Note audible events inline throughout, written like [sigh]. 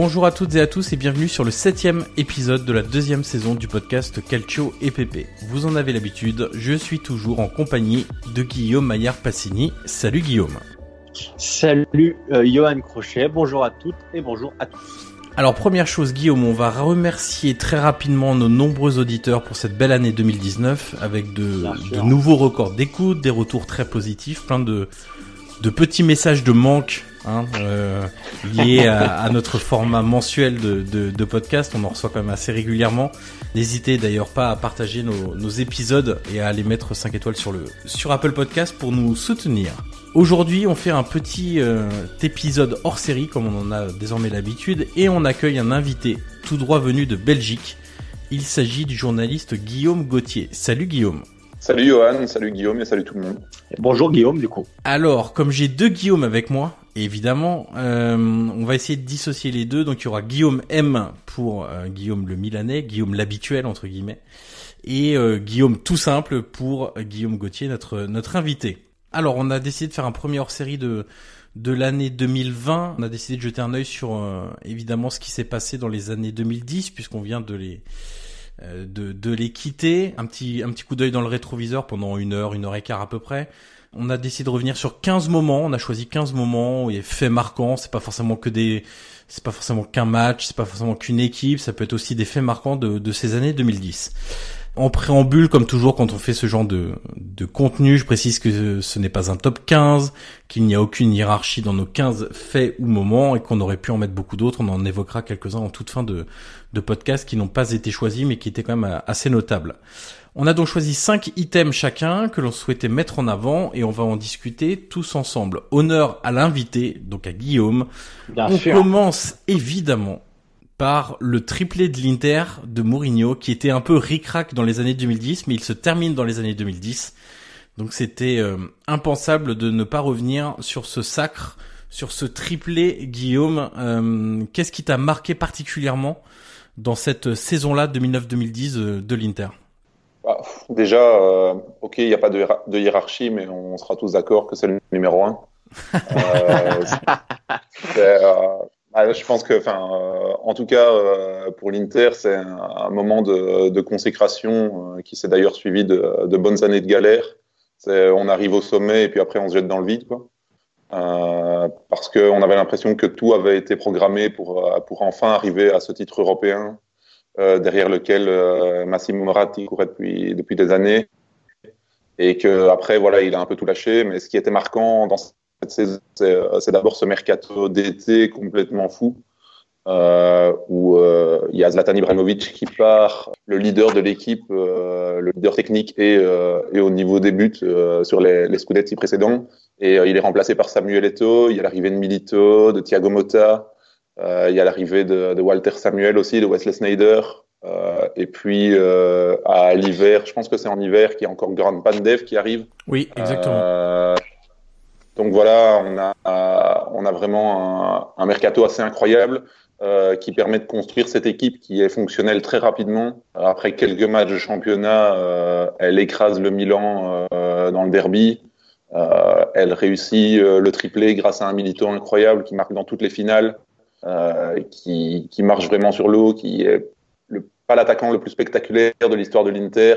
Bonjour à toutes et à tous et bienvenue sur le septième épisode de la deuxième saison du podcast Calcio EPP. Vous en avez l'habitude, je suis toujours en compagnie de Guillaume Maillard Passini. Salut Guillaume. Salut euh, Johan Crochet, bonjour à toutes et bonjour à tous. Alors première chose Guillaume, on va remercier très rapidement nos nombreux auditeurs pour cette belle année 2019 avec de, nouveaux records d'écoute, des retours très positifs, plein de, de petits messages de manque hein, euh, liés à, notre format mensuel de, podcast. On en reçoit quand même assez régulièrement. N'hésitez d'ailleurs pas à partager nos, épisodes et à les mettre 5 étoiles sur le sur Apple Podcast pour nous soutenir. Aujourd'hui, on fait un petit euh, épisode hors série comme on en a désormais l'habitude et on accueille un invité tout droit venu de Belgique. Il s'agit du journaliste Guillaume Gauthier. Salut Guillaume. Salut Johan, salut Guillaume et salut tout le monde. Et bonjour Guillaume du coup. Alors, comme j'ai deux Guillaume avec moi, évidemment, euh, on va essayer de dissocier les deux. Donc, il y aura Guillaume M pour euh, Guillaume le Milanais, Guillaume l'habituel entre guillemets, et euh, Guillaume tout simple pour euh, Guillaume Gauthier, notre notre invité. Alors, on a décidé de faire un premier hors-série de de l'année 2020. On a décidé de jeter un œil sur euh, évidemment ce qui s'est passé dans les années 2010, puisqu'on vient de les de, de les quitter. Un petit, un petit coup d'œil dans le rétroviseur pendant une heure, une heure et quart à peu près. On a décidé de revenir sur 15 moments. On a choisi 15 moments où il y a faits marquants. C'est pas forcément que des, c'est pas forcément qu'un match, c'est pas forcément qu'une équipe. Ça peut être aussi des faits marquants de, de ces années 2010. En préambule, comme toujours, quand on fait ce genre de, de contenu, je précise que ce n'est pas un top 15, qu'il n'y a aucune hiérarchie dans nos 15 faits ou moments et qu'on aurait pu en mettre beaucoup d'autres. On en évoquera quelques-uns en toute fin de, de podcast qui n'ont pas été choisis mais qui étaient quand même assez notables. On a donc choisi cinq items chacun que l'on souhaitait mettre en avant et on va en discuter tous ensemble. Honneur à l'invité, donc à Guillaume. Bien on sûr. commence évidemment par le triplé de l'Inter de Mourinho, qui était un peu ric-rac dans les années 2010, mais il se termine dans les années 2010. Donc c'était euh, impensable de ne pas revenir sur ce sacre, sur ce triplé, Guillaume. Euh, qu'est-ce qui t'a marqué particulièrement dans cette saison-là 2009-2010 euh, de l'Inter? Bah, Déjà, ok, il n'y a pas de, hiérarchie, mais on sera tous d'accord que c'est le numéro un. [laughs] Ah, je pense que, enfin, en tout cas, pour l'Inter, c'est un, moment de, consécration qui s'est d'ailleurs suivi de, de, bonnes années de galère. On arrive au sommet et puis après on se jette dans le vide, quoi. Euh, parce qu'on avait l'impression que tout avait été programmé pour, euh, pour enfin arriver à ce titre européen euh, derrière lequel euh, Massimo Moratti courait depuis, depuis des années. Et que après voilà il a un peu tout lâché. Mais ce qui était marquant dans c'est d'abord ce mercato d'été complètement fou euh, où euh, il y a Zlatan Ibrahimovic qui part, le leader de l'équipe, euh, le leader technique et, euh, et, au niveau des buts euh, sur les, les Scudetti précédents. Et il est remplacé par Samuel Eto'o. Il y a l'arrivée de Milito, de Thiago Motta. il y a l'arrivée de, de, Walter Samuel aussi, de Wesley Snyder. et puis à l'hiver, je pense que c'est en hiver qu'il y a encore Grand Pandev qui arrive. Oui, exactement. Donc voilà, on a, on a vraiment un, mercato assez incroyable. Euh, qui permet de construire cette équipe qui est fonctionnelle très rapidement. Après quelques matchs de championnat, euh, elle écrase le Milan euh, dans le derby. Elle réussit le triplé grâce à un militant incroyable qui marque dans toutes les finales, qui, qui, marche vraiment sur l'eau, qui est le, pas l'attaquant le plus spectaculaire de l'histoire de l'Inter.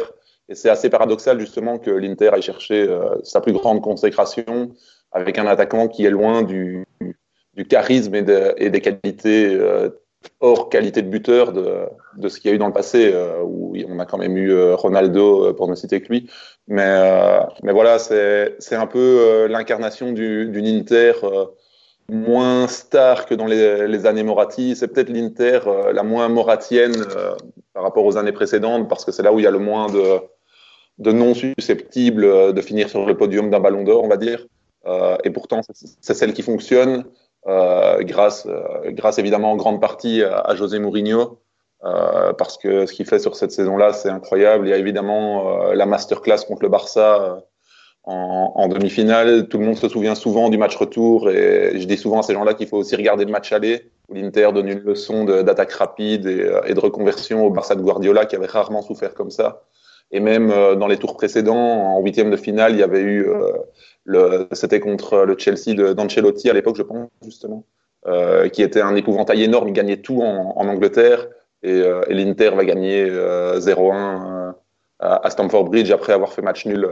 Et c'est assez paradoxal justement que l'Inter aille chercher sa plus grande consécration avec un attaquant qui est loin du, charisme et, de, et des qualités euh, hors qualité de buteur de, ce qu'il y a eu dans le passé, euh, où on a quand même eu euh, Ronaldo, pour ne citer que lui. Mais, mais voilà, c'est un peu l'incarnation d'une Inter moins star que dans les, les années Moratti. C'est peut-être l'Inter la moins moratienne par rapport aux années précédentes, parce que c'est là où il y a le moins de, de non susceptibles de finir sur le podium d'un ballon d'or, on va dire. Et pourtant, c'est celle qui fonctionne. Euh, grâce, euh, grâce évidemment en grande partie à, José Mourinho, euh, parce que ce qu'il fait sur cette saison-là, c'est incroyable. Il y a évidemment la masterclass contre le Barça en, demi-finale. Tout le monde se souvient souvent du match retour, et je dis souvent à ces gens-là qu'il faut aussi regarder le match aller, où l'Inter donne une leçon d'attaque rapide et, de reconversion au Barça de Guardiola, qui avait rarement souffert comme ça. Et même dans les tours précédents, en huitième de finale, il y avait eu c'était contre le Chelsea d'Ancelotti à l'époque, je pense, justement, euh, qui était un épouvantail énorme. Il gagnait tout en, Angleterre et, euh, et l'Inter va gagner 0-1 euh, à, Stamford Bridge après avoir fait match nul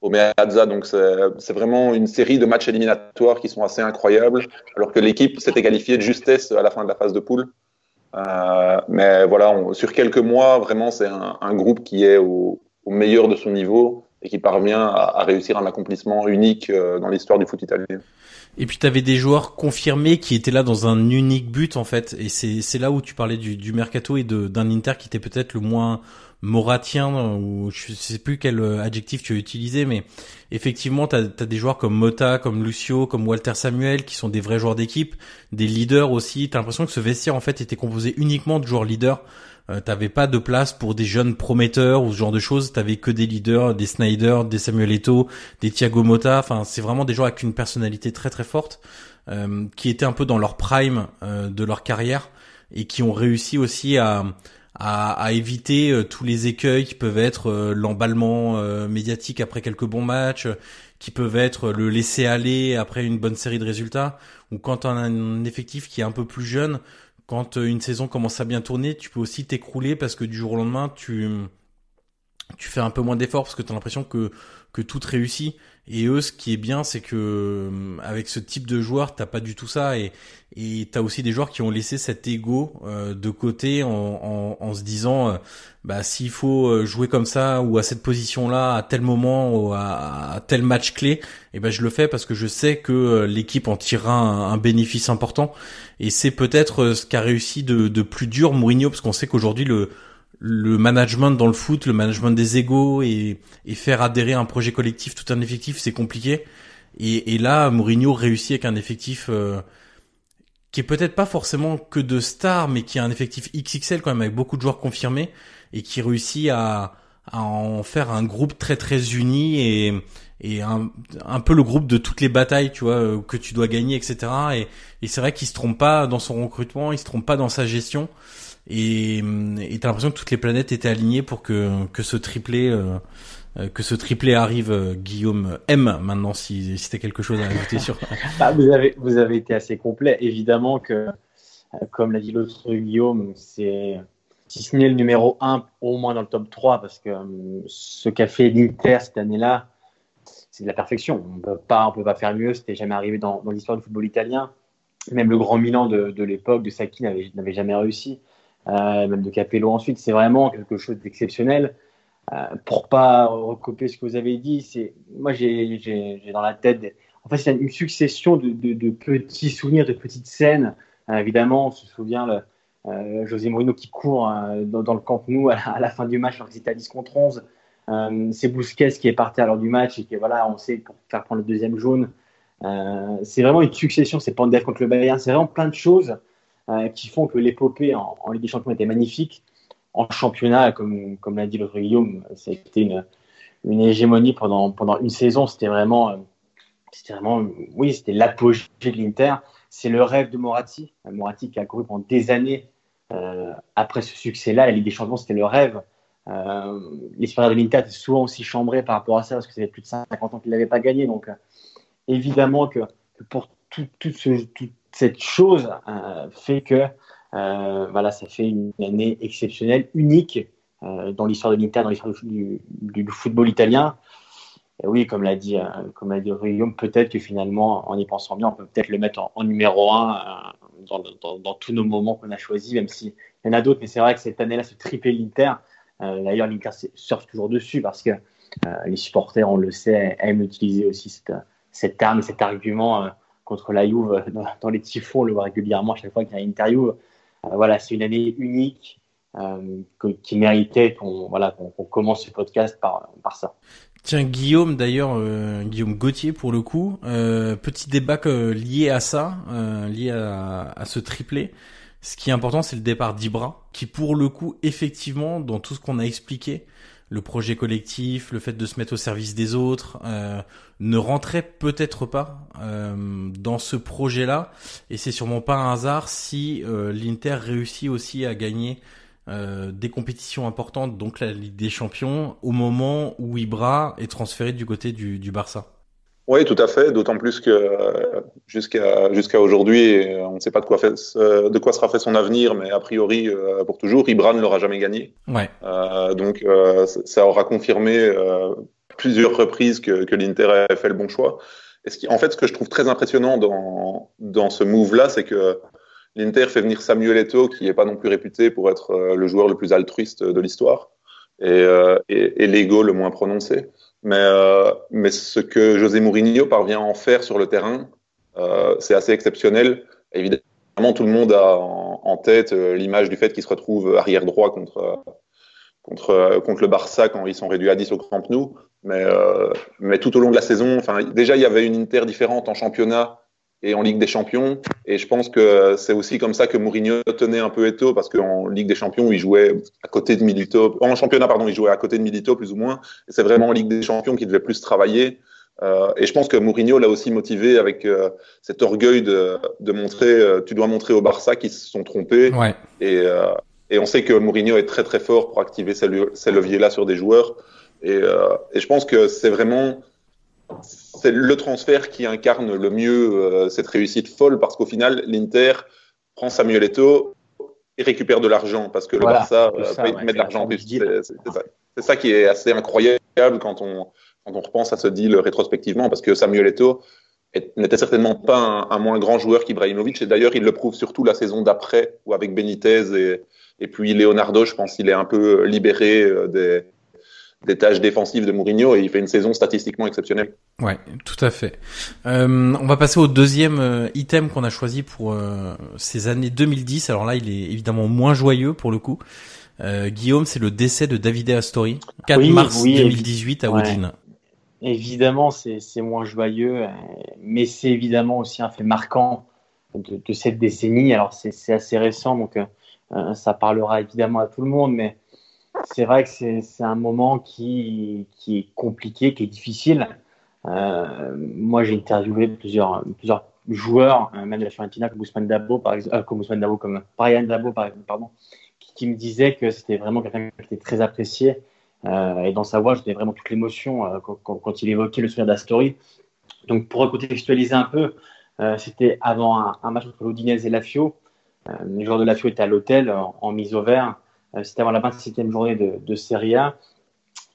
au Meazza. Donc c'est vraiment une série de matchs éliminatoires qui sont assez incroyables, alors que l'équipe s'était qualifiée de justesse à la fin de la phase de poule. Mais voilà, sur quelques mois, vraiment, c'est un, groupe qui est au, meilleur de son niveau et qui parvient à, à réussir un accomplissement unique euh, dans l'histoire du foot italien. Et puis tu avais des joueurs confirmés qui étaient là dans un unique but en fait, et c'est là où tu parlais du, du mercato et d'un Inter qui était peut-être le moins moratien ou je sais plus quel adjectif tu as utilisé, mais effectivement tu as, des joueurs comme Mota, comme Lucio, comme Walter Samuel qui sont des vrais joueurs d'équipe, des leaders aussi. T'as l'impression que ce vestiaire en fait était composé uniquement de joueurs leaders euh, t'avais pas de place pour des jeunes prometteurs ou ce genre de choses. T'avais que des leaders, des Snyder, des Samuel Eto'o, des Thiago Motta. Enfin, c'est vraiment des joueurs avec une personnalité très très forte, euh, qui étaient un peu dans leur prime euh, de leur carrière et qui ont réussi aussi à à, à éviter euh, tous les écueils qui peuvent être euh, l'emballement médiatique après quelques bons matchs, qui peuvent être le laisser aller après une bonne série de résultats, ou quand on a un effectif qui est un peu plus jeune, quand euh, une saison commence à bien tourner, tu peux aussi t'écrouler parce que du jour au lendemain, tu fais un peu moins d'efforts parce que tu as l'impression que que tout réussit. Et eux, ce qui est bien, c'est que euh, avec ce type de joueur, t'as pas du tout ça. Et et t'as aussi des joueurs qui ont laissé cet ego euh, de côté en, en, en se disant, euh, bah s'il faut euh, jouer comme ça ou à cette position-là à tel moment ou à, à tel match clé, et eh ben je le fais parce que je sais que l'équipe en tirera un, un, bénéfice important. Et c'est peut-être ce qu'a réussi de, de plus dur Mourinho, parce qu'on sait qu'aujourd'hui le le management dans le foot, le management des égos et, et faire adhérer un projet collectif, tout un effectif, c'est compliqué. Et, et, là, Mourinho réussit avec un effectif euh, qui est peut-être pas forcément que de stars, mais qui a un effectif XXL quand même avec beaucoup de joueurs confirmés et qui réussit à, à en faire un groupe très très uni et et un, un peu le groupe de toutes les batailles, tu vois, euh, que tu dois gagner, etc. Et, et c'est vrai qu'il se trompe pas dans son recrutement, il se trompe pas dans sa gestion. Et et t'as l'impression que toutes les planètes étaient alignées pour que que ce triplé euh, euh, que ce triplé arrive, Guillaume M. Maintenant, si, si t'as quelque chose à ajouter sur. bah, [laughs] vous avez vous avez été assez complet. Évidemment que, comme l'a dit l'autre Guillaume, c'est si ce n'est le numéro 1 au moins dans le top 3 parce que ce qu'a fait l'Inter cette année-là c'est de la perfection. On peut pas, on peut pas faire mieux. C'était jamais arrivé dans, l'histoire du football italien. Même le grand Milan de, l'époque de Sacchi n'avait jamais réussi. Euh, même de Capello ensuite. C'est vraiment quelque chose d'exceptionnel. Euh, pour pas recopier ce que vous avez dit, moi j'ai dans la tête. En fait, c'est une succession de, petits souvenirs, de petites scènes. Euh, évidemment, on se souvient le, José Mourinho qui court dans, le Camp Nou à, la fin du match alors qu'ils 10 contre 11. Euh, c'est Bousquet qui est parti à l'heure du match et qui, voilà, on sait, pour faire prendre le deuxième jaune. C'est vraiment une succession, c'est Pandev contre le Bayern, c'est vraiment plein de choses euh, qui font que l'épopée en, Ligue des Champions était magnifique. En championnat, comme, comme l'a dit l'autre Guillaume, c'était une, une hégémonie pendant, pendant une saison. C'était vraiment, c'était vraiment, oui, c'était l'apogée de l'Inter. C'est le rêve de Moratti. Moratti qui a couru pendant des années après ce succès-là. La Ligue des Champions, c'était le rêve. Euh, L'histoire de l'Inter est souvent aussi chambré par rapport à ça parce que ça fait plus de 50 ans qu'il n'avait pas gagné. Donc, euh, évidemment que, pour toute cette chose euh, fait que euh, voilà, ça fait une année exceptionnelle, unique dans l'histoire de l'Inter, dans l'histoire du, football italien. Et oui, comme l'a dit, comme peut-être que finalement, en y pensant bien, on peut peut-être le mettre en, numéro un dans, tous nos moments qu'on a choisis, même s'il y en a d'autres. Mais c'est vrai que cette année-là, ce triplé l'Inter, euh, d'ailleurs, l'Inter surfe toujours dessus parce que euh, les supporters, on le sait, aiment utiliser aussi cette, cette arme, cet argument euh, contre la Juve dans, les typhons, on le voit régulièrement chaque fois qu'il y a une interview. voilà, c'est une année unique qui méritait qu'on voilà, qu'on commence ce podcast par, par ça. Tiens, Guillaume, d'ailleurs, Guillaume Gauthier pour le coup, petit débat lié à ça, lié à, à, ce triplé. Ce qui est important, c'est le départ d'Ibra, qui pour le coup, effectivement, dans tout ce qu'on a expliqué, le projet collectif, le fait de se mettre au service des autres, euh, ne rentrait peut-être pas euh, dans ce projet-là. Et c'est sûrement pas un hasard si euh, l'Inter réussit aussi à gagner des compétitions importantes, donc la Ligue des Champions, au moment où Ibra est transféré du côté du, du Barça. Oui, tout à fait. D'autant plus que euh, jusqu'à jusqu'à aujourd'hui, euh, on ne sait pas de quoi, fait, de quoi sera fait son avenir, mais a priori euh, pour toujours, Ibra ne l'aura jamais gagné. Ouais. donc ça aura confirmé plusieurs reprises que, que l'Inter a fait le bon choix. Et ce qui, en fait, ce que je trouve très impressionnant dans dans ce move-là, c'est que l'Inter fait venir Samuel Eto'o, qui n'est pas non plus réputé pour être le joueur le plus altruiste de l'histoire et, et, et l'ego le moins prononcé. Mais, euh, mais ce que José Mourinho parvient à en faire sur le terrain, euh, c'est assez exceptionnel. Évidemment, tout le monde a en, tête euh, l'image du fait qu'il se retrouve arrière droit contre, contre, contre le Barça quand ils sont réduits à 10 au Camp Nou. Mais, euh, mais tout au long de la saison, déjà, il y avait une Inter différente en championnat et en Ligue des Champions. Et je pense que c'est aussi comme ça que Mourinho tenait un peu Eto, parce qu'en Ligue des Champions, il jouait à côté de Milito. En championnat, pardon, il jouait à côté de Milito, plus ou moins. Et c'est vraiment en Ligue des Champions qu'il devait plus travailler. Euh, et je pense que Mourinho l'a aussi motivé avec euh, cet orgueil de, de montrer, euh, tu dois montrer au Barça qu'ils se sont trompés. Ouais. Et, euh, et on sait que Mourinho est très très fort pour activer ces, ces leviers-là sur des joueurs. Et, et je pense que c'est vraiment c'est le transfert qui incarne le mieux euh, cette réussite folle parce qu'au final, l'Inter prend Samuel Eto'o et récupère de l'argent parce que le Barça euh, met de l'argent C'est ça. qui est assez incroyable quand on, quand on repense à ce deal rétrospectivement parce que Samuel Eto'o n'était certainement pas un, moins grand joueur qu'Ibrahimovic et d'ailleurs il le prouve surtout la saison d'après où avec Benitez et, et puis Leonardo, je pense qu'il est un peu libéré euh, des des tâches défensives de Mourinho et il fait une saison statistiquement exceptionnelle. Ouais, tout à fait. Euh, on va passer au deuxième euh, item qu'on a choisi pour euh, ces années 2010. Alors là, il est évidemment moins joyeux pour le coup. Euh, Guillaume, c'est le décès de Davide Astori, 4 mars 2018 à Udine. Évidemment, c'est moins joyeux, mais c'est évidemment aussi un fait marquant de, cette décennie. Alors c'est assez récent, donc ça parlera évidemment à tout le monde, mais c'est vrai que c'est un moment qui, qui est compliqué, qui est difficile. moi, j'ai interviewé plusieurs, plusieurs joueurs, même de la Fiorentina, comme Ousmane Dabo, par exemple, comme Ousmane Dabo, comme Brian Dabo, pardon, qui, me disait que c'était vraiment quelqu'un qui était très apprécié. et dans sa voix, j'avais vraiment toute l'émotion quand, quand, il évoquait le souvenir d'Astori. Donc, pour recontextualiser un peu, euh, c'était avant un, match entre l'Odinez et Lafio. Euh, les joueurs de Lafio étaient à l'hôtel en, mise au vert. Euh, c'était avant la 27e journée de, Serie A.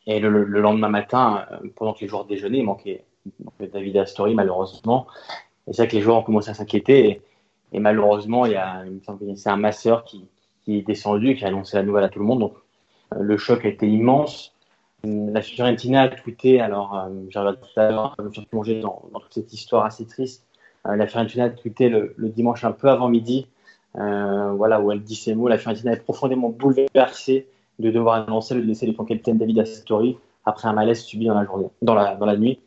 Et le, lendemain matin, pendant que les joueurs déjeunaient, il manquait, David Astori malheureusement. Et c'est vrai que les joueurs ont commencé à s'inquiéter. Et, malheureusement, il y a, c'est un masseur qui, est descendu et qui a annoncé la nouvelle à tout le monde. Donc le choc a été immense. La Fiorentina a tweeté, alors j'ai regardé tout à l'heure, je me suis plongé dans, dans, toute cette histoire assez triste. Euh, la Fiorentina a tweeté le, dimanche un peu avant midi, euh, voilà, où elle dit ces mots. La Fiorentina est profondément bouleversée de devoir annoncer le décès de son capitaine David Astori après un malaise subi dans la journée, dans la, nuit.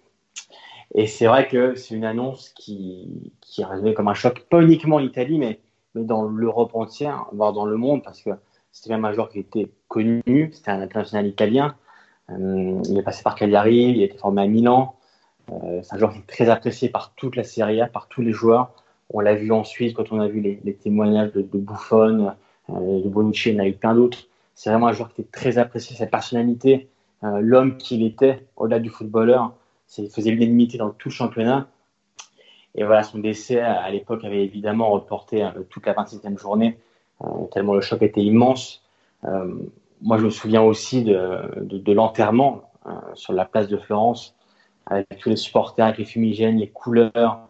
Et c'est vrai que c'est une annonce qui, qui a résonné comme un choc, pas uniquement en Italie, mais, mais dans l'Europe entière, voire dans le monde, parce que c'était un joueur qui était connu, c'était un international italien. Euh, il est passé par Cagliari, il a été formé à Milan. Euh, c'est un joueur qui est très apprécié par toute la Serie A, par tous les joueurs. On l'a vu ensuite quand on a vu les, témoignages de, de Buffon, euh, de Bonucci, en a eu plein d'autres. C'est vraiment un joueur qui était très apprécié, sa personnalité, euh, l'homme qu'il était, au-delà du footballeur, il faisait l'unanimité dans tout le championnat. Et voilà, son décès à, l'époque avait évidemment reporté toute la 27e journée, tellement le choc était immense. moi, je me souviens aussi de l'enterrement sur la place de Florence avec tous les supporters, avec les fumigènes, les couleurs,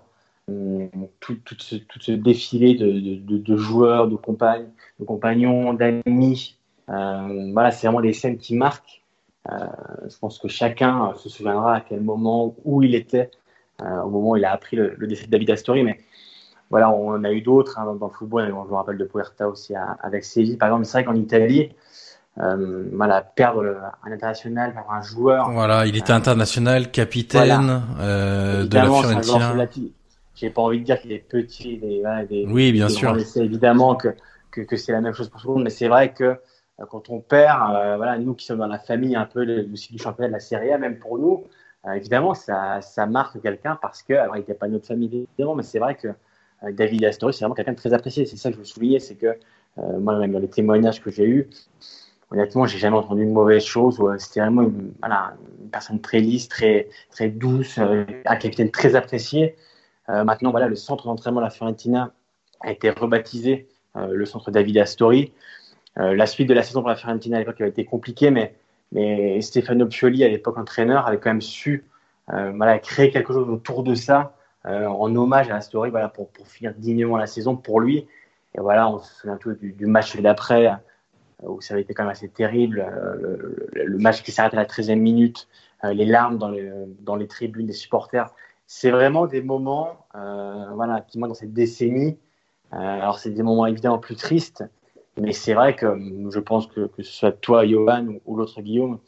euh, tout, ce, défilé de, joueurs, de, compagnes, de compagnons, d'amis. Euh, voilà, c'est vraiment des scènes qui marquent. Euh, je pense que chacun se souviendra à quel moment, où il était au moment où il a appris le, décès de David Astori. Mais voilà, on a eu d'autres hein, dans, le football. Je me rappelle de Puerta aussi avec Séville. Par exemple, c'est vrai qu'en Italie, euh, voilà, perdre un international, perdre un joueur. Voilà, il était euh, international, capitaine euh, de la Fiorentina. J'ai pas envie de dire qu'il est petit, des, des, oui, bien sûr. C'est évidemment que, que, que c'est la même chose pour tout le monde, mais c'est vrai que euh, quand on perd, voilà, nous qui sommes dans la famille un peu le, du championnat de la Serie A, même pour nous, évidemment, ça, ça marque quelqu'un parce que, alors il n'était pas notre famille évidemment, mais c'est vrai que David Astori, c'est vraiment quelqu'un de très apprécié. C'est ça que je veux souligner, c'est que moi, même dans les témoignages que j'ai eus, honnêtement, j'ai jamais entendu une mauvaise chose. C'était vraiment une, voilà, une, personne très lisse, très, très douce, euh, un capitaine très apprécié. Euh, maintenant, voilà, le centre d'entraînement de la Fiorentina a été rebaptisé euh, le centre David Astori. Euh, la suite de la saison pour la Fiorentina à l'époque avait été compliquée, mais, mais Stefano Pioli, à l'époque entraîneur, avait quand même su voilà, créer quelque chose autour de ça, en hommage à Astori, voilà, pour, finir dignement la saison pour lui. Et voilà, on se souvient tous du, du match d'après où ça avait été quand même assez terrible. Le, match qui s'arrête à la 13e minute, les larmes dans les tribunes des supporters. C'est vraiment des moments euh, voilà, qui, moi, dans cette décennie, alors c'est des moments évidemment plus tristes, mais c'est vrai que je pense que, que ce soit toi, Johan, ou, l'autre Guillaume,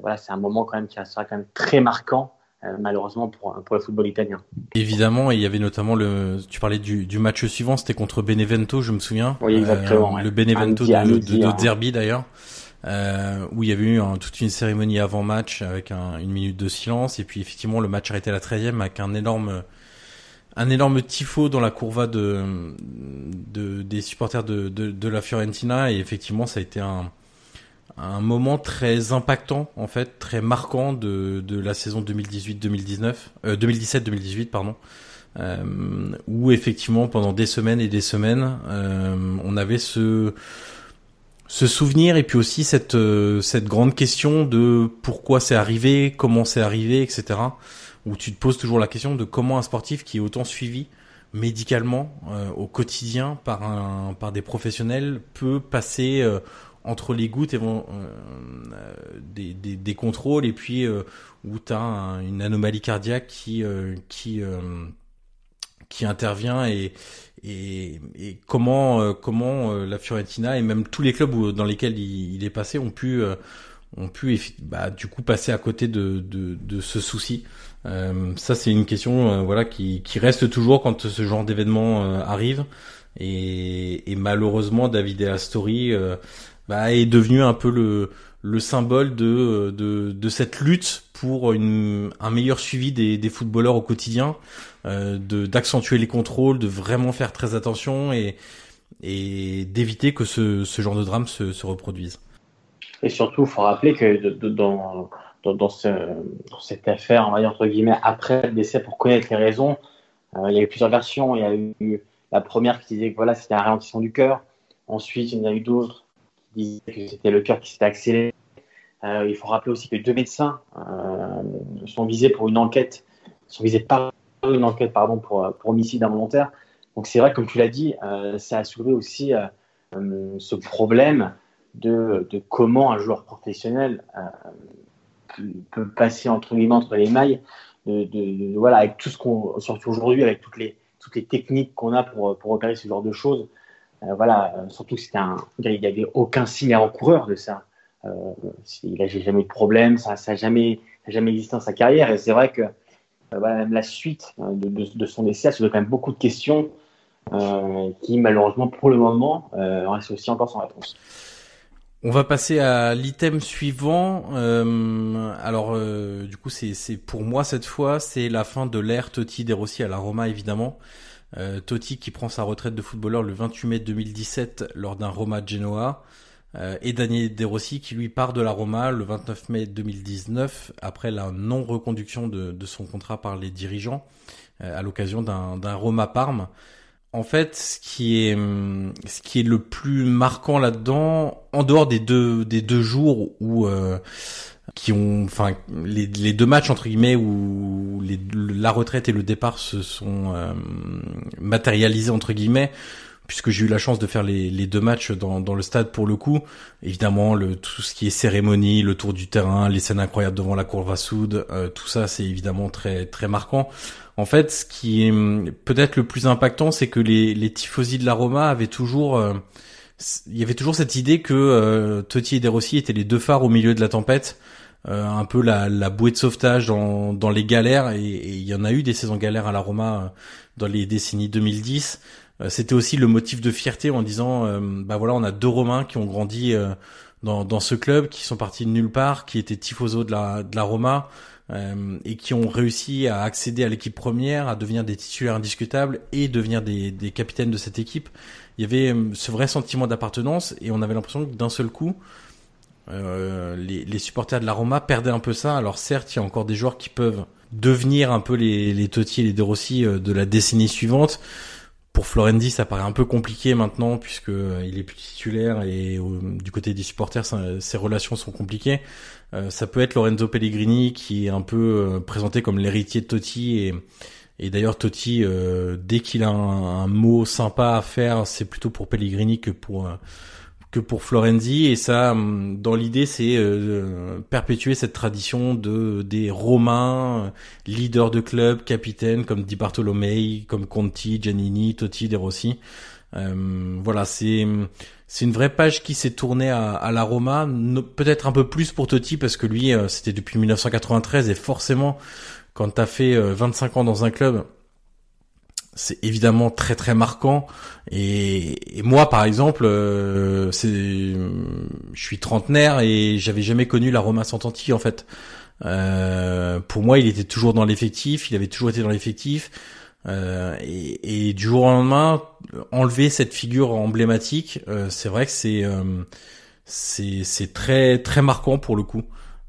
voilà, c'est un moment quand même qui restera quand même très marquant euh, malheureusement pour, pour le football italien. Évidemment, et il y avait notamment le, tu parlais du, du match suivant, c'était contre Benevento, je me souviens. Oui, exactement. Euh, le Benevento de, de, de, hein. Derby d'ailleurs. Euh, où il y avait eu toute une cérémonie avant match avec un, une minute de silence. Et puis effectivement le match arrêté à la 13e avec un énorme un énorme tifo dans la courva de, de des supporters de, de, de la Fiorentina. Et effectivement ça a été un un moment très impactant en fait, très marquant de, de la saison 2018-2019, euh, 2017-2018 pardon, euh, où effectivement pendant des semaines et des semaines, euh, on avait ce ce souvenir et puis aussi cette euh, cette grande question de pourquoi c'est arrivé, comment c'est arrivé, etc. Où tu te poses toujours la question de comment un sportif qui est autant suivi médicalement euh, au quotidien par un par des professionnels peut passer entre les gouttes et vont, euh, des, des, des, contrôles et puis euh, où tu as une anomalie cardiaque qui euh, qui qui intervient et et, et comment comment la Fiorentina et même tous les clubs où, dans lesquels il, il, est passé ont pu ont pu bah, du coup passer à côté de, de, de ce souci. Euh, ça, c'est une question euh, voilà qui, qui reste toujours quand ce genre d'événement euh, arrive. Et, et, malheureusement, David et Astori bah, est devenu un peu le, le symbole de, cette lutte pour un meilleur suivi des, footballeurs au quotidien, euh, d'accentuer les contrôles, de vraiment faire très attention et, d'éviter que ce, genre de drame se, se reproduise. Et surtout, il faut rappeler que dans, dans, cette affaire, on va dire entre guillemets, après le décès, pour connaître les raisons, euh, il y a eu plusieurs versions. Il y a eu la première qui disait que voilà, c'était un ralentissement du cœur. Ensuite, il y en a eu d'autres qui disaient que c'était le cœur qui s'était accéléré. Euh, il faut rappeler aussi que deux médecins euh, sont visés pour une enquête, sont visés par une enquête pardon, pour, pour homicide involontaire. Donc c'est vrai, comme tu l'as dit, euh, ça a soulevé aussi ce problème de, comment un joueur professionnel peut passer entre les mailles, de, de, voilà, avec tout ce qu'on, surtout aujourd'hui, avec toutes les, toutes les techniques qu'on a pour, pour opérer ce genre de choses. Voilà, surtout que un, il n'y avait aucun signe avant-coureur de ça. il n'a jamais eu de problème, ça n'a jamais, jamais existé dans sa carrière. Et c'est vrai que voilà, la suite de, de, son décès a soulevé quand même beaucoup de questions euh, qui malheureusement pour le moment euh, reste aussi encore sans réponse. On va passer à l'item suivant. Euh, alors, euh, du coup, c'est pour moi cette fois, c'est la fin de l'ère Totti De Rossi à la Roma, évidemment. Euh, Totti qui prend sa retraite de footballeur le 28 mai 2017 lors d'un Roma Genoa. Euh, et Daniel De Rossi qui lui part de la Roma le 29 mai 2019 après la non-reconduction de, de, son contrat par les dirigeants à l'occasion d'un Roma Parme en fait, ce qui est ce qui est le plus marquant là-dedans, en dehors des deux des deux jours où euh, qui ont, enfin, les, les, deux matchs entre guillemets où les, la retraite et le départ se sont euh, matérialisés entre guillemets, puisque j'ai eu la chance de faire les, les deux matchs dans, dans, le stade pour le coup. Évidemment, le, tout ce qui est cérémonie, le tour du terrain, les scènes incroyables devant la cour Vassoud, euh, tout ça, c'est évidemment très très marquant. En fait, ce qui est hum, peut-être le plus impactant, c'est que les, les tifosi de la Roma avaient toujours, euh, il y avait toujours cette idée que euh, Totti et De Rossi étaient les deux phares au milieu de la tempête, euh, un peu la, la, bouée de sauvetage dans, dans les galères. Et, il y en a eu des saisons galères à la Roma dans les décennies 2010. C'était aussi le motif de fierté en disant, bah voilà, on a deux Romains qui ont grandi dans, dans ce club, qui sont partis de nulle part, qui étaient tifoso de la, de la Roma. Euh, et qui ont réussi à accéder à l'équipe première, à devenir des titulaires indiscutables et devenir des, des capitaines de cette équipe. Il y avait euh, ce vrai sentiment d'appartenance et on avait l'impression que d'un seul coup, euh, les, les, supporters de la Roma perdaient un peu ça. Alors certes, il y a encore des joueurs qui peuvent devenir un peu les, les Totti et les De Rossi euh, de la décennie suivante. Pour Florendi, ça paraît un peu compliqué maintenant puisque il est plus titulaire et du côté des supporters, ses relations sont compliquées. Euh, ça peut être Lorenzo Pellegrini qui est un peu euh, présenté comme l'héritier de Totti et, et d'ailleurs Totti, euh, dès qu'il a un, mot sympa à faire, c'est plutôt pour Pellegrini que pour que pour Florenzi et ça hum, dans l'idée c'est perpétuer cette tradition de des Romains leaders de club capitaines comme Di Bartolomei comme Conti Giannini Totti De Rossi. Voilà c'est c'est une vraie page qui s'est tournée à, à la Roma, peut-être un peu plus pour Totti parce que lui euh, c'était depuis 1993 et forcément quand t'as fait 25 euh, ans dans un club, c'est évidemment très très marquant et, et moi par exemple euh, c'est je suis trentenaire et j'avais jamais connu la Roma Santanti en fait. Euh, pour moi, il était toujours dans l'effectif, il avait toujours été dans l'effectif. Euh, et, et, du jour au lendemain, enlever cette figure emblématique, euh, c'est vrai que c'est euh, c'est c'est très très marquant pour le coup.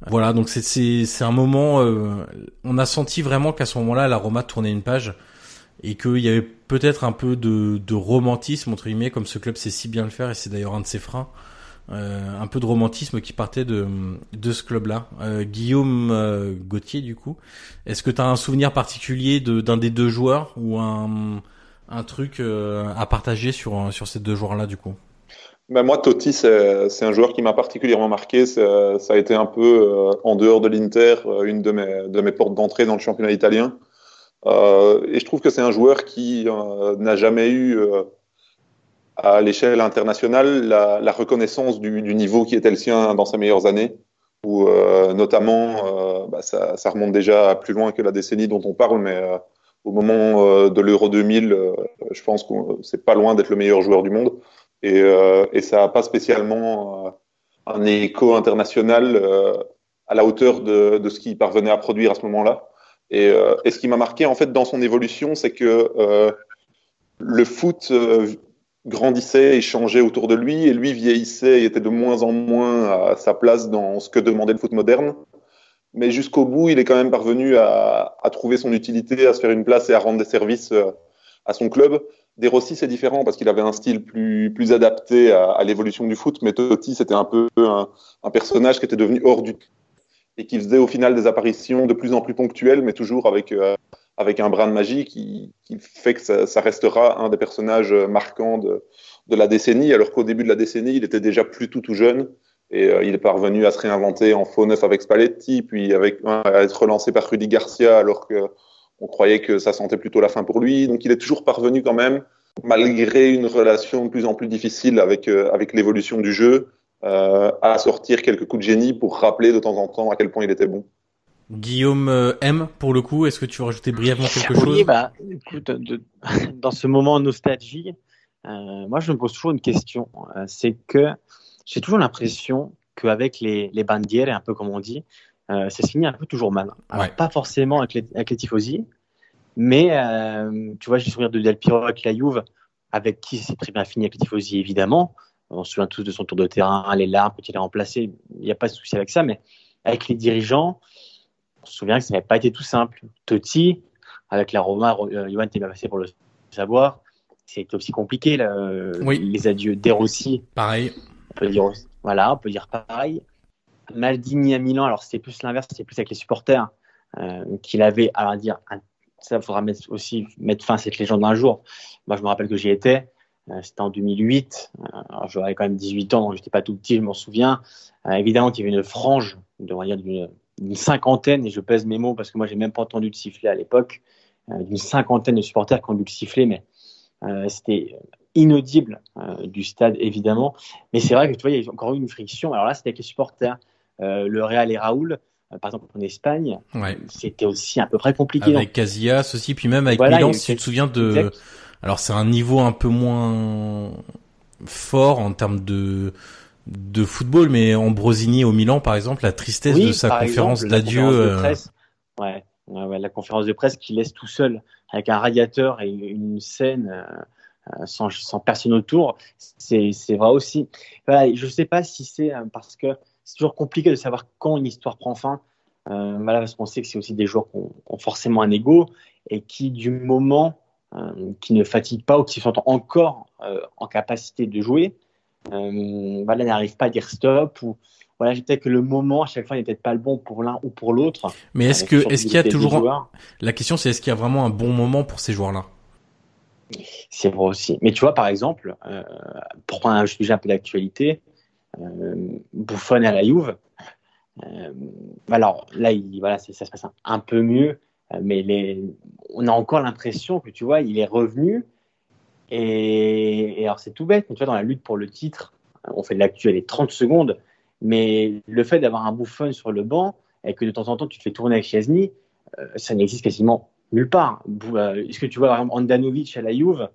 Voilà, donc c'est c'est c'est un moment. Euh, on a senti vraiment qu'à ce moment-là, la Roma tournait une page et qu'il y avait peut-être un peu de, romantisme entre guillemets, comme ce club sait si bien le faire et c'est d'ailleurs un de ses freins. Euh, un peu de romantisme qui partait de, de ce club-là. Euh, Guillaume euh, Gauthier, du coup, est-ce que tu as un souvenir particulier d'un des deux joueurs ou un, un truc à partager sur, sur ces deux joueurs-là, du coup? Ben moi, Totti, c'est un joueur qui m'a particulièrement marqué. Ça a été un peu, en dehors de l'Inter, une de mes, de mes portes d'entrée dans le championnat italien. Et je trouve que c'est un joueur qui n'a jamais eu à l'échelle internationale la, reconnaissance du, niveau qui était le sien dans ses meilleures années. où euh, notamment, euh, bah, ça, remonte déjà plus loin que la décennie dont on parle, mais euh, au moment de l'Euro 2000, je pense que c'est pas loin d'être le meilleur joueur du monde. Et, et ça n'a pas spécialement un écho international à la hauteur de, de ce qu'il parvenait à produire à ce moment-là. Et, et, ce qui m'a marqué en fait dans son évolution, c'est que le foot grandissait et changeait autour de lui, et lui vieillissait et était de moins en moins à sa place dans ce que demandait le foot moderne. Mais jusqu'au bout, il est quand même parvenu à, trouver son utilité, à se faire une place et à rendre des services euh, à son club. Des Rossi, c'est différent parce qu'il avait un style plus, adapté à, à l'évolution du foot, mais Totti, c'était un peu un, un, personnage qui était devenu hors du et qui faisait au final des apparitions de plus en plus ponctuelles, mais toujours avec euh, avec un brin de magie qui, qui fait que ça, ça, restera un des personnages marquants de, de la décennie, alors qu'au début de la décennie, il était déjà plus tout jeune. Et euh, il est parvenu à se réinventer en faux neuf avec Spalletti, puis avec, à être relancé par Rudy Garcia, alors que on croyait que ça sentait plutôt la fin pour lui. Donc il est toujours parvenu quand même, malgré une relation de plus en plus difficile avec, euh, avec l'évolution du jeu, euh, à sortir quelques coups de génie pour rappeler de temps en temps à quel point il était bon. Guillaume euh, M, pour le coup, est-ce que tu veux rajouter brièvement quelque chose? Oui, bah, écoute, de, [laughs] dans ce moment nostalgie, euh, moi je me pose toujours une question. Euh, c'est que j'ai toujours l'impression qu'avec les, les bandières, un peu comme on dit, euh, ça se finit un peu toujours mal. Alors, Ouais. Pas forcément avec les, avec les tifosi, mais euh, tu vois, j'ai souvenir de Del Piero avec la Juve, avec qui c'est très bien fini avec les tifosi, évidemment. On se souvient tous de son tour de terrain, les larmes, quand il est remplacé, il n'y a pas de souci avec ça, mais avec les dirigeants, on se souvient que ça n'avait pas été tout simple. Totti, avec la Roma, euh, Johan, t'es bien passé pour le savoir, c'était aussi compliqué, là, euh, Oui. les adieux. De Rossi, Pareil. on peut dire, aussi- voilà, on peut dire pareil. Maldini à Milan, alors c'était plus l'inverse, c'était plus avec les supporters euh, qu'il avait, à dire, un- ça faudra mettre aussi mettre fin à cette légende un jour. Moi, je me rappelle que j'y étais, c'était en 2008. Euh, alors, j'avais quand même 18 ans, donc j'étais pas tout petit, je m'en souviens. Euh, évidemment qu'il y avait une frange, de, on va dire, d'une d'une cinquantaine, et je pèse mes mots parce que moi, j'ai même pas entendu de sifflet à l'époque, euh, d'une cinquantaine de supporters qui ont dû le siffler, mais euh, c'était inaudible euh, du stade, évidemment. Mais c'est vrai que tu vois, il y a encore eu une friction. Alors là, c'était avec les supporters. Euh, le Real et Raoul, euh, par exemple en Espagne, Ouais. c'était aussi à peu près compliqué. Avec Casillas aussi, puis même avec Voilà, Milan, si tu te souviens de. Exact. Alors c'est un niveau un peu moins fort en termes de de football, mais Ambrosini au Milan, par exemple, la tristesse Oui, de sa conférence d'adieu. euh. Ouais, ouais, ouais, la conférence de presse qui laisse tout seul avec un radiateur et une scène euh, euh, sans, sans personne autour, c'est vrai aussi. Voilà, je sais pas si c'est parce que c'est toujours compliqué de savoir quand une histoire prend fin. Euh, voilà, parce qu'on sait que c'est aussi des joueurs qui ont, qui ont forcément un ego et qui, du moment, qui ne fatiguent pas ou qui sont encore euh, en capacité de jouer, euh, voilà, n'arrivent pas à dire stop ou voilà, peut-être que le moment à chaque fois n'est peut-être pas le bon pour l'un ou pour l'autre. Mais est-ce que est-ce qu'il y a toujours un- la question c'est est-ce qu'il y a vraiment un bon moment pour ces joueurs-là? C'est vrai aussi. Mais tu vois, par exemple, euh, pour prendre un sujet un peu d'actualité, euh, Buffon à la Juve. Euh, alors là, il, voilà, ça se passe un, un peu mieux, euh, mais les, on a encore l'impression que tu vois, il est revenu. Et, alors c'est tout bête, mais tu vois, dans la lutte pour le titre, on fait de l'actu, elle est 30 secondes, mais le fait d'avoir un Buffon sur le banc et que de temps en temps tu te fais tourner avec Chesney, euh, ça n'existe quasiment nulle part. Euh, Est-ce que tu vois par exemple Andanovic à la Juve,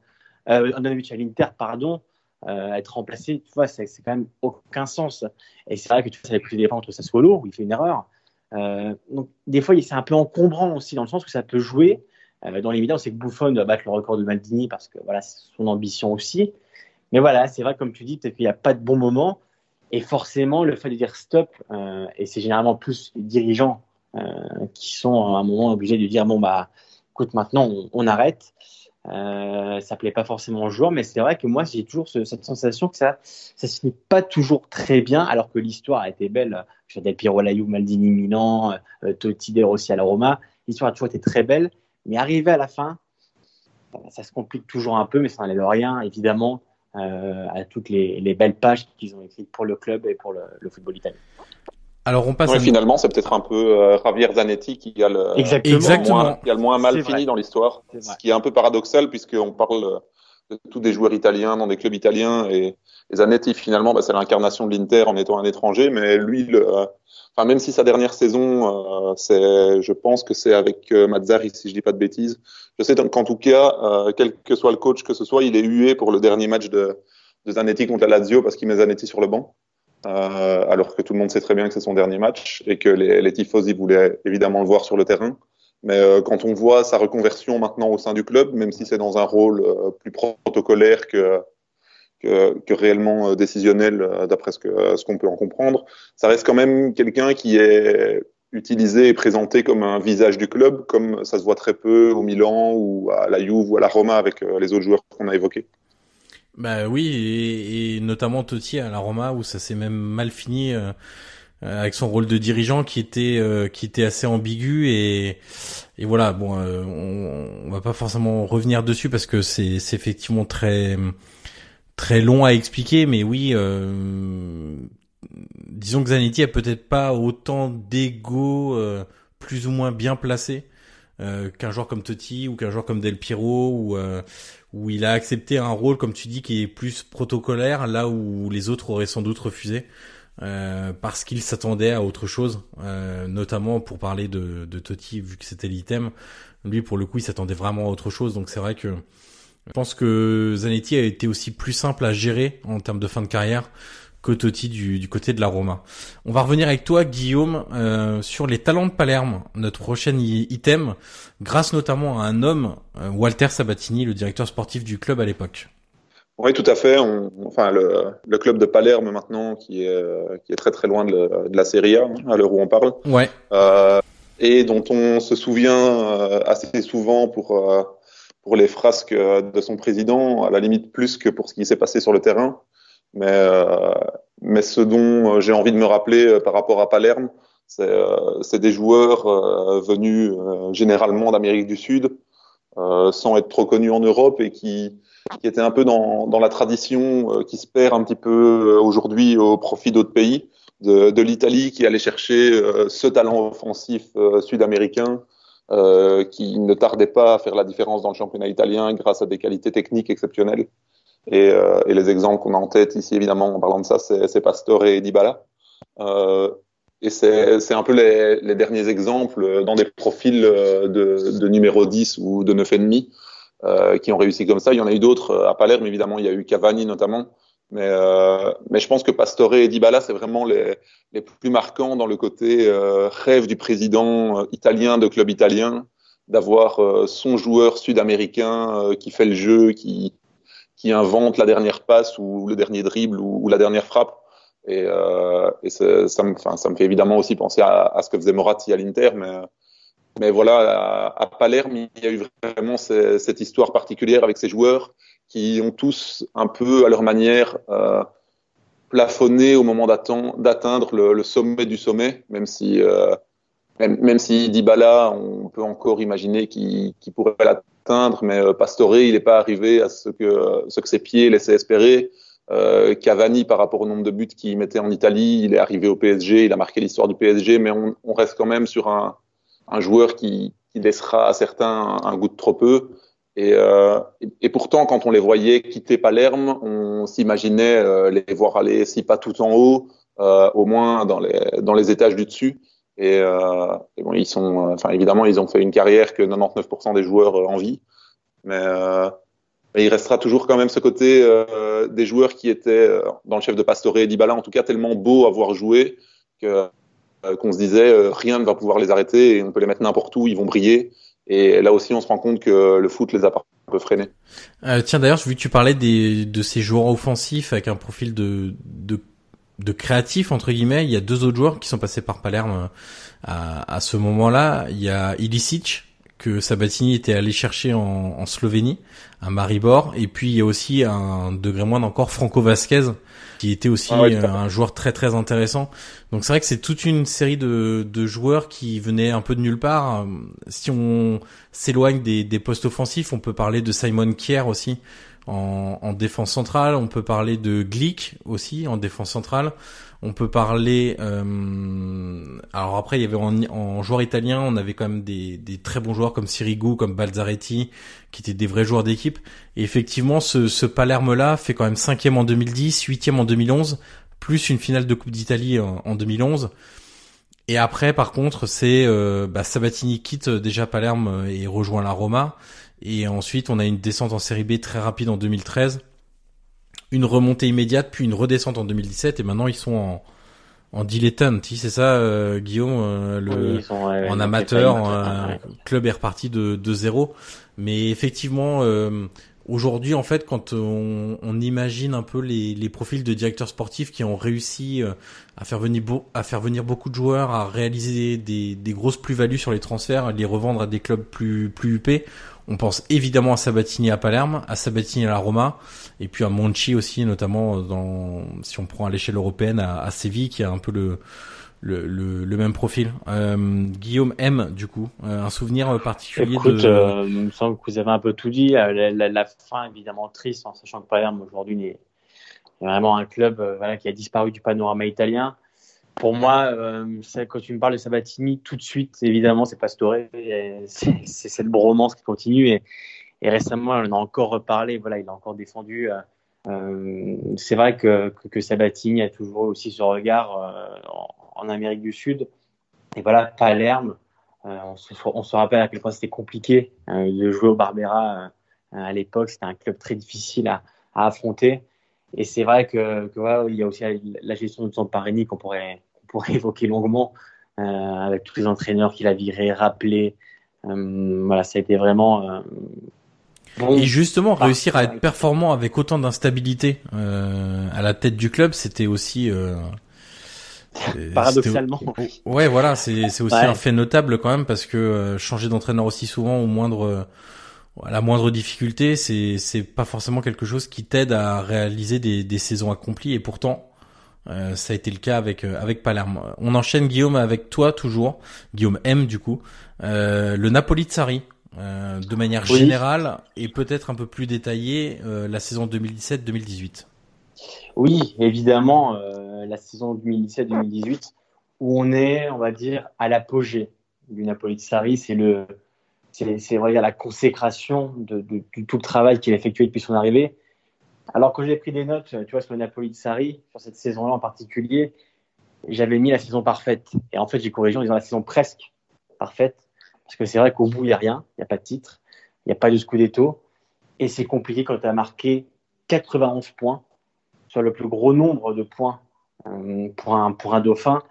euh, à l'Inter, pardon, euh, être remplacé, tu vois, c'est quand même aucun sens. Et c'est vrai que tu fais les coups de départ entre Sassuolo où il fait une erreur. Euh, donc des fois, c'est un peu encombrant aussi dans le sens que ça peut jouer. Euh, dans l'évidence, c'est que Buffon doit battre le record de Maldini parce que voilà, c'est son ambition aussi. Mais voilà, c'est vrai, comme tu dis, peut-être qu'il n'y a pas de bon moment. Et forcément, le fait de dire stop, euh, et c'est généralement plus les dirigeants qui sont à un moment obligés de dire bon bah écoute maintenant on arrête. Euh, ça plaît pas forcément aux joueurs, mais c'est vrai que moi j'ai toujours ce- cette sensation que ça ça se finit pas toujours très bien, alors que l'histoire a été belle. Je Del Piero Maldini Milan, euh, Totti Del Rossi à la Roma. L'histoire a toujours été très belle, mais arrivé à la fin, ça se complique toujours un peu, mais ça n'enlève rien évidemment euh, à toutes les, les belles pages qu'ils ont écrites pour le club et pour le football italien. Alors on passe Ouais, à finalement, c'est peut-être un peu euh, Javier Zanetti qui a le, Exactement. Exactement. moins, qui a le moins mal fini vrai. dans l'histoire. Ce qui est un peu paradoxal puisqu'on parle euh, de tous des joueurs italiens dans des clubs italiens et, et Zanetti finalement bah, c'est l'incarnation de l'Inter en étant un étranger, mais lui, le, euh, enfin même si sa dernière saison, euh, c'est, je pense que c'est avec euh, Mazzari, si je dis pas de bêtises. Je sais qu'en tout cas, euh, quel que soit le coach que ce soit, il est hué pour le dernier match de, de Zanetti contre la Lazio parce qu'il met Zanetti sur le banc. Euh, alors que tout le monde sait très bien que c'est son dernier match et que les, les tifosi voulaient évidemment le voir sur le terrain. Mais euh, quand on voit sa reconversion maintenant au sein du club, même si c'est dans un rôle euh, plus protocolaire que, que, que réellement euh, décisionnel, euh, d'après ce qu'on ce qu'on peut en comprendre, ça reste quand même quelqu'un qui est utilisé et présenté comme un visage du club, comme ça se voit très peu au Milan ou à la Juve ou à la Roma avec les autres joueurs qu'on a évoqués. Bah oui, et, notamment Totti à la Roma où ça s'est même mal fini euh, avec son rôle de dirigeant qui était euh, qui était assez ambigu et et voilà bon euh, on, on, va pas forcément revenir dessus parce que c'est c'est effectivement très très long à expliquer mais oui disons que Zanetti a peut-être pas autant d'ego plus ou moins bien placé qu'un joueur comme Totti ou qu'un joueur comme Del Piero ou où il a accepté un rôle, comme tu dis, qui est plus protocolaire, là où les autres auraient sans doute refusé, euh, parce qu'il s'attendait à autre chose, euh, notamment pour parler de, de Totti, vu que c'était l'item. Lui, pour le coup, il s'attendait vraiment à autre chose, donc c'est vrai que je pense que Zanetti a été aussi plus simple à gérer en termes de fin de carrière que Totti du, du, côté de la Roma. On va revenir avec toi, Guillaume, euh, sur les talents de Palerme, notre prochain item, grâce notamment à un homme, euh, Walter Sabatini, le directeur sportif du club à l'époque. Oui, tout à fait. On, enfin, le, le, club de Palerme maintenant, qui est, qui est très très loin de, le, de la Serie A, hein, à l'heure où on parle, ouais. euh, et dont on se souvient euh, assez souvent pour euh, pour les frasques de son président, à la limite plus que pour ce qui s'est passé sur le terrain. Mais, euh, mais ce dont euh, j'ai envie de me rappeler euh, par rapport à Palerme, c'est des joueurs venus généralement d'Amérique du Sud, sans être trop connus en Europe et qui, qui étaient un peu dans, dans la tradition qui se perd un petit peu aujourd'hui au profit d'autres pays, de, de l'Italie qui allait chercher ce talent offensif sud-américain qui ne tardait pas à faire la différence dans le championnat italien grâce à des qualités techniques exceptionnelles. Et, euh, et les exemples qu'on a en tête ici, évidemment, en parlant de ça, c'est Pastore et Dybala. Euh, et c'est un peu les, derniers exemples dans des profils de, de numéro 10 ou de 9,5 euh, qui ont réussi comme ça. Il y en a eu d'autres à Palerme, évidemment, il y a eu Cavani notamment. Mais, euh, je pense que Pastore et Dybala, c'est vraiment les, plus marquants dans le côté euh, rêve du président italien de club italien, d'avoir euh, son joueur sud-américain euh, qui fait le jeu, qui, qui invente la dernière passe ou le dernier dribble ou, la dernière frappe. Et, euh, et ça, me, ça me fait évidemment aussi penser à, ce que faisait Moratti à l'Inter, mais, mais voilà, à, Palerme, il y a eu vraiment cette histoire particulière avec ces joueurs qui ont tous un peu à leur manière euh, plafonné au moment d'atteindre le, le, sommet du sommet, même si euh, même, même si Dybala, on peut encore imaginer qu'il qu pourrait l'atteindre, mais euh, Pastore, il n'est pas arrivé à ce que, ce que ses pieds laissaient espérer. Euh, Cavani, par rapport au nombre de buts qu'il mettait en Italie, il est arrivé au PSG, il a marqué l'histoire du PSG, mais on, reste quand même sur un, joueur qui, laissera à certains un, goût de trop peu. Et, euh, pourtant, quand on les voyait quitter Palerme, on s'imaginait euh, les voir aller, si pas tout en haut, euh, au moins dans les étages du dessus. Et, euh, et, bon, ils sont, enfin évidemment, ils ont fait une carrière que 99% des joueurs euh, envient, mais, euh, mais, il restera toujours quand même ce côté euh, des joueurs qui étaient euh, dans le chef de Pastore et Dybala, en tout cas tellement beau à voir jouer que euh, qu'on se disait rien ne va pouvoir les arrêter et on peut les mettre n'importe où, ils vont briller. Et là aussi, on se rend compte que le foot les a un peu freinés. tiens, d'ailleurs, vu que tu parlais des, de ces joueurs offensifs avec un profil de de créatif entre guillemets. Il y a deux autres joueurs qui sont passés par Palerme euh, à, à ce moment-là. Il y a Ilicic que Sabatini était allé chercher en, en Slovénie, à Maribor, et puis il y a aussi un degré moindre encore Franco Vasquez qui était aussi ah ouais, un joueur très très intéressant. Donc c'est vrai que c'est toute une série de, de, joueurs qui venaient un peu de nulle part. Si on s'éloigne des, des postes offensifs, on peut parler de Simon Kier aussi, en, en, défense centrale. On peut parler de Glick aussi en défense centrale. On peut parler. Euh, alors après, il y avait en, en, joueur italien, on avait quand même des, des, très bons joueurs comme Sirigu, comme Balzaretti, qui étaient des vrais joueurs d'équipe. Et effectivement, ce, ce Palerme-là fait quand même cinquième en 2010, huitième en 2011, plus une finale de Coupe d'Italie en, en 2011. Et après, par contre, c'est euh, bah, Sabatini quitte déjà Palerme et rejoint la Roma. Et ensuite, on a une descente en Série B très rapide en 2013, une remontée immédiate, puis une redescente en 2017. Et maintenant, ils sont en, en dilettante, c'est ça, euh, Guillaume, euh, le, en amateur, euh, club est reparti de, de zéro. Mais effectivement, aujourd'hui, en fait, quand on, on, imagine un peu les, les profils de directeurs sportifs qui ont réussi à faire venir, à faire venir beaucoup de joueurs, à réaliser des, des grosses plus-values sur les transferts, à les revendre à des clubs plus, plus huppés, on pense évidemment à Sabatini à Palerme, à Sabatini à la Roma, et puis à Monchi aussi, notamment dans, si on prend à l'échelle européenne, à, à, Séville, qui a un peu le, le, le, même profil. Euh, Guillaume M, du coup, euh, un souvenir particulier Écoute, de... Euh, il me semble que vous avez un peu tout dit. La, la, la fin, évidemment, triste, en sachant que Palerme, aujourd'hui, est vraiment un club voilà, qui a disparu du panorama italien pour moi, euh, quand tu me parles de Sabatini, tout de suite, évidemment, c'est Pastore. C'est cette bromance qui continue. Et, et, récemment, on en a encore reparlé. Voilà, il a encore défendu. Euh, euh c'est vrai que, que, Sabatini a toujours aussi ce regard euh, en, Amérique du Sud. Et voilà, Palerme, euh, on se, on, se, rappelle à quel point c'était compliqué de jouer au Barbera à l'époque. C'était un club très difficile à, à affronter. Et c'est vrai que, que voilà, il y a aussi la gestion de son Parini qu'on pourrait pourrait [laughs] évoquer longuement euh, avec tous les entraîneurs qu'il a virés, rappelés. Euh, voilà, ça a été vraiment. Euh, bon, et justement, réussir à être performant avec autant d'instabilité à la tête du club, c'était aussi. [laughs] Paradoxalement. Ouais, voilà, c'est aussi un fait notable quand même parce que changer d'entraîneur aussi souvent au moindre à la moindre difficulté, c'est c'est pas forcément quelque chose qui t'aide à réaliser des, des saisons accomplies et pourtant euh, ça a été le cas avec euh, avec Palerme. On enchaîne Guillaume avec toi toujours, Guillaume M du coup, euh, le Napoli de Sarri. de manière générale et peut-être un peu plus détaillée la saison 2017-2018. Oui, évidemment, la saison 2017-2018 où on est, on va dire, à l'apogée du Napoli de Sarri, c'est le c'est la consécration de, de, de, tout le travail qu'il a effectué depuis son arrivée. Alors que j'ai pris des notes, tu vois, sur le Napoli de Sarri, sur cette saison-là en particulier, j'avais mis la saison parfaite. Et en fait, j'ai corrigé en disant la saison presque parfaite. Parce que c'est vrai qu'au bout, il n'y a rien, il n'y a pas de titre, il n'y a pas de scudetto. Et c'est compliqué quand tu as marqué 91 points, sur le plus gros nombre de points euh, pour, un, pour un dauphin.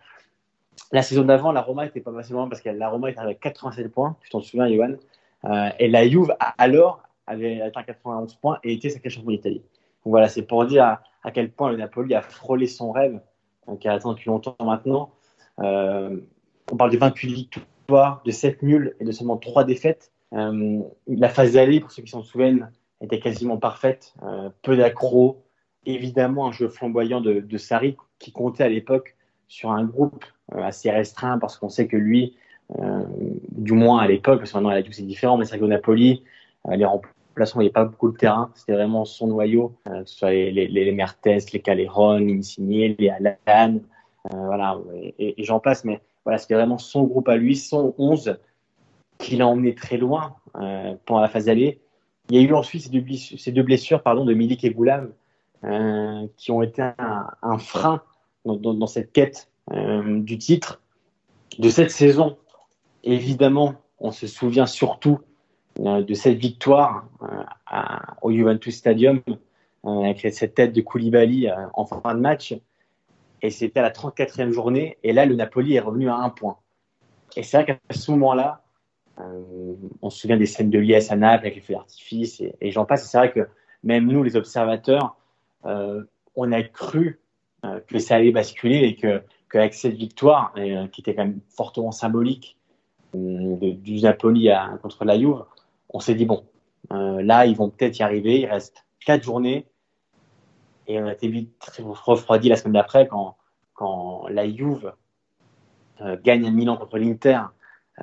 La saison d'avant, la Roma était pas loin parce que la Roma était avec 87 points, tu t'en souviens, Johan? Euh, et la Juve, alors, avait atteint 91 points et était sacré champion d'Italie voilà, c'est pour dire à, quel point le Napoli a frôlé son rêve, qui a atteint depuis longtemps maintenant. Euh, on parle de 28 victoires, de 7 nuls et de seulement 3 défaites. Euh, la phase d'aller, pour ceux qui s'en souviennent, était quasiment parfaite. Peu d'accros, évidemment un jeu flamboyant de, de Sarri qui comptait à l'époque sur un groupe assez restreint parce qu'on sait que lui, du moins à l'époque, parce que maintenant c'est différent, mais que Napoli, les, il n'y avait pas beaucoup de terrain. C'était vraiment son noyau, euh, que ce soit les, les, les Mertes, les Caleron, les Insigne, les Alan, euh, voilà, et, j'en passe. Mais voilà, c'était vraiment son groupe à lui, son 11, qui l'a emmené très loin euh, pendant la phase d'aller. Il y a eu ensuite ces deux blessures, pardon, de Milik et Goulam qui ont été un, frein dans, cette quête du titre de cette saison. Évidemment, on se souvient surtout de cette victoire euh, au Juventus Stadium euh, avec cette tête de Koulibaly en fin de match. Et c'était à la 34e journée. Et là, le Napoli est revenu à un point. Et c'est vrai qu'à ce moment-là, on se souvient des scènes de liesse à Naples avec les feux d'artifice et, j'en passe. C'est vrai que même nous, les observateurs, on a cru que ça allait basculer et que qu'avec cette victoire, qui était quand même fortement symbolique du Napoli à, contre la Juve, on s'est dit, bon, euh, là, ils vont peut-être y arriver. Il reste quatre journées. Et on a été vite refroidi la semaine d'après quand, quand la Juve euh, gagne à Milan contre l'Inter.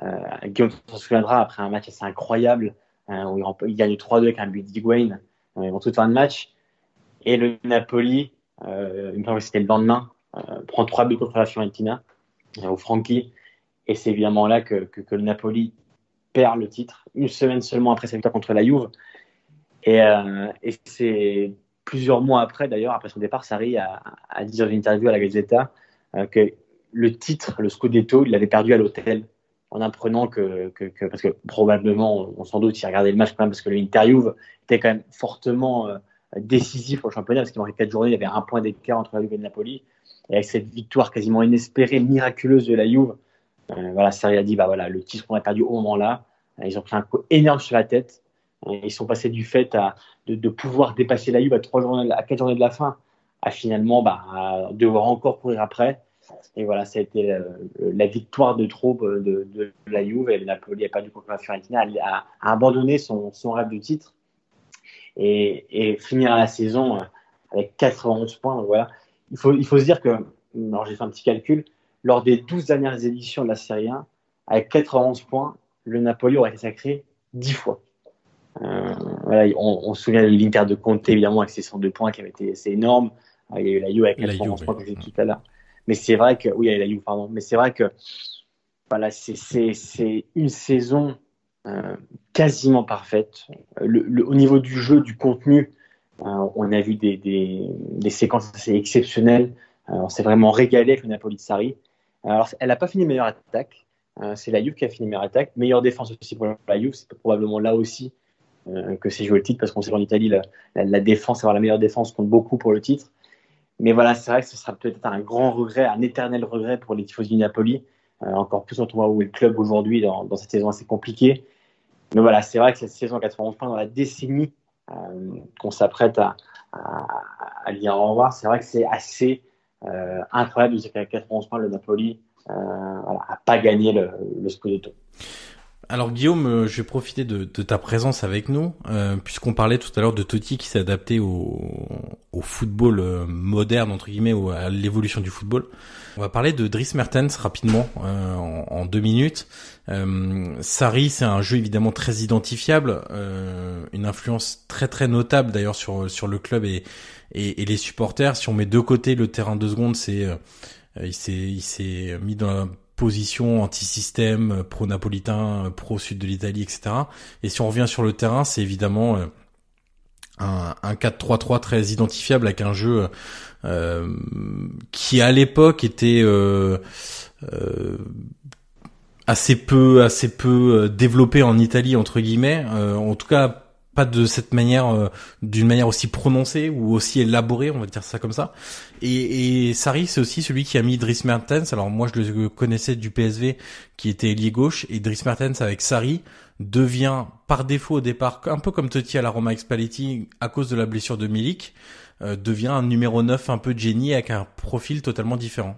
Euh, Guillaume s'en souviendra après un match assez incroyable où il, gagne 3-2 avec un but d'Higuain. Ils vont toute fin de match. Et le Napoli, me semble que c'était le lendemain, prend 3 buts contre la Fiorentina au Franchi. Et c'est évidemment là que, que le Napoli perd le titre une semaine seulement après sa victoire contre la Juve. Et, euh, et c'est plusieurs mois après, d'ailleurs, après son départ, Sarri a, a dit dans une interview à la Gazzetta euh, que le titre, le Scudetto, il l'avait perdu à l'hôtel en apprenant que, que, parce que probablement, on, s'en doute, il regardait le match quand même parce que l'interview était quand même fortement euh, décisif au championnat parce qu'il manquait quatre journées, il y avait un point d'écart entre la Juve et Napoli. Et avec cette victoire quasiment inespérée, miraculeuse de la Juve, voilà, Sarri a dit bah voilà, le titre qu'on a perdu au moment-là, ils ont pris un coup énorme sur la tête. Ils sont passés du fait à, de, de pouvoir dépasser la Juve à trois journées, à quatre journées de la fin, à finalement bah, devoir encore courir après. Et voilà, ça a été euh, la victoire de trop de, de, la Juve. Et Napoli n'a pas du contre la Fiorentina, a, a abandonné son, son, rêve de titre et, et finir la saison euh, avec 91 points. Donc voilà, il faut, il faut se dire que, alors j'ai fait un petit calcul, lors des 12 dernières éditions de la Serie 1, avec 91 points, le Napoli aurait été sacré 10 fois. Euh, voilà, on, on, se souvient de l'Inter de Conte, évidemment, avec ses 102 points qui avait été assez énorme. Euh, il y a eu la Juve avec 91 points, comme je tout à l'heure. Mais c'est vrai que, oui, il y a la Juve, pardon. Mais c'est vrai que, voilà, c'est une saison euh, quasiment parfaite. Le, le, au niveau du jeu, du contenu, euh, on a vu des, des, des, séquences assez exceptionnelles. On s'est vraiment régalé avec le Napoli de Sarri. Alors, elle n'a pas fini meilleure attaque. Euh, c'est la Juve qui a fini meilleure attaque. Meilleure défense aussi pour la Juve. C'est probablement là aussi que c'est joué le titre parce qu'on sait qu'en Italie, la, la, la, défense, avoir la meilleure défense compte beaucoup pour le titre. Mais voilà, c'est vrai que ce sera peut-être un grand regret, un éternel regret pour les tifosi du Napoli. Euh, encore plus quand on voit où est le club aujourd'hui dans, cette saison assez compliquée. Mais voilà, c'est vrai que cette saison 91 points dans la décennie euh, qu'on s'apprête à, à, à, lire au revoir, c'est vrai que c'est assez euh, incroyable dire qu'à 91 points, le Napoli euh, voilà, a pas gagné le, le Scudetto. Alors Guillaume, euh, je vais profiter de, de ta présence avec nous, euh, puisqu'on parlait tout à l'heure de Totti qui s'est adapté au, au, football euh, moderne entre guillemets, ou à l'évolution du football. On va parler de Dries Mertens rapidement euh, en, deux minutes. Euh, Sarri, c'est un jeu évidemment très identifiable, une influence très très notable d'ailleurs sur sur le club et, et, et les supporters. Si on met de côté le terrain deux secondes, c'est il s'est il s'est mis dans la position anti-système, pro-napolitain, pro-sud de l'Italie, etc. Et si on revient sur le terrain, c'est évidemment euh, un, un 4-3-3 très identifiable avec un jeu euh, qui à l'époque était euh, euh, assez peu assez peu euh, développé en Italie entre guillemets. en tout cas pas de cette manière, euh, d'une manière aussi prononcée ou aussi élaborée, on va dire ça comme ça. Et, et Sarri, c'est aussi celui qui a mis Dries Mertens. Alors moi, je le connaissais du PSV, qui était ailier gauche, et Dries Mertens avec Sarri devient par défaut au départ, un peu comme Totti à la Roma Expalletti, à cause de la blessure de Milik, euh, devient un numéro 9 un peu de génie avec un profil totalement différent.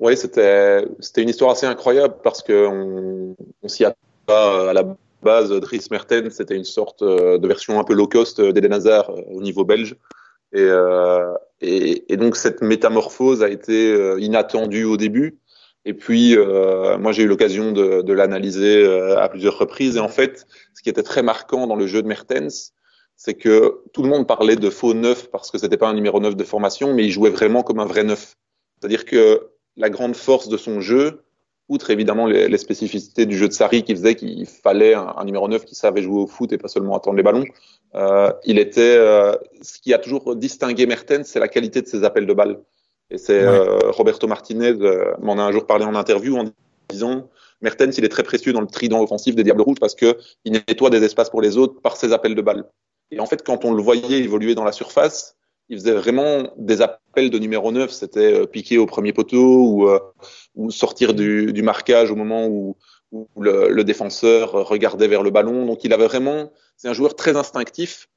Oui, c'était c'était une histoire assez incroyable parce que on, on s'y attend pas à la base, Dries Mertens, c'était une sorte euh, de version un peu low cost d'Eden Hazard euh, au niveau belge. Et, euh, et, donc cette métamorphose a été euh, inattendue au début. Et puis, euh, moi, j'ai eu l'occasion de, de l'analyser à plusieurs reprises. Et en fait, ce qui était très marquant dans le jeu de Mertens, c'est que tout le monde parlait de faux neuf parce que c'était pas un numéro 9 de formation, mais il jouait vraiment comme un vrai neuf. C'est-à-dire que la grande force de son jeu, outre évidemment les, les, spécificités du jeu de Sarri qui faisait qu'il fallait un, un, numéro 9 qui savait jouer au foot et pas seulement attendre les ballons, euh, il était euh, ce qui a toujours distingué Mertens, c'est la qualité de ses appels de balles. Et c'est ouais. euh, Roberto Martinez euh, m'en a un jour parlé en interview en disant Mertens, il est très précieux dans le trident offensif des Diables Rouges parce que il nettoie des espaces pour les autres par ses appels de balles. Et en fait, quand on le voyait évoluer dans la surface, il faisait vraiment des appels de numéro 9. C'était euh, piquer au premier poteau ou, euh, ou sortir du, du, marquage au moment où, où le, le, défenseur regardait vers le ballon. Donc il avait vraiment, c'est un joueur très instinctif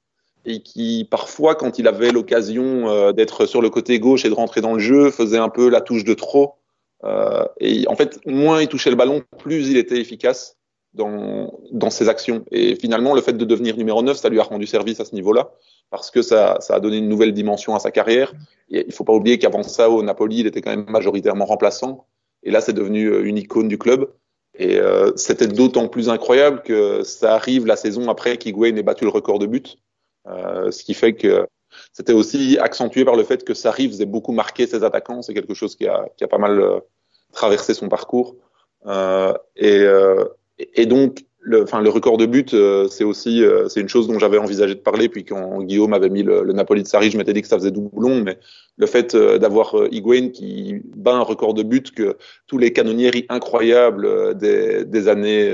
et qui parfois, quand il avait l'occasion euh, d'être sur le côté gauche et de rentrer dans le jeu, faisait un peu la touche de trop. Euh, et en fait, moins il touchait le ballon, plus il était efficace dans, dans ses actions. Et finalement, le fait de devenir numéro 9, ça lui a rendu service à ce niveau-là, parce que ça, ça a donné une nouvelle dimension à sa carrière. Et il faut pas oublier qu'avant ça, au Napoli, il était quand même majoritairement remplaçant. Et là, c'est devenu euh, une icône du club. Et euh, c'était d'autant plus incroyable que ça arrive la saison après qu'Higuain ait battu le record de buts. Euh, ce qui fait que c'était aussi accentué par le fait que Sarri faisait beaucoup marquer ses attaquants. C'est quelque chose qui a, qui a pas mal euh, traversé son parcours. Euh, et, et, donc, le, enfin, le record de but, euh, c'est aussi, euh, c'est une chose dont j'avais envisagé de parler. Puis quand Guillaume avait mis le, Napoli de Sarri, je m'étais dit que ça faisait doublon. Mais le fait euh, d'avoir Higuain qui bat un record de but que tous les canonnieri incroyables des, des années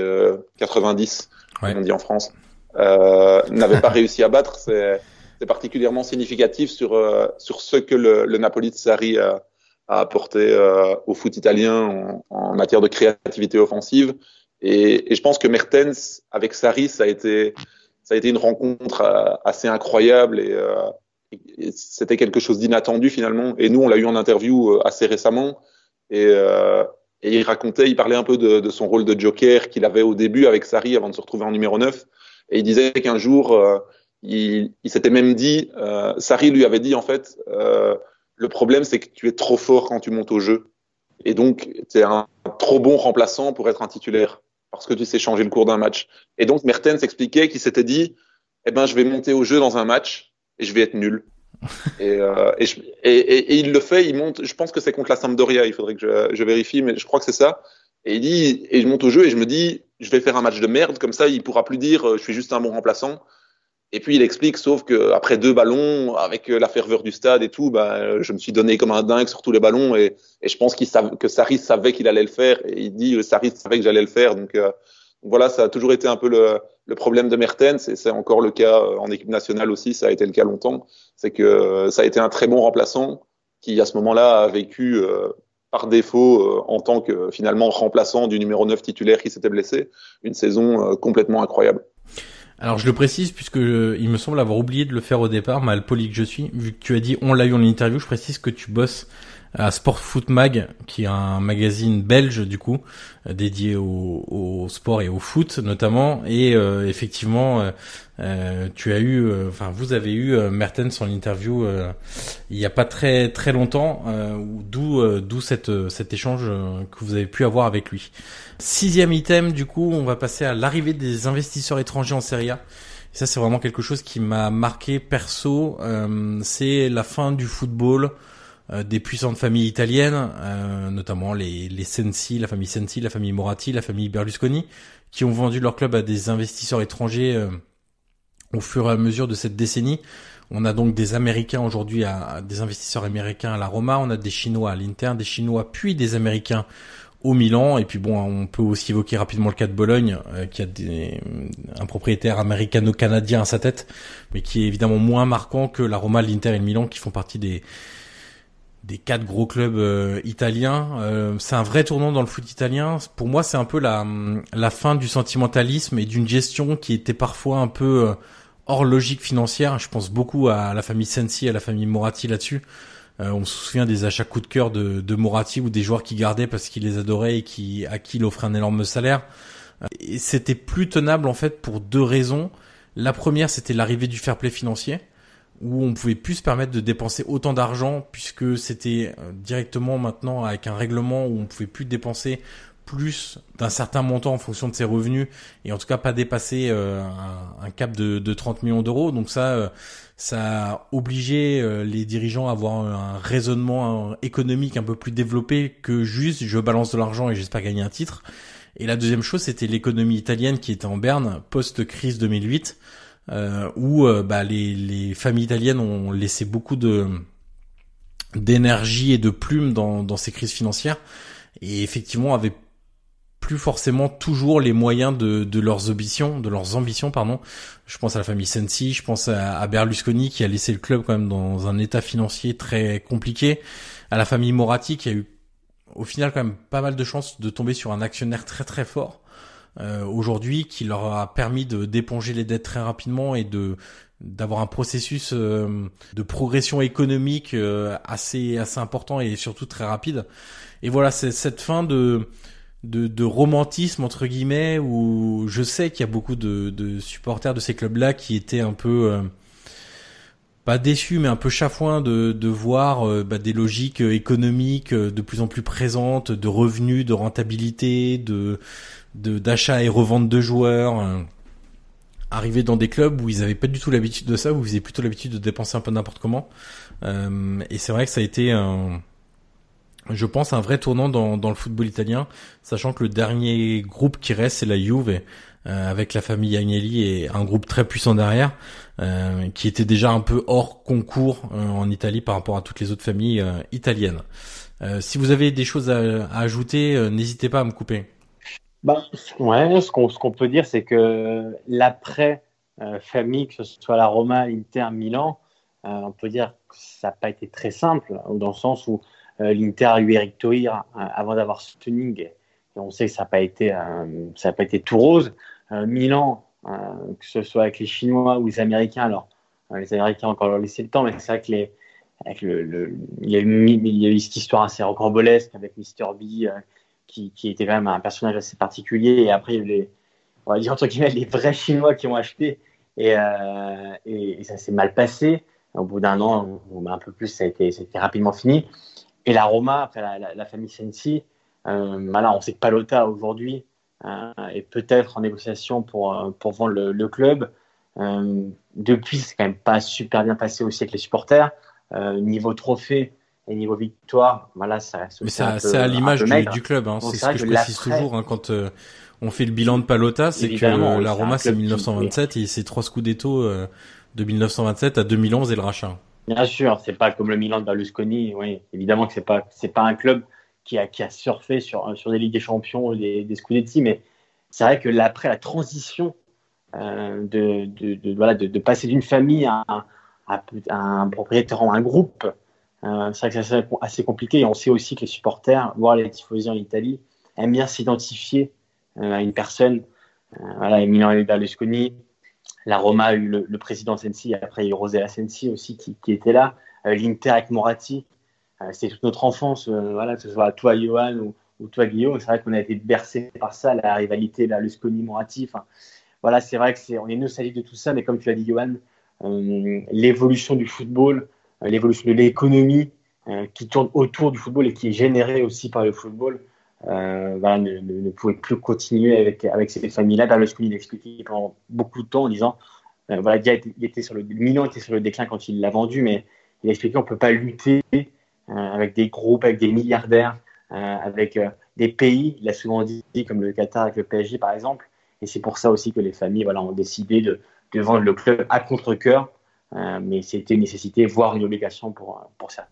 90, ouais. on dit en France, n'avaient pas [laughs] réussi à battre, c'est, c'est particulièrement significatif sur sur ce que le, le Napoli de Sarri a, a apporté au foot italien en, en matière de créativité offensive et, et, je pense que Mertens avec Sarri, ça a été, ça a été une rencontre euh, assez incroyable et, euh, c'était quelque chose d'inattendu finalement. Et nous, on l'a eu en interview euh, assez récemment et, euh, et il racontait, il parlait un peu de, de son rôle de joker qu'il avait au début avec Sarri avant de se retrouver en numéro 9. Et il disait qu'un jour, euh, il, il s'était même dit, euh, Sarri lui avait dit en fait, le problème c'est que tu es trop fort quand tu montes au jeu. Et donc, tu es un trop bon remplaçant pour être un titulaire parce que tu sais changer le cours d'un match. Et donc Mertens expliquait qu'il s'était dit, eh ben je vais monter au jeu dans un match et je vais être nul. [laughs] et, euh, et, et, et, il le fait, il monte. Je pense que c'est contre la Sampdoria. Il faudrait que je, je, vérifie, mais je crois que c'est ça. Et il dit, et je monte au jeu et je me dis, je vais faire un match de merde comme ça, il pourra plus dire, euh, je suis juste un bon remplaçant. Et puis il explique, sauf que après deux ballons, avec euh, la ferveur du stade et tout, bah, je me suis donné comme un dingue sur tous les ballons et, et je pense qu'il que Sarri savait qu'il allait le faire et il dit Sarri savait que j'allais le faire. Donc euh, voilà, ça a toujours été un peu le, le problème de Mertens et c'est encore le cas euh, en équipe nationale aussi, ça a été le cas longtemps. C'est que ça a été un très bon remplaçant qui à ce moment-là a vécu par défaut en tant que finalement remplaçant du numéro 9 titulaire qui s'était blessé, une saison complètement incroyable. Alors je le précise puisque il me semble avoir oublié de le faire au départ, mal poli que je suis. Vu que tu as dit on l'a eu en interview, je précise que tu bosses à Sport Foot Mag, qui est un magazine belge du coup euh, dédié au, au, sport et au foot notamment. Et euh, effectivement, euh, tu as eu, enfin vous avez eu Mertens en interview il y a pas très très longtemps, d'où d'où cette cet échange que vous avez pu avoir avec lui. Sixième item, du coup, on va passer à l'arrivée des investisseurs étrangers en Serie A. Et ça, c'est vraiment quelque chose qui m'a marqué perso. c'est la fin du football euh, des puissantes familles italiennes, euh, notamment les, les Sensi, la famille Sensi, la famille Moratti, la famille Berlusconi, qui ont vendu leur club à des investisseurs étrangers euh, au fur et à mesure de cette décennie. On a donc des Américains aujourd'hui, à, des investisseurs américains à la Roma, on a des Chinois à l'Inter, des Chinois puis des Américains au Milan. Et puis bon, on peut aussi évoquer rapidement le cas de Bologne, qui a un propriétaire américano-canadien à sa tête, mais qui est évidemment moins marquant que la Roma, l'Inter et le Milan, qui font partie des, des quatre gros clubs euh, italiens. Euh, c'est un vrai tournant dans le foot italien. Pour moi, c'est un peu la, la fin du sentimentalisme et d'une gestion qui était parfois un peu euh, hors logique financière. Je pense beaucoup à la famille Sensi, à la famille Moratti là-dessus. on se souvient des achats coup de cœur de, de Moratti ou des joueurs qui gardaient parce qu'ils les adoraient et qui à qui il offrait un énorme salaire. Et c'était plus tenable en fait pour deux raisons. La première, c'était l'arrivée du fair play financier où on pouvait plus se permettre de dépenser autant d'argent puisque c'était euh, directement maintenant avec un règlement où on pouvait plus dépenser plus d'un certain montant en fonction de ses revenus et en tout cas pas dépasser euh, un, cap de, de 30 millions d'euros. Donc ça, euh, ça a obligé les dirigeants à avoir un raisonnement économique un peu plus développé que juste je balance de l'argent et j'espère gagner un titre. Et la deuxième chose, c'était l'économie italienne qui était en berne post-crise 2008 euh, où euh, bah, les, les, familles italiennes ont laissé beaucoup de d'énergie et de plumes dans, dans ces crises financières et effectivement avaient plus forcément toujours les moyens de, de leurs ambitions, de leurs ambitions, pardon. Je pense à la famille Sensi, je pense à, à, Berlusconi qui a laissé le club quand même dans un état financier très compliqué, à la famille Moratti qui a eu au final quand même pas mal de chances de tomber sur un actionnaire très très fort euh, aujourd'hui qui leur a permis de d'éponger les dettes très rapidement et de d'avoir un processus euh, de progression économique euh, assez assez important et surtout très rapide. Et voilà, c'est cette fin de, de, de romantisme entre guillemets où je sais qu'il y a beaucoup de, de supporters de ces clubs-là qui étaient un peu pas déçus mais un peu chafouins de, de voir bah, des logiques économiques de plus en plus présentes, de revenus, de rentabilité, de d'achat et revente de joueurs, euh, arriver dans des clubs où ils avaient pas du tout l'habitude de ça, où ils avaient plutôt l'habitude de dépenser un peu n'importe comment. Euh, et c'est vrai que ça a été un, je pense, un vrai tournant dans, dans le football italien, sachant que le dernier groupe qui reste, c'est la Juve, euh, avec la famille Agnelli et un groupe très puissant derrière, euh, qui était déjà un peu hors concours euh, en Italie par rapport à toutes les autres familles italiennes. si vous avez des choses à, ajouter, n'hésitez pas à me couper. Bah, ouais, ce qu'on qu'on peut dire, c'est que l'après famille, que ce soit la Roma, Inter, Milan, on peut dire que ça n'a pas été très simple, dans le sens où l'Inter a eu Eric Toir avant d'avoir Stunning, et on sait que ça n'a pas été pas été tout rose. Euh, Milan, euh, que ce soit avec les Chinois ou les Américains. Alors, euh, les Américains ont encore leur laissé le temps, mais c'est vrai que les, avec le, il, y a eu, y a eu cette histoire assez rocambolesque avec Mr. B, qui, était quand même un personnage assez particulier. Et après, les, on va dire entre guillemets, les vrais [laughs] Chinois qui ont acheté. Et, euh, et, ça s'est mal passé. Au bout d'un an, ou un peu plus, ça a été, rapidement fini. Et la Roma, après la, famille Sensi, euh, on sait que Palota aujourd'hui euh, et peut-être en négociation pour, euh, pour vendre le, club. Euh, depuis, c'est quand même pas super bien passé aussi avec les supporters. niveau trophée, et niveau victoire, voilà, ça reste. Mais c'est à l'image du, club, hein. c'est ce que, je précise toujours hein, quand on fait le bilan de Palota, c'est que la Roma c'est 1927 et c'est trois Scudetto de 1927 à 2011 et le rachat. Bien sûr, c'est pas comme le Milan de Berlusconi, oui, évidemment que c'est pas c'est pas un club qui a, qui a surfé sur, sur des Ligues des Champions, des, des Scudetti, mais c'est vrai que après la transition euh, de, de, de, voilà, de, passer d'une famille à, à, un propriétaire en un groupe, euh, c'est vrai que c'est assez compliqué. Et on sait aussi que les supporters, voire les tifosi en Italie, aiment bien s'identifier euh, à une personne. Euh, voilà, Emiliano Berlusconi, la Roma eu le, président Sensi, après il y a eu Rosella Sensi aussi qui, qui était là, euh, l'Inter avec Moratti, c'est toute notre enfance, voilà, que ce soit toi, Johan, ou, toi, Guillaume. C'est vrai qu'on a été bercé par ça, la rivalité, la Lusconi, Moratti. voilà, c'est vrai que c'est, on est nostalgique de tout ça, mais comme tu l'as dit, Johan, l'évolution du football, l'évolution de l'économie qui tourne autour du football et qui est générée aussi par le football, voilà, ne, ne, pouvait plus continuer avec, avec ces familles-là. Berlusconi l'a expliqué pendant beaucoup de temps en disant voilà, il était sur le, Milan était sur le déclin quand il l'a vendu, mais il a expliqué qu'on ne peut pas lutter euh, avec des groupes, avec des milliardaires, euh, avec euh, des pays, il a souvent dit, comme le Qatar avec le PSG par exemple. Et c'est pour ça aussi que les familles voilà, ont décidé de, de vendre le club à contre-coeur. Mais c'était une nécessité, voire une obligation pour, pour certains.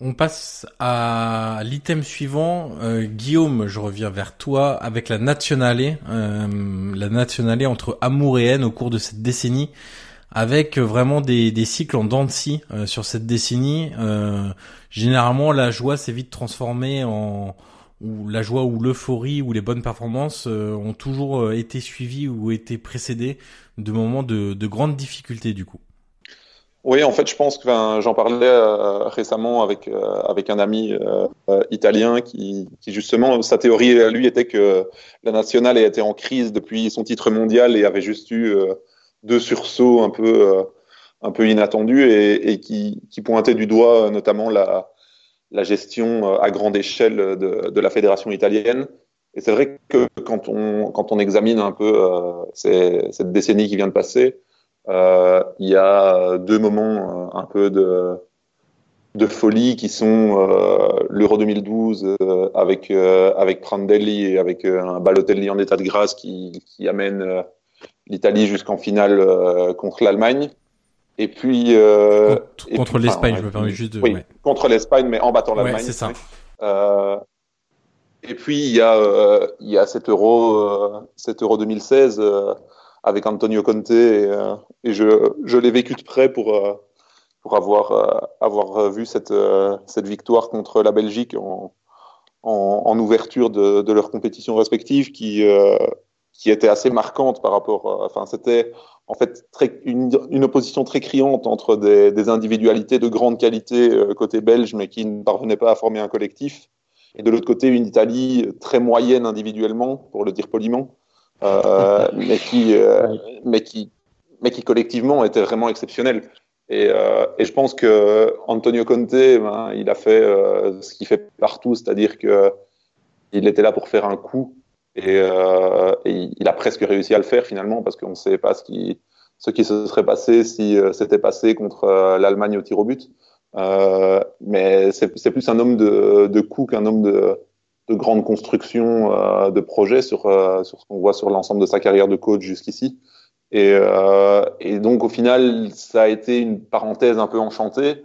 On passe à l'item suivant. Guillaume, je reviens vers toi avec la nationale, euh, la nationale entre amour et haine au cours de cette décennie avec vraiment des, des cycles en dents de scie euh, sur cette décennie. Euh, généralement, la joie s'est vite transformée en ou la joie ou l'euphorie ou les bonnes performances euh, ont toujours été suivies ou été précédées de moments de, de grandes difficultés du coup. Oui, en fait, je pense que j'en parlais récemment avec avec un ami italien qui, justement sa théorie à lui était que la nationale était en crise depuis son titre mondial et avait juste eu deux sursauts un peu, euh, un peu inattendus et, qui, qui, pointaient du doigt euh, notamment la, la gestion euh, à grande échelle de, de la fédération italienne. Et c'est vrai que quand on, quand on examine un peu euh, cette décennie qui vient de passer, euh, il y a deux moments un peu de, de folie qui sont euh, l'Euro 2012 avec, avec Prandelli et avec un Balotelli en état de grâce qui, qui amène l'Italie jusqu'en finale euh, contre l'Allemagne. Et puis euh, contre, l'Espagne, je me permets juste de. Oui, contre l'Espagne, mais en battant l'Allemagne. Ouais, c'est ça. Euh, et puis il y a euh, il y a cet Euro euh, cet Euro 2016 avec Antonio Conte et, et je l'ai vécu de près pour pour avoir avoir vu cette cette victoire contre la Belgique en en, ouverture de, de leurs compétitions respectives qui qui était assez marquante par rapport. Euh, enfin, c'était en fait une, opposition très criante entre des, individualités de grande qualité euh, côté belge, mais qui ne parvenaient pas à former un collectif, et de l'autre côté une Italie très moyenne individuellement, pour le dire poliment, euh, mais qui, euh, [laughs] mais qui, mais qui collectivement était vraiment exceptionnelle. Et, euh, et, je pense que Antonio Conte, ben, il a fait ce qu'il fait partout, c'est-à-dire que il était là pour faire un coup et, euh, et, il a presque réussi à le faire finalement parce qu'on ne sait pas ce qui, ce qui se serait passé si euh, c'était passé contre euh, l'Allemagne au tir au but. Euh, mais c'est plus un homme de, de coup qu'un homme de, de grande construction euh, de projet sur, euh, sur ce qu'on voit sur l'ensemble de sa carrière de coach jusqu'ici. Et, euh, et, donc au final, ça a été une parenthèse un peu enchantée.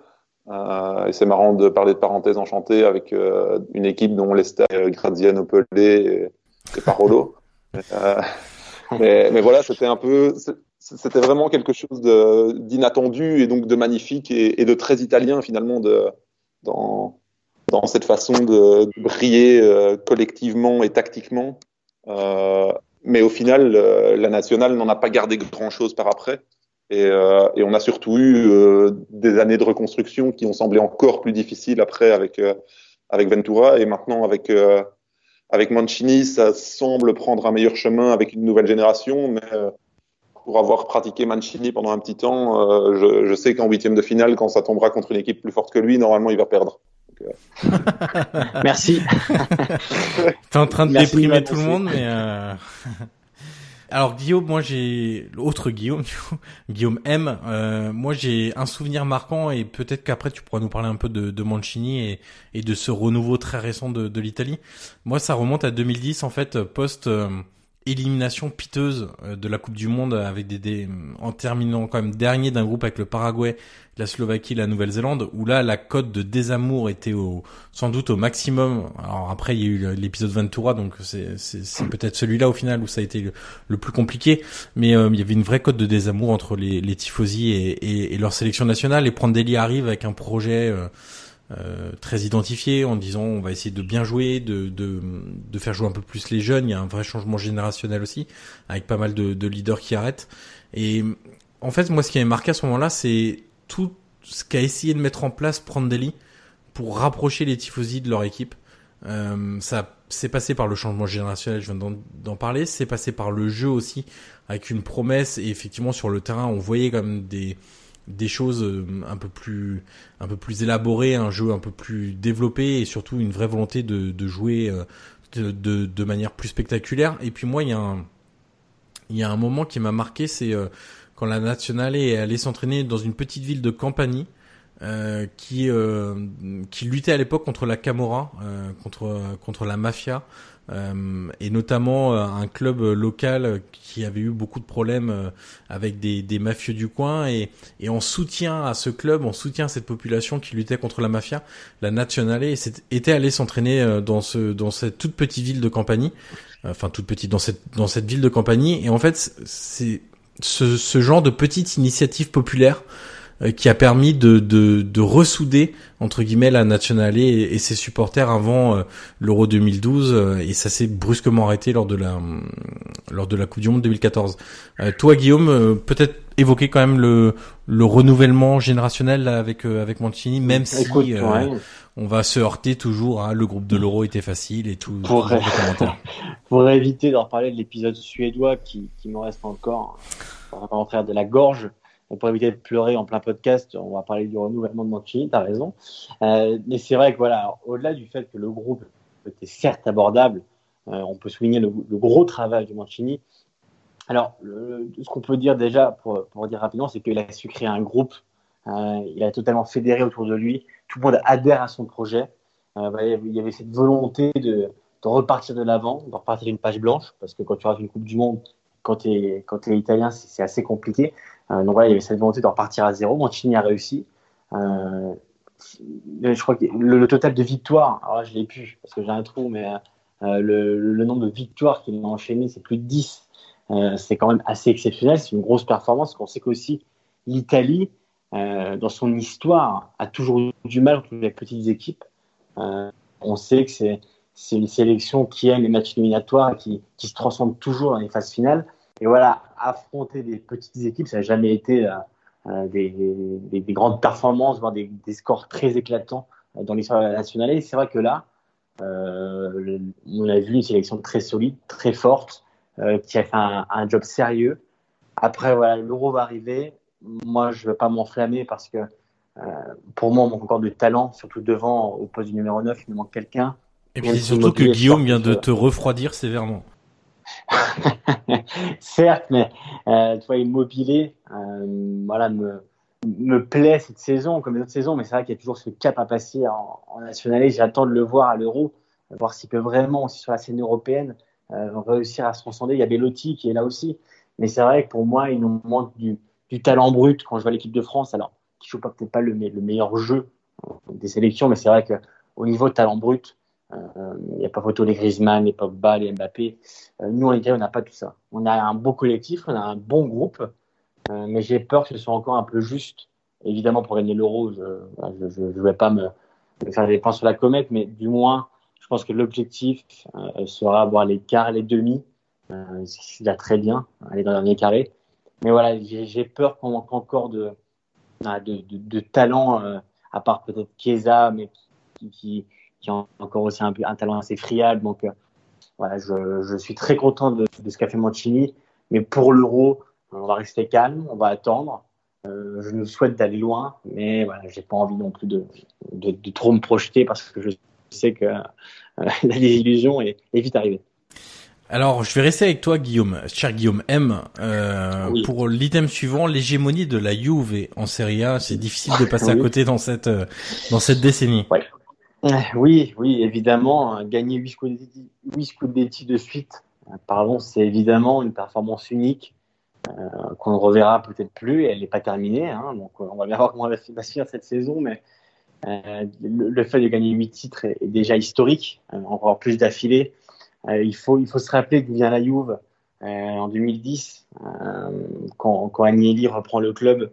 Euh, et c'est marrant de parler de parenthèse enchantée avec euh, une équipe dont l'Esta Graziano Pelé et, et Parolo. [laughs] mais, mais, voilà, c'était un peu, c'était vraiment quelque chose d'inattendu et donc de magnifique et, et, de très italien finalement de, dans, dans cette façon de, briller euh, collectivement et tactiquement. Euh, mais au final, euh, la nationale n'en a pas gardé grand-chose par après. Et, on a surtout eu des années de reconstruction qui ont semblé encore plus difficiles après avec, Ventura. Et maintenant, avec, avec Mancini, ça semble prendre un meilleur chemin avec une nouvelle génération. Mais pour avoir pratiqué Mancini pendant un petit temps, je sais qu'en huitième de finale, quand ça tombera contre une équipe plus forte que lui, normalement, il va perdre. Merci. [laughs] T'es en train de Merci déprimer tout le monde, mais. Euh... [laughs] Alors Guillaume, moi j'ai l'autre Guillaume, [laughs] Guillaume M. Euh, moi j'ai un souvenir marquant et peut-être qu'après tu pourras nous parler un peu de, de Mancini et, et, de ce renouveau très récent de, de l'Italie. Moi ça remonte à 2010 en fait post euh, élimination piteuse euh, de la Coupe du Monde avec des, des en terminant quand même dernier d'un groupe avec le Paraguay, la Slovaquie, la Nouvelle-Zélande où là la cote de désamour était au sans doute au maximum. Alors après il y a eu l'épisode Ventura donc c'est c'est peut-être celui-là au final où ça a été le, plus compliqué mais euh, il y avait une vraie cote de désamour entre les les tifosi et, et, et, leur sélection nationale et Prandelli arrive avec un projet euh, euh, très identifié en disant on va essayer de bien jouer, de, de, de, faire jouer un peu plus les jeunes. Il y a un vrai changement générationnel aussi, avec pas mal de, de leaders qui arrêtent. Et en fait, moi, ce qui m'avait marqué à ce moment-là, c'est tout ce qu'a essayé de mettre en place Prandelli pour rapprocher les tifosi de leur équipe. Euh, ça c'est passé par le changement générationnel, je viens d'en parler. C'est passé par le jeu aussi, avec une promesse. Et effectivement, sur le terrain, on voyait comme des des choses euh, un peu plus un peu plus élaborées, un jeu un peu plus développé et surtout une vraie volonté de, de jouer euh, de, de, de, manière plus spectaculaire. Et puis moi, il y a un il y a un moment qui m'a marqué, c'est euh, quand la nationale est allée s'entraîner dans une petite ville de Campanie. Euh, qui qui luttait à l'époque contre la Camorra, contre contre la mafia, euh, et notamment euh, un club local qui avait eu beaucoup de problèmes euh, avec des, mafieux du coin. Et, et en soutien à ce club, en soutien à cette population qui luttait contre la mafia, la Nationale était allée s'entraîner dans ce dans cette toute petite ville de Campanie, enfin toute petite dans cette ville de Campanie. Et en fait c'est ce, ce genre de petite initiative populaire euh, qui a permis de, de, de, ressouder entre guillemets la Nationale et, et ses supporters avant euh, l'Euro 2012 euh, et ça s'est brusquement arrêté lors de la lors de la Coupe du Monde 2014. toi Guillaume, peut-être évoquer quand même le le renouvellement générationnel avec avec Mancini, même si on va se heurter toujours. Hein, le groupe de l'Euro était facile et tout. Pour, pour [laughs] éviter d'en reparler de l'épisode suédois qui, qui me reste encore, on va pas rentrer de la gorge pour éviter de pleurer en plein podcast, on va parler du renouvellement de Mancini, tu as raison. Euh, mais c'est vrai que voilà, au-delà du fait que le groupe était certes abordable, euh, on peut souligner le, gros travail de Mancini. Alors, ce qu'on peut dire déjà, pour, dire rapidement, c'est qu'il a su créer un groupe, euh, il a totalement fédéré autour de lui, tout le monde adhère à son projet. il y avait cette volonté de, repartir de l'avant, de repartir d'une page blanche, parce que quand tu rates une Coupe du Monde, quand tu es italien, c'est assez compliqué. Euh, donc voilà, il y avait cette volonté de repartir à zéro. Mancini a réussi. Euh, je crois que le, total de victoires, alors là je l'ai plus parce que j'ai un trou, mais euh, le, nombre de victoires qu'il a enchaîné, c'est plus de 10. c'est quand même assez exceptionnel. C'est une grosse performance. On sait qu'aussi l'Italie, dans son histoire, a toujours eu du mal contre les petites équipes. on sait que c'est une sélection qui aime les matchs éliminatoires et qui, qui, se transforme toujours dans les phases finales. Et voilà, affronter des petites équipes, ça n'a jamais été euh, euh, des, des, des, grandes performances, voire des, des scores très éclatants euh, dans l'histoire nationale. Et c'est vrai que là, euh, on a vu une sélection très solide, très forte, euh, qui a fait un, un, job sérieux. Après, voilà, l'euro va arriver. Moi, je ne veux pas m'enflammer parce que euh, pour moi, on manque encore de talent, surtout devant, au poste du numéro 9, il nous manque quelqu'un. Et puis surtout que Guillaume vient de te refroidir sévèrement. [laughs] [laughs] Certes, mais euh, tu vois, Immobilier, euh, voilà, me, me plaît cette saison, comme les autres saisons, mais c'est vrai qu'il y a toujours ce cap à passer en, en national. J'attends de le voir à l'Euro, voir s'il peut vraiment aussi sur la scène européenne euh, réussir à se transcender. Il y a Bellotti qui est là aussi, mais c'est vrai que pour moi, il nous manque du, talent brut quand je vois l'équipe de France. Alors, qui joue peut-être pas le, le, meilleur jeu des sélections, mais c'est vrai que au niveau talent brut, euh, il n'y a pas photo les Griezmann, les Pogba, les Mbappé. Euh, nous, en Italie, on n'a pas tout ça. On a un beau collectif, on a un bon groupe, euh, mais j'ai peur que ce soit encore un peu juste. Évidemment, pour gagner l'euro, je ne vais pas me, faire des points sur la comète, mais du moins, je pense que l'objectif sera avoir les quarts les demi. Euh, c'est très bien, aller dans le dernier carré. Mais voilà, j'ai peur qu'on manque encore de, de, de, talent, à part peut-être Chiesa, mais qui qui a encore aussi un, un talent assez friable. Donc euh, voilà, je, je, suis très content de, de ce qu'a fait Mancini. Mais pour l'Euro, on va rester calme, on va attendre. Euh, je nous souhaite d'aller loin, mais voilà, j'ai pas envie non plus de, de, de, trop me projeter parce que je sais que euh, [laughs] la désillusion est, est vite arrivée. Alors, je vais rester avec toi, Guillaume, cher Guillaume M. Euh, oui. Pour l'item suivant, l'hégémonie de la Juve en Serie A, c'est difficile de passer oui. à côté dans cette dans cette décennie. Ouais. Oui, oui, évidemment, gagner 8 scudetti, 8 scudetti de suite, pardon, c'est évidemment une performance unique euh, qu'on ne reverra peut-être plus. Elle n'est pas terminée, hein, donc on va bien voir comment elle va se cette saison, mais euh, le, fait de gagner 8 titres est, déjà historique, euh, encore plus d'affilée. Euh, il, faut, il faut se rappeler d'où vient la Juve en 2010, quand, quand Agnelli reprend le club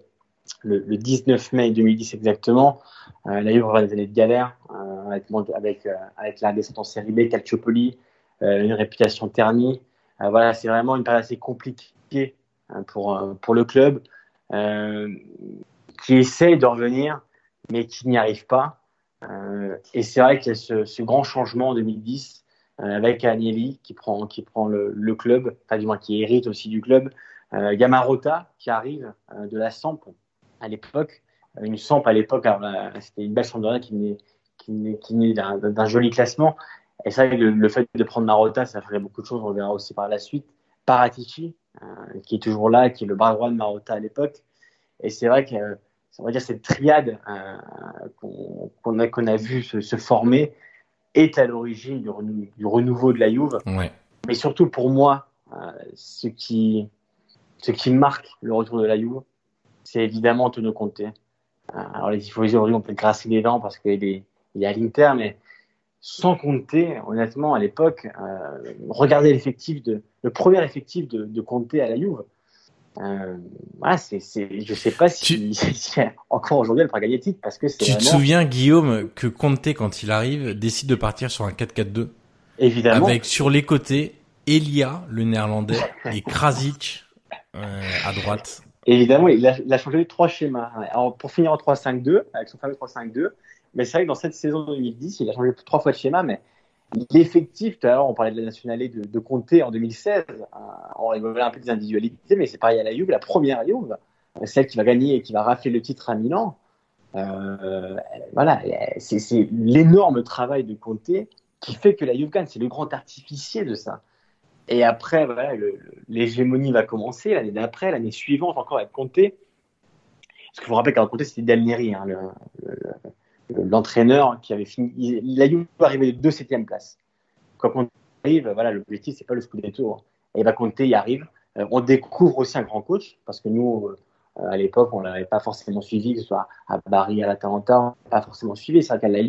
le, le 19 mai 2010 exactement. Euh, la Juve aura des années de galère euh, avec, avec, euh, avec la descente en série B, Calciopoli, euh, une réputation ternie. Voilà, c'est vraiment une période assez compliquée pour, pour le club qui essaie de revenir, mais qui n'y arrive pas. et c'est vrai qu'il y a ce, grand changement en 2010 avec Agnelli qui prend, qui prend le, club, enfin du moins qui hérite aussi du club. Gamarota qui arrive de la Samp à l'époque. Une Samp à l'époque, c'était une belle championnat qui venait, qui qui d'un joli classement. Et ça, le, le, fait de prendre Marotta, ça ferait beaucoup de choses. On verra aussi par la suite. Paratici, euh, qui est toujours là, qui est le bras droit de Marotta à l'époque. Et c'est vrai que, on va dire, cette triade euh, qu'on qu a, qu'on a vu se, se, former est à l'origine du, renou du, renouveau de la Juve. Ouais. Mais surtout pour moi, euh, ce, qui, ce qui marque le retour de la Juve, c'est évidemment Antonio Conte. Alors les tifosi aujourd'hui on peut grasser les dents parce qu'il est, il est à l'Inter, mais sans compter, honnêtement, à l'époque, euh, regardez l'effectif de le premier effectif de, de Conte à la Juve. Euh, voilà, c'est, c'est, je sais pas si, tu... [laughs] si encore aujourd'hui elle pourra gagner le titre parce que c'est. Tu vraiment... te souviens Guillaume que Conte quand il arrive décide de partir sur un 4-4-2 Évidemment. Avec sur les côtés Elia le néerlandais et [laughs] Krasic euh, à droite. Évidemment, il a, il a changé trois schémas. Alors, pour finir en 3-5-2, avec son fameux 3-5-2, mais c'est vrai que dans cette saison 2010, il a changé trois fois de schéma, mais l'effectif, tout à l'heure, on parlait de la nationalité de, de Conte en 2016, euh, on rigolait un peu des individualités, mais c'est pareil à la Juve, la première Juve, celle qui va gagner et qui va rafler le titre à Milan. Euh, voilà, c'est l'énorme travail de Conte qui fait que la Juve gagne. C'est le grand artificier de ça. Et après, voilà, l'hégémonie va commencer l'année d'après, l'année suivante encore avec Conte. Parce que je vous rappelle qu'avant Conte, c'était Dalneri, hein, l'entraîneur le, le, qui avait fini. La Juve arriver de 2 7 place. Quand on arrive, voilà, l'objectif, c'est pas le Scudetto. Hein. Et bah, Conte y arrive. Euh, on découvre aussi un grand coach, parce que nous, euh, à l'époque, on l'avait pas forcément suivi, que ce soit à Bari, à l'Atalanta, pas forcément suivi. C'est vrai qu'à la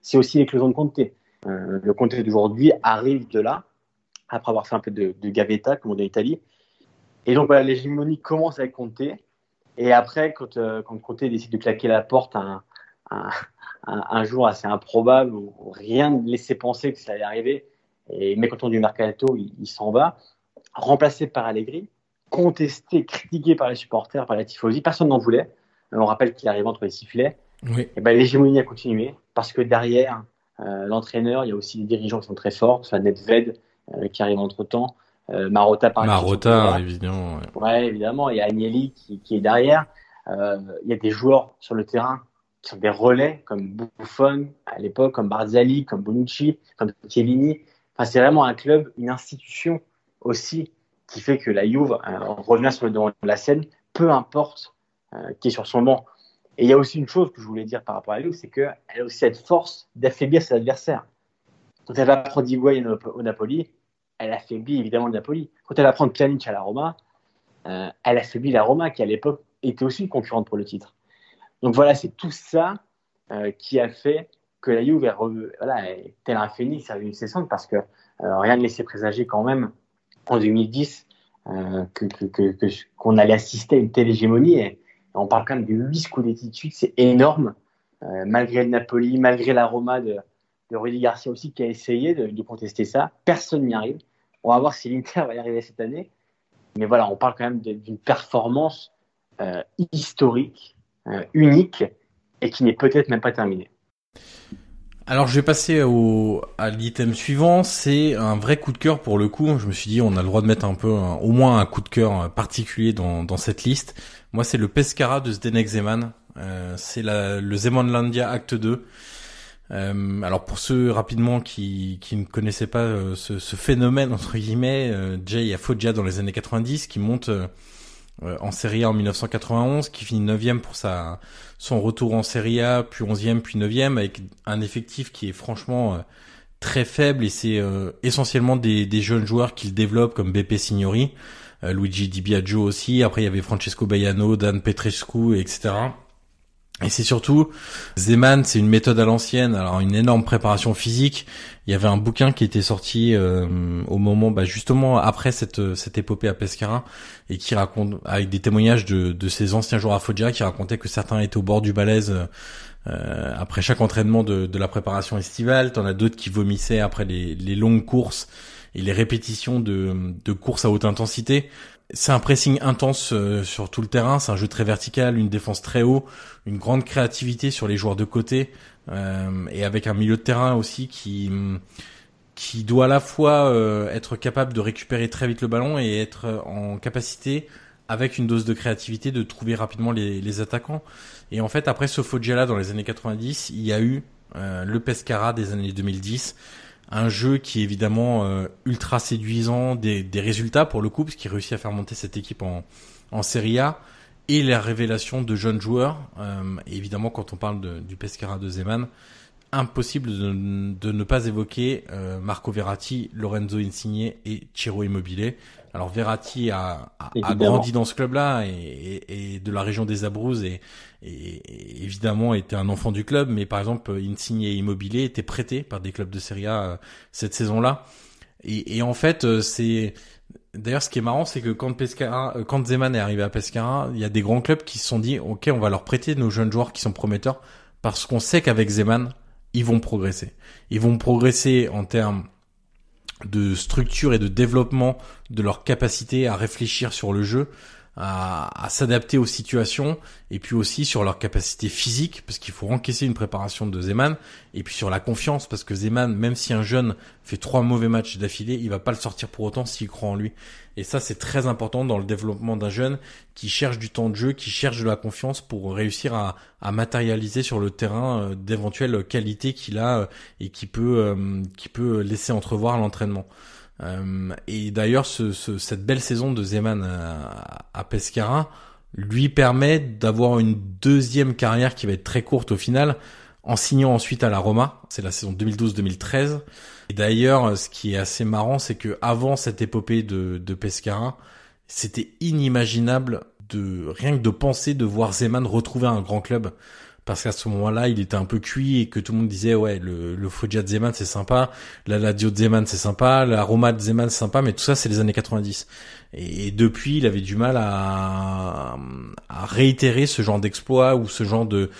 c'est aussi l'éclosion de Conte. Euh, le Conte d'aujourd'hui arrive de là après avoir fait un peu de, de gavetta, comme on dit en Italie. Et donc, voilà, l'hégémonie commence avec Conte. Et après, quand, euh, quand Conte décide de claquer la porte un, un, un, un jour assez improbable, où rien ne laissait penser que ça allait arriver, et mécontent du mercato, il, il s'en va, remplacé par Allegri, contesté, critiqué par les supporters, par la tifosi, personne n'en voulait. On rappelle qu'il arrive entre les sifflets. Oui. Et ben, l'hégémonie a continué, parce que derrière euh, l'entraîneur, il y a aussi des dirigeants qui sont très forts, soit Nedved, euh, qui arrive entre temps. Euh, Marotta, par Marotta, évidemment. Ouais. ouais. évidemment. Il y a Agnelli qui, qui est derrière. Euh, il y a des joueurs sur le terrain qui sont des relais, comme Buffon à l'époque, comme Barzali, comme Bonucci, comme Chiellini. Enfin, c'est vraiment un club, une institution aussi qui fait que la Juve euh, revient sur le devant de la scène, peu importe qui est sur son banc. Et il y a aussi une chose que je voulais dire par rapport à lui, c'est qu'elle a aussi cette force d'affaiblir ses adversaires. Quand elle apprend d'Higuain au Napoli, elle affaiblit évidemment Napoli. Quand elle apprend Pjanic à la Roma, euh, elle affaiblit la Roma, qui à l'époque était aussi concurrente pour le titre. Donc voilà, c'est tout ça euh, qui a fait que la Juve est, voilà, est tel un phénix à cessante parce que euh, rien ne laissait présager quand même en 2010 qu'on allait assister à une telle hégémonie. On parle quand même de 8 scudetti de suite, c'est énorme. malgré le Napoli, malgré la Roma de, de Rudy Garcia aussi qui a essayé de, contester ça. Personne n'y arrive. On va voir si l'Inter va y arriver cette année. Mais voilà, on parle quand même d'une performance euh, historique, euh, unique, et qui n'est peut-être même pas terminée. Alors je vais passer au, à l'item suivant, c'est un vrai coup de cœur pour le coup. Je me suis dit on a le droit de mettre un peu, au moins un coup de cœur particulier dans, cette liste. Moi c'est le Pescara de Zdenek Zeman. Euh, c'est le Zemanlandia Acte 2. Euh, alors pour ceux rapidement qui, qui ne connaissaient pas euh, ce, ce, phénomène entre guillemets, euh, Jay a Foggia dans les années 90 qui monte euh, en Serie A en 1991, qui finit 9 pour sa son retour en Serie A, puis 11e, puis 9e avec un effectif qui est franchement très faible et c'est essentiellement des, des, jeunes joueurs qu'il développe comme Beppe Signori, Luigi Di Biagio aussi, après il y avait Francesco Baiano, Dan Petrescu, etc. Et c'est surtout, Zeman, c'est une méthode à l'ancienne, alors une énorme préparation physique. Il y avait un bouquin qui était sorti euh, au moment, bah, justement après cette cette épopée à Pescara, et qui raconte avec des témoignages de, de ces anciens joueurs à Foggia qui racontaient que certains étaient au bord du balèze euh, après chaque entraînement de, de la préparation estivale. T'en as d'autres qui vomissaient après les, les longues courses et les répétitions de, de courses à haute intensité c'est un pressing intense euh, sur tout le terrain, c'est un jeu très vertical, une défense très haut, une grande créativité sur les joueurs de côté euh, et avec un milieu de terrain aussi qui qui doit à la fois euh, être capable de récupérer très vite le ballon et être en capacité avec une dose de créativité de trouver rapidement les, les attaquants. Et en fait, après ce Foggia dans les années 90, il y a eu le Pescara des années 2010 un jeu qui est évidemment euh, ultra séduisant, des, des, résultats pour le coup, parce qu'il réussit à faire monter cette équipe en, en Serie A, et la révélation de jeunes joueurs. Euh, évidemment, quand on parle de, du Pescara de Zeman, impossible de, de, ne pas évoquer euh, Marco Verratti, Lorenzo Insigne et Ciro Immobile. Alors Verratti a, a, grandi dans ce club-là et, et, de la région des Abruzzes et, et, évidemment était un enfant du club. Mais par exemple, Insigne et Immobile étaient prêtés par des clubs de Serie A euh, cette saison-là. Et, en fait, euh, c'est D'ailleurs, ce qui est marrant, c'est que quand Pescara, euh, quand Zeman est arrivé à Pescara, il y a des grands clubs qui se sont dit, ok, on va leur prêter nos jeunes joueurs qui sont prometteurs, parce qu'on sait qu'avec Zeman, ils vont progresser. Ils vont progresser en termes de structure et de développement de leur capacité à réfléchir sur le jeu, à, s'adapter aux situations, et puis aussi sur leur capacité physique, parce qu'il faut encaisser une préparation de Zeman, et puis sur la confiance, parce que Zeman, même si un jeune fait trois mauvais matchs d'affilée, il va pas le sortir pour autant s'il croit en lui. Et ça, c'est très important dans le développement d'un jeune qui cherche du temps de jeu, qui cherche de la confiance pour réussir à, matérialiser sur le terrain euh, d'éventuelles qualités qu'il a euh, et qui peut, euh, qui peut laisser entrevoir l'entraînement. Et d'ailleurs, ce, cette belle saison de Zeman à, à Pescara lui permet d'avoir une deuxième carrière qui va être très courte au final, en signant ensuite à la Roma. C'est la saison 2012-2013. Et d'ailleurs, ce qui est assez marrant, c'est que avant cette épopée de, de Pescara, c'était inimaginable de rien que de penser de voir Zeman retrouver un grand club parce qu'à ce moment-là, il était un peu cuit et que tout le monde disait ouais, le, le de Zeman c'est sympa, la Lazio de Zeman c'est sympa, la Roma de Zeman c'est sympa, mais tout ça c'est les années 90. Et, depuis, il avait du mal à, à réitérer ce genre d'exploit ou ce genre de,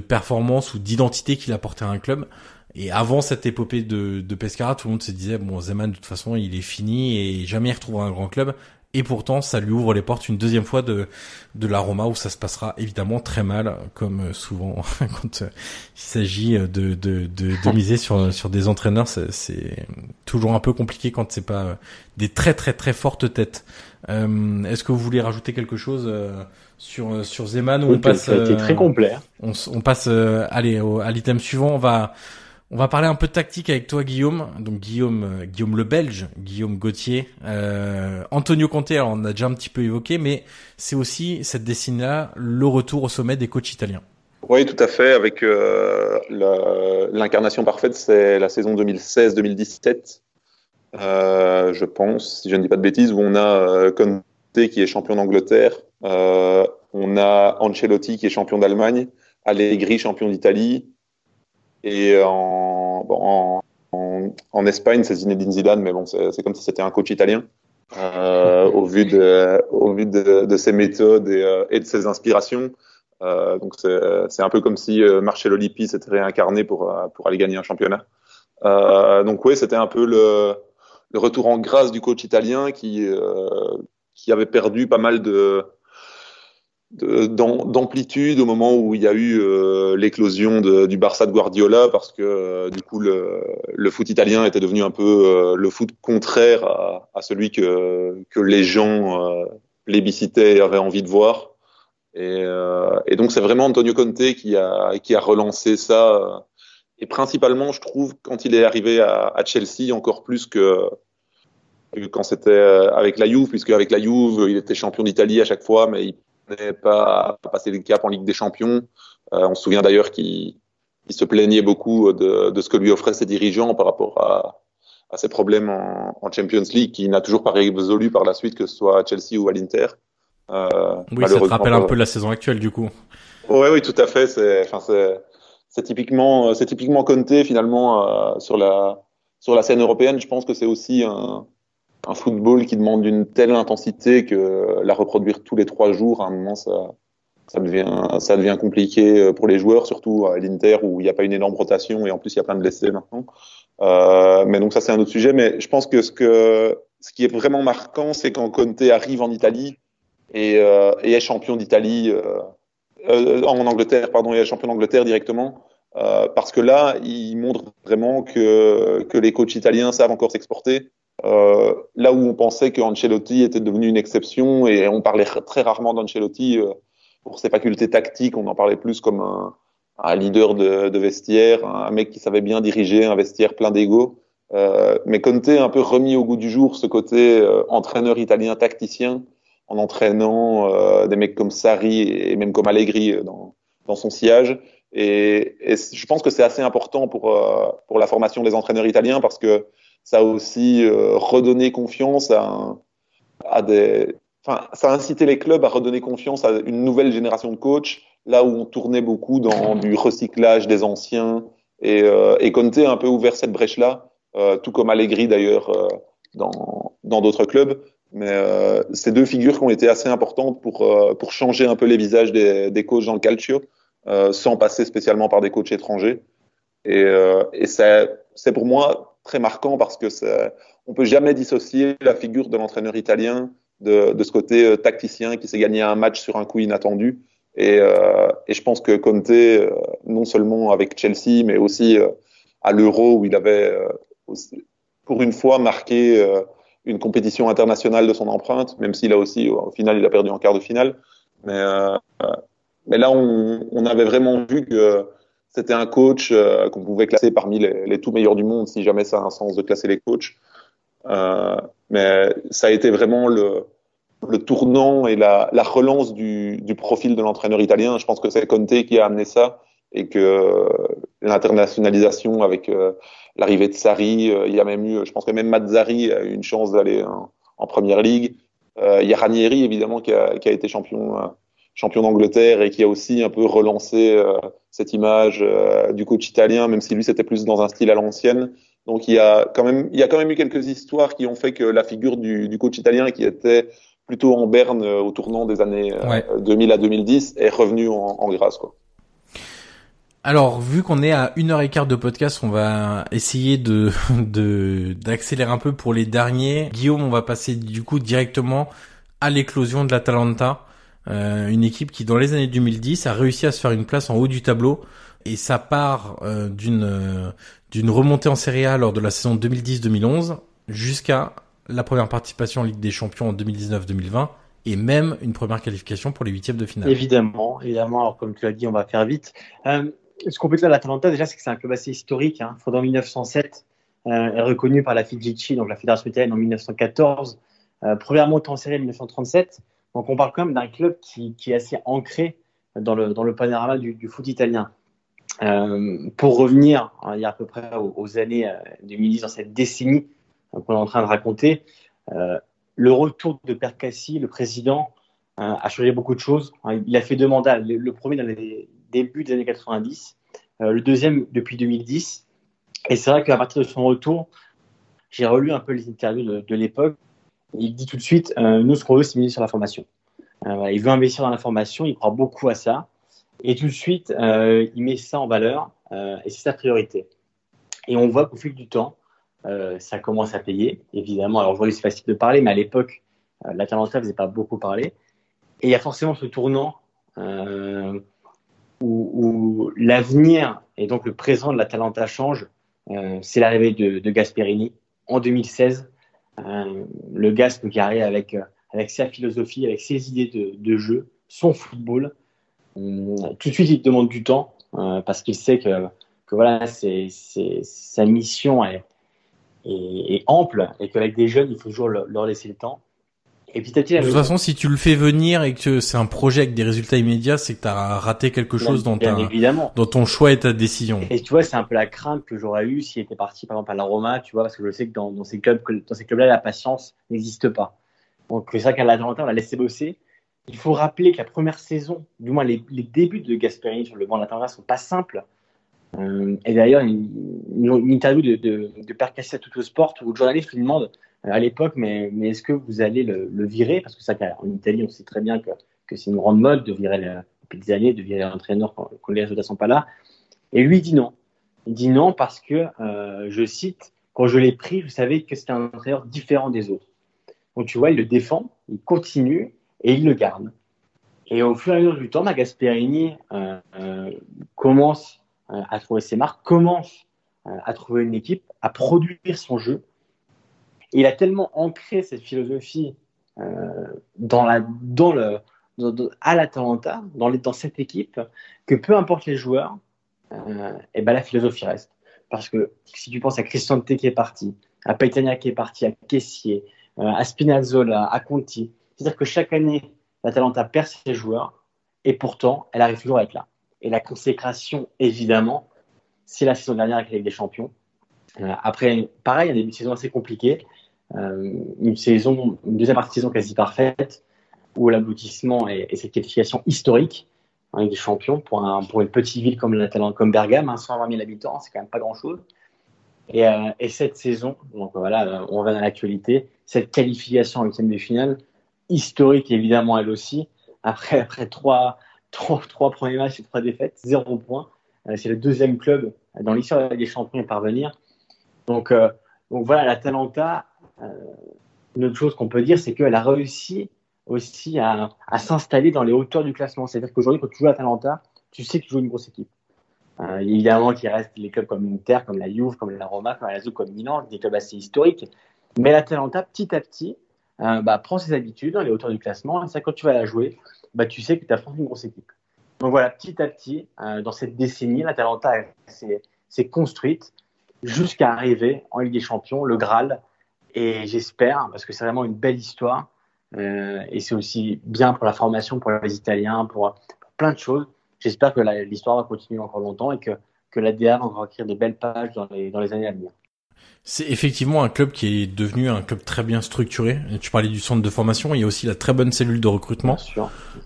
performance ou d'identité qu'il apportait à un club. Et avant cette épopée de, de Pescara, tout le monde se disait bon Zeman de toute façon il est fini et jamais il retrouvera un grand club. Et pourtant, ça lui ouvre les portes une deuxième fois de, de la Roma où ça se passera évidemment très mal, comme souvent [laughs] quand il s'agit de, de, de, de, miser sur, sur des entraîneurs. C'est toujours un peu compliqué quand c'est pas des très très très fortes têtes. Euh, Est-ce que vous voulez rajouter quelque chose euh, sur sur Zeman ou on passe Ça a été très complet. Hein. On, on passe euh, allez au, à l'item suivant. On va On va parler un peu de tactique avec toi, Guillaume. Donc Guillaume, euh, Guillaume le Belge, Guillaume Gauthier, euh, Antonio Conte. Alors on a déjà un petit peu évoqué, mais c'est aussi cette décennie-là le retour au sommet des coachs italiens. Oui, tout à fait. Avec euh, l'incarnation parfaite, c'est la saison 2016-2017, euh, je pense, si je ne dis pas de bêtises, où on a Conte qui est champion d'Angleterre, on a Ancelotti qui est champion d'Allemagne, Allegri champion d'Italie, et en, en, Espagne, c'est Zinedine Zidane, mais bon, c'est comme si c'était un coach italien. Euh, au vu de, au vu de, ses méthodes et, euh, et de ses inspirations. Euh, donc c'est un peu comme si euh, Marcelo Lippi s'était réincarné pour, euh, pour aller gagner un championnat. Euh, donc oui, c'était un peu le, le, retour en grâce du coach italien qui, qui avait perdu pas mal de, d'amplitude au moment où il y a eu euh, l'éclosion du Barça de Guardiola parce que euh, du coup le, foot italien était devenu un peu euh, le foot contraire à, celui que, que les gens plébiscitaient et avaient envie de voir. Et, et donc c'est vraiment Antonio Conte qui a, qui a relancé ça. Et principalement je trouve quand il est arrivé à, à Chelsea encore plus que quand c'était avec la Juve puisque avec la Juve il était champion d'Italie à chaque fois mais il n'est pas passé le cap en Ligue des Champions. Euh, on se souvient d'ailleurs qu'il se plaignait beaucoup de, de, ce que lui offraient ses dirigeants par rapport à, à ses problèmes en, en Champions League, qui n'a toujours pas résolu par la suite, que ce soit à Chelsea ou à l'Inter. Euh, oui, ça te rappelle un peu la saison actuelle du coup. Oui, oui, tout à fait. C'est, enfin, c'est, c'est typiquement, c'est typiquement Conte finalement euh, sur la sur la scène européenne. Je pense que c'est aussi un, un football qui demande une telle intensité que la reproduire tous les trois jours, à un moment, ça, ça devient, ça devient compliqué euh, pour les joueurs, surtout à l'Inter où il n'y a pas une énorme rotation et en plus il y a plein de blessés maintenant. Euh, mais donc ça c'est un autre sujet. Mais je pense que ce que ce qui est vraiment marquant, c'est quand Conte arrive en Italie et, euh, et est champion d'Italie euh, euh en Angleterre, pardon, et est champion d'Angleterre directement. Euh, parce que là, il montre vraiment que, que les coachs italiens savent encore s'exporter, euh, là où on pensait que Ancelotti était devenu une exception et on parlait très rarement d'Ancelotti euh, pour ses facultés tactiques, on en parlait plus comme un, un leader de, de, vestiaire, un mec qui savait bien diriger un vestiaire plein d'ego. Euh, mais Conte a un peu remis au goût du jour ce côté euh, entraîneur italien tacticien en entraînant euh, des mecs comme Sarri et même comme Allegri dans, dans son sillage. Et, et je pense que c'est assez important pour, pour la formation des entraîneurs italiens parce que ça a aussi euh, redonné confiance à, à des. Enfin, ça a incité les clubs à redonner confiance à une nouvelle génération de coachs, là où on tournait beaucoup dans [laughs] du recyclage des anciens. Et, euh, et Conte a un peu ouvert cette brèche-là, euh, tout comme Allegri d'ailleurs euh, dans dans d'autres clubs. Mais euh, ces deux figures qui ont été assez importantes pour euh, pour changer un peu les visages des, des coachs dans le calcio, sans passer spécialement par des coachs étrangers. Et, et c'est pour moi très marquant parce que on peut jamais dissocier la figure de l'entraîneur italien de, ce côté euh, tacticien qui s'est gagné un match sur un coup inattendu. Et, euh, je pense que Conte, euh, non seulement avec Chelsea, mais aussi à l'Euro où il avait pour une fois marqué une compétition internationale de son empreinte, même s'il a aussi au final il a perdu en quart de finale. Mais, là on avait vraiment vu que c'était un coach euh, qu'on pouvait classer parmi les, les, tout meilleurs du monde, si jamais ça a un sens de classer les coachs. Euh, mais ça a été vraiment le, le tournant et la, la relance du, du, profil de l'entraîneur italien. Je pense que c'est Conte qui a amené ça et que l'internationalisation avec euh, l'arrivée de Sarri, euh, il y a même eu, je pense que même Mazzari a eu une chance d'aller en, en, première ligue. Il y a Ranieri évidemment qui a, qui a été champion champion d'Angleterre et qui a aussi un peu relancé euh, cette image euh, du coach italien, même si lui c'était plus dans un style à l'ancienne. Donc il y a quand même il y a quand même eu quelques histoires qui ont fait que la figure du, du coach italien qui était plutôt en berne euh, au tournant des années ouais. 2000 à 2010 est revenu en, en grâce quoi. Alors, vu qu'on est à une heure et quart de podcast, on va essayer de d'accélérer un peu pour les derniers. Guillaume, on va passer du coup directement à l'éclosion de l'Atalanta. Euh, une équipe qui dans les années 2010 a réussi à se faire une place en haut du tableau et ça part euh, d'une euh, d'une remontée en Serie A lors de la saison 2010-2011 jusqu'à la première participation en Ligue des Champions en 2019-2020 et même une première qualification pour les huitièmes de finale. Évidemment, évidemment. Alors comme tu l'as dit, on va faire vite. Ce qu'on peut dire de l'Atalanta, déjà, c'est que c'est un club assez historique. Hein. Fondé en 1907, euh, est reconnu par la FIGC, donc la Fédération italienne, en 1914. Euh, première montée en série en 1937. Donc on parle quand même d'un club qui, est assez ancré dans le, panorama du, foot italien. Euh, pour revenir hein, il y a à peu près aux, années 2010, dans cette décennie qu'on est en train de raconter, euh, le retour de Percassi, le président, euh, a changé beaucoup de choses. Il a fait deux mandats, le, premier dans les débuts des années 90, euh, le deuxième depuis 2010. Et c'est vrai qu'à partir de son retour, j'ai relu un peu les interviews de l'époque. Il dit tout de suite, euh, nous, ce qu'on veut, c'est miser sur la formation. Euh, il veut investir dans la formation, il croit beaucoup à ça. Et tout de suite, euh, il met ça en valeur et c'est sa priorité. Et on voit qu'au fil du temps, ça commence à payer, évidemment. Alors aujourd'hui, c'est facile de parler, mais à l'époque, euh, l'Atalanta ne faisait pas beaucoup parler. Et il y a forcément ce tournant où, l'avenir et donc le présent de l'Atalanta change. C'est l'arrivée de, Gasperini en 2016. Euh, le Gasp qui arrive avec, euh, avec sa philosophie, avec ses idées de, de jeu, son football. Euh, tout de suite, il demande du temps parce qu'il sait que, que voilà, c'est, sa mission est, est, est ample et qu'avec des jeunes, il faut toujours leur laisser le temps. Et petit à petit, de toute façon, si tu le fais venir et que c'est un projet avec des résultats immédiats, c'est que tu as raté quelque chose dans, ta, évidemment. dans ton choix et ta décision. Et tu vois, c'est un peu la crainte que j'aurais eu s'il était parti, par exemple, à la Roma, tu vois, parce que je sais que dans, dans ces clubs, dans ces clubs-là, la patience n'existe pas. Donc, c'est vrai qu'à l'Atalanta, on l'a laissé bosser. Il faut rappeler que la première saison, du moins les, les débuts de Gasperini sur le banc de l'Atalanta sont pas simples. Euh, et d'ailleurs, une, une, interview de, de, de à Tutto Sport où le journaliste lui demande à l'époque, mais, mais est-ce que vous allez le, virer? Parce que ça, en Italie, on sait très bien que, que c'est une grande mode de virer le, années, de virer l'entraîneur quand, quand les résultats sont pas là. Et lui il dit non. Il dit non parce que, euh, je cite, quand je l'ai pris, je savais que c'était un entraîneur différent des autres. Donc tu vois, il le défend, il continue et il le garde. Et au fur et à mesure du temps, Gasperini euh, euh, commence euh, à trouver ses marques, commence euh, à trouver une équipe, à produire son jeu. Il a tellement ancré cette philosophie euh, dans la, dans le, à l'Atalanta, dans, dans cette équipe, que peu importe les joueurs, euh, et ben la philosophie reste. Parce que si tu penses à Cristante qui est parti, à Paitania qui est parti, à Kessier, euh, à Spinazzola, à Conti, c'est-à-dire que chaque année, l'Atalanta perd ses joueurs, et pourtant, elle arrive toujours à être là. Et la consécration, évidemment, c'est la saison dernière avec la Ligue des Champions. Euh, après, pareil, il y a des saisons assez compliquées. Euh, une saison, une deuxième partie de saison quasi parfaite, où l'aboutissement est, cette qualification historique en Ligue des Champions pour, un, pour une petite ville comme, la, comme Bergame, hein, 120 000 habitants, c'est quand même pas grand-chose. Et, euh, et, cette saison, donc voilà, on va dans l'actualité, cette qualification en huitième de finale, historique évidemment elle aussi, après, après trois, trois, trois premiers matchs et trois défaites, zéro point. Euh, c'est le deuxième club dans l'histoire des champions à parvenir. Donc, euh, donc voilà, la Talenta, euh, une autre chose qu'on peut dire, c'est qu'elle a réussi aussi à, s'installer dans les hauteurs du classement. C'est-à-dire qu'aujourd'hui, quand tu joues à Talenta, tu sais que tu joues une grosse équipe. Euh, évidemment qu'il reste les clubs comme l'Inter, comme la Juve, comme la Roma, comme la Lazio, comme Milan, des clubs assez historiques. Mais la Talenta, petit à petit, euh, bah, prend ses habitudes dans les hauteurs du classement. Et ça, quand tu vas la jouer, bah, tu sais que tu as une grosse équipe. Donc voilà, petit à petit, euh, dans cette décennie, la Talenta s'est construite jusqu'à arriver en Ligue des Champions, le Graal. Et j'espère, parce que c'est vraiment une belle histoire, euh, et c'est aussi bien pour la formation, pour les Italiens, pour, pour plein de choses. J'espère que l'histoire va continuer encore longtemps et que, que l'ADA va encore écrire des belles pages dans les, dans les années à venir. C'est effectivement un club qui est devenu un club très bien structuré. Tu parlais du centre de formation, il y a aussi la très bonne cellule de recrutement,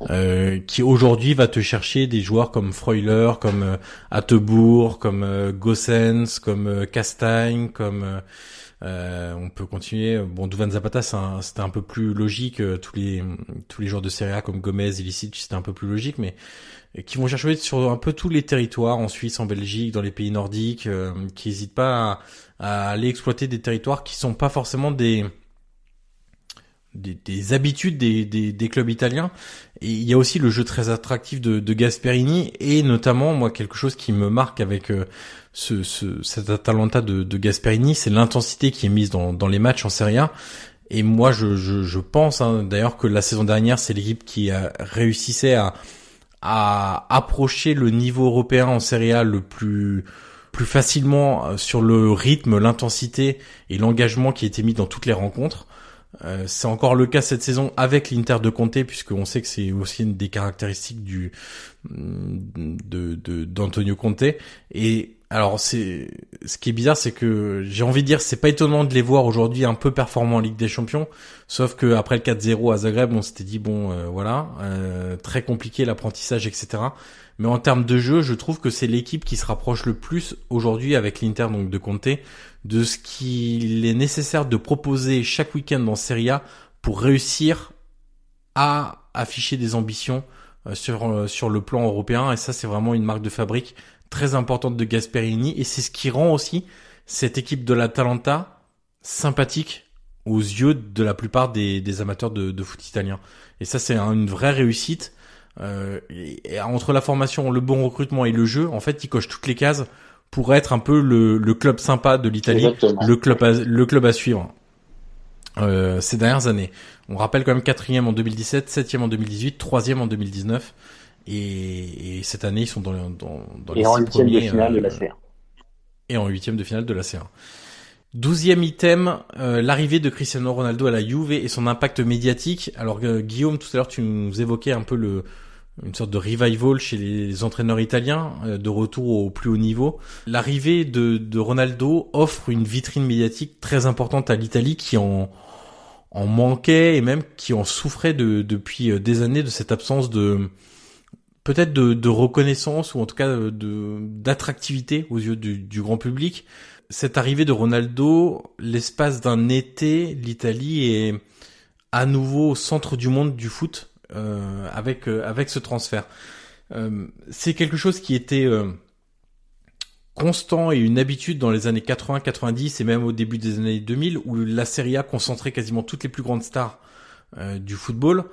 euh, qui aujourd'hui va te chercher des joueurs comme Freuler, comme euh, Attebourg, comme euh, Gossens, comme euh, Castagne, comme euh, on peut continuer. Bon, Duvan Zapata, c'était un, un, peu plus logique. tous les tous les joueurs de Serie A comme Gomez, Illicit, c'était un peu plus logique, mais qui vont chercher sur un peu tous les territoires en Suisse, en Belgique, dans les pays nordiques, qui n'hésitent pas à à aller exploiter des territoires qui sont pas forcément des des, des habitudes des, des, des, clubs italiens. Et il y a aussi le jeu très attractif de, de Gasperini et notamment moi quelque chose qui me marque avec euh, ce, ce, cet Atalanta de, de Gasperini, c'est l'intensité qui est mise dans, dans les matchs en Serie A. Et moi je, je, je pense hein, d'ailleurs que la saison dernière c'est l'équipe qui a réussissait à à approcher le niveau européen en Serie A le plus plus facilement euh, sur le rythme, l'intensité et l'engagement qui était mis dans toutes les rencontres. Euh, c'est encore le cas cette saison avec l'Inter de Conte puisqu'on sait que c'est aussi une des caractéristiques du de d'Antonio Conte. Et alors c'est ce qui est bizarre c'est que j'ai envie de dire c'est pas étonnant de les voir aujourd'hui un peu performants en Ligue des Champions sauf que après le 4-0 à Zagreb on s'était dit bon euh, voilà euh, très compliqué l'apprentissage etc mais en termes de jeu je trouve que c'est l'équipe qui se rapproche le plus aujourd'hui avec l'Inter donc de Conte de ce qu'il est nécessaire de proposer chaque week-end dans Serie A pour réussir à afficher des ambitions euh, sur sur le plan européen. Et ça c'est vraiment une marque de fabrique très importante de Gasperini et c'est ce qui rend aussi cette équipe de l'Atalanta sympathique aux yeux de la plupart des, des amateurs de, de, foot italien. Et ça, c'est une vraie réussite. Euh, et, entre la formation, le bon recrutement et le jeu, en fait, il coche toutes les cases pour être un peu le, le club sympa de l'Italie, le club à, le club à suivre. Euh, ces dernières années. On rappelle quand même quatrième en 2017, septième en 2018, troisième en 2019. Et, et, cette année, ils sont dans, dans, dans et les en huitième de finale de la C1. Et en huitième de finale de la C1. Douzième item, euh, l'arrivée de Cristiano Ronaldo à la Juve et son impact médiatique. Alors euh, Guillaume, tout à l'heure, tu nous évoquais un peu le une sorte de revival chez les entraîneurs italiens, euh, de retour au plus haut niveau. L'arrivée de, de Ronaldo offre une vitrine médiatique très importante à l'Italie qui en en manquait et même qui en souffrait de, depuis des années de cette absence de peut-être de, de, reconnaissance ou en tout cas de d'attractivité aux yeux du, du, grand public. Cette arrivée de Ronaldo, l'espace d'un été, l'Italie est à nouveau au centre du monde du foot euh, avec euh, avec ce transfert. Euh, c'est quelque chose qui était euh, constant et une habitude dans les années 80, 90 et même au début des années 2000 où la Serie A concentrait quasiment toutes les plus grandes stars euh, du football.